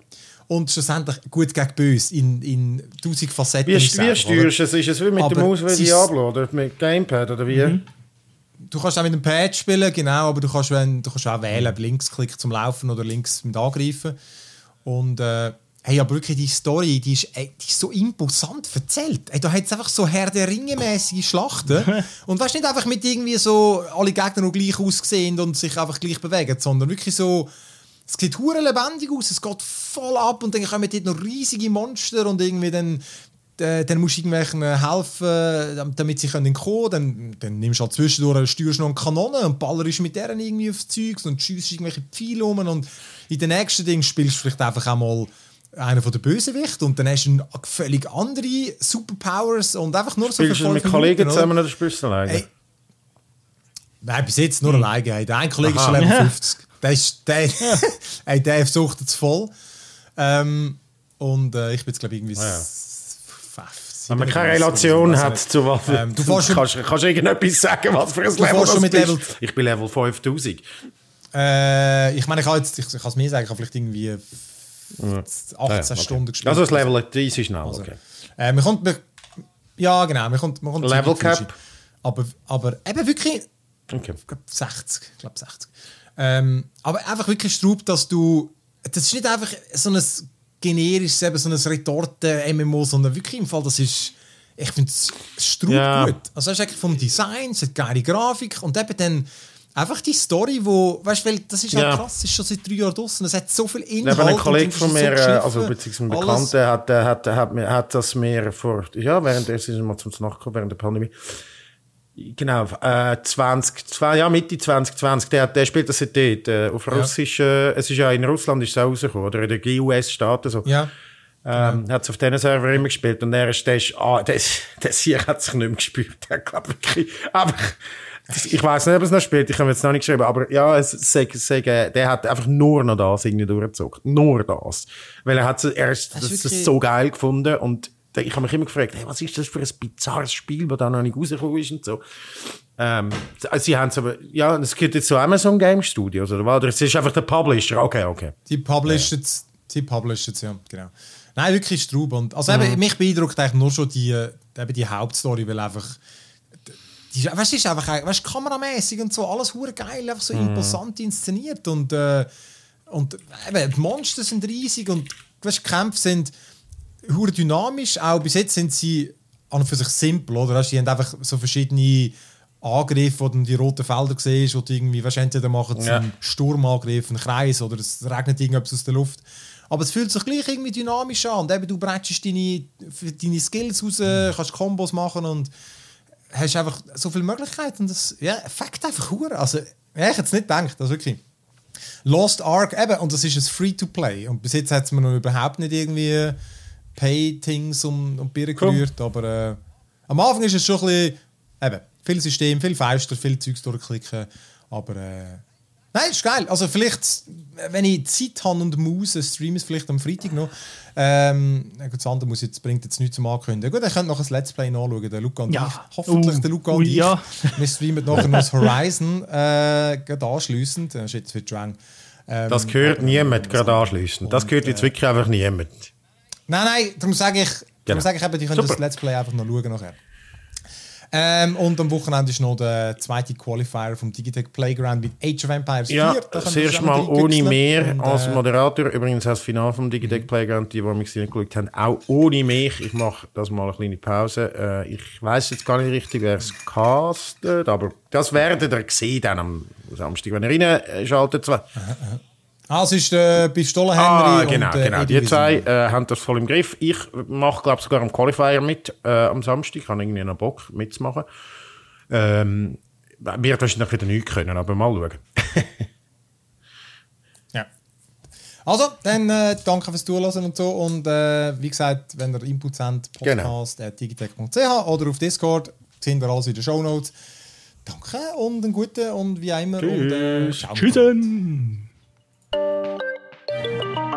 Und schlussendlich gut gegen böse in, in tausend Facetten. Wie, ist wie steuerst du es? Ist es wie mit Aber der Maus wie Diablo oder mit Gamepad oder wie? Du kannst auch mit dem Pad spielen, genau, aber du kannst, wenn, du kannst auch wählen, Linksklick zum Laufen oder links mit Angreifen. Und äh, hey, aber wirklich die Story, die ist, ey, die ist so imposant erzählt. Ey, da hat es einfach so Herr der Ringe-mäßige Schlachten. und weißt nicht einfach mit irgendwie so, alle Gegner noch gleich aussehen und sich einfach gleich bewegen, sondern wirklich so, es sieht hure lebendig aus, es geht voll ab und dann kommen dort noch riesige Monster und irgendwie dann, äh, dann musst du irgendwelchen helfen, damit sie können kommen dann, dann nimmst du halt zwischendurch, steuerst noch eine Kanone und ballerst mit deren irgendwie aufs Zeug und schießt irgendwelche Pfeile um und in den nächsten Ding spielst du vielleicht einfach auch mal einer von den Bösewichten und dann hast du völlig andere Superpowers und einfach nur so Spielst du mit fünf Kollegen Minuten, oder? zusammen oder spielst du alleine? Ey, Nein, bis jetzt nur alleine. Hey, Der eine Kollege ist schon Level 50. Der, ist, der, ey, der sucht es voll. Ähm, und äh, ich bin jetzt, glaube ich, irgendwie. Ah, ja. Wenn man keine 37 Relation so, hat zu was, Ähm, du kannst, kannst du irgendetwas sagen, was für ein Level schon mit. Level- Ich bin Level 5000. nicht. Äh, ich meine, ich kann jetzt, ich, ich kann es mir sagen, ich habe vielleicht irgendwie 18 Ah, ja, okay. Stunden gespielt. Also das Level 30 ist schnell, Also, okay. äh, man kommt, man, ja, genau, man kommt, man kommt Level Cap? Aber, aber eben wirklich, okay. ich glaube 60, ich glaube 60. Ähm, aber einfach wirklich Straub, dass du, das ist nicht einfach so ein generisches, eben so ein Retorten-MMO, sondern wirklich im Fall, das ist, ich finde es Straub Ja. gut. Also es ist eigentlich vom Design, es hat geile Grafik und eben dann einfach die Story, wo, weißt du, weil das ist Ja. halt krass, ist schon seit drei Jahren draußen, es hat so viel Inhalt. Neben ein Kollege von mir, so äh, geschliffen, also beziehungsweise ein. Bekannter, hat, äh, hat, hat, hat das mir vor, ja, während der ist mal zum Nachkommen, während der Pandemie. Genau, äh, 20, zwei, ja, Mitte 2020, der, der spielt das seitdem, äh, auf Russisch, äh, es ist ja in Russland ist es auch rausgekommen, oder in den GUS-Staaten so. Ja. Ähm, hat es auf diesen Server immer gespielt und er ist, der ist, ah, der, ist- der Sieg hat sich nicht mehr gespürt. Der glaubt wirklich, aber, das- ich weiß nicht, ob es noch spielt, ich habe jetzt noch nicht geschrieben, aber ja, es, sag, sag, äh, der hat einfach nur noch das irgendwie durchgezogen. Nur das. Weil er hat, er ist, Das das, so geil gefunden und ich habe mich immer gefragt, hey, was ist das für ein bizarres Spiel, das da noch nicht rausgekommen ist und so. Ähm, also sie haben es aber, ja, es gehört jetzt zu Amazon Game Studios, oder was? Oder es ist einfach der Publisher, okay, okay. Die published jetzt, die published jetzt, ja, genau. Nein, wirklich Straub. Und, also Mhm. eben, mich beeindruckt eigentlich nur schon die, eben die Hauptstory, weil einfach, die, weißt, ist einfach, weißt, kameramäßig und so, alles hure geil, einfach so Mhm. imposant inszeniert und, äh, und eben, die Monster sind riesig und weißt, die Kämpfe sind hure dynamisch, auch bis jetzt sind sie an und für sich simpel, oder? Weißt, die haben einfach so verschiedene Angriffe, wo du die roten Felder siehst, wo du irgendwie, weißt, entweder machen sie Ja. einen Sturmangriff, einen Kreis oder es regnet irgendetwas aus der Luft. Aber es fühlt sich gleich irgendwie dynamisch an. Und eben, du bretschst deine, deine Skills raus, kannst Kombos machen und hast einfach so viele Möglichkeiten. Und das ja, fängt einfach hure. Also, ja, ich hätte es nicht gedacht. Also wirklich. Lost Ark, eben, und das ist ein Free-to-Play. Und bis jetzt hat es mir noch überhaupt nicht irgendwie Pay-Things um, um die Birne gerührt, aber äh, am Anfang ist es schon ein bisschen, eben, viel System, viel Fenster, viel Zeugs durchklicken, aber äh, nein, ist geil. Also vielleicht, wenn ich Zeit habe und muss, streame es vielleicht am Freitag noch. Ähm, gut, das andere muss jetzt, bringt jetzt nichts zum Ankündigen. Gut, ihr könnt noch ein Let's Play nachschauen, der Luca und Ja. ich. Hoffentlich Uh, der Luca und ui, ich. ja. Wir streamen nachher noch das Horizon äh, gerade anschliessend. Das ist jetzt für Drang. Ähm, Das gehört aber- niemand gerade anschließen. Das gehört jetzt wirklich einfach niemand. Nein, nein, darum sage ich, darum Genau. sage ich eben, die können Super. das Let's Play einfach noch schauen nachher. Ähm, und am Wochenende ist noch der zweite Qualifier vom Digitech Playground mit Age of Empires 4. Ja, Da das erste Mal ohne mehr Und, als äh, Moderator. Übrigens als Final vom Digitech Playground, die, die mich geschaut haben, auch ohne mich. Ich mache das mal eine kleine Pause. Äh, ich weiß jetzt gar nicht richtig, wer es castet, aber das werdet ihr sehen dann am Samstag, wenn ihr reinschaltet. Zwar. Ah, es ist der Pistolen-Henry Ah, genau, und äh, genau. Die zwei äh, haben das voll im Griff. Ich mache, glaube sogar am Qualifier mit äh, am Samstag. Ich habe irgendwie noch Bock mitzumachen. Ähm, wird wahrscheinlich wieder nichts können, aber mal schauen. Ja. Also, dann äh, danke fürs Zuhören und so. Und äh, wie gesagt, wenn ihr Inputs habt, Genau. podcast at digitech.ch oder auf Discord, sind wir alles in den Shownotes. Danke und einen guten und wie immer. Und, äh, Tschüss. Tschüss. Bye.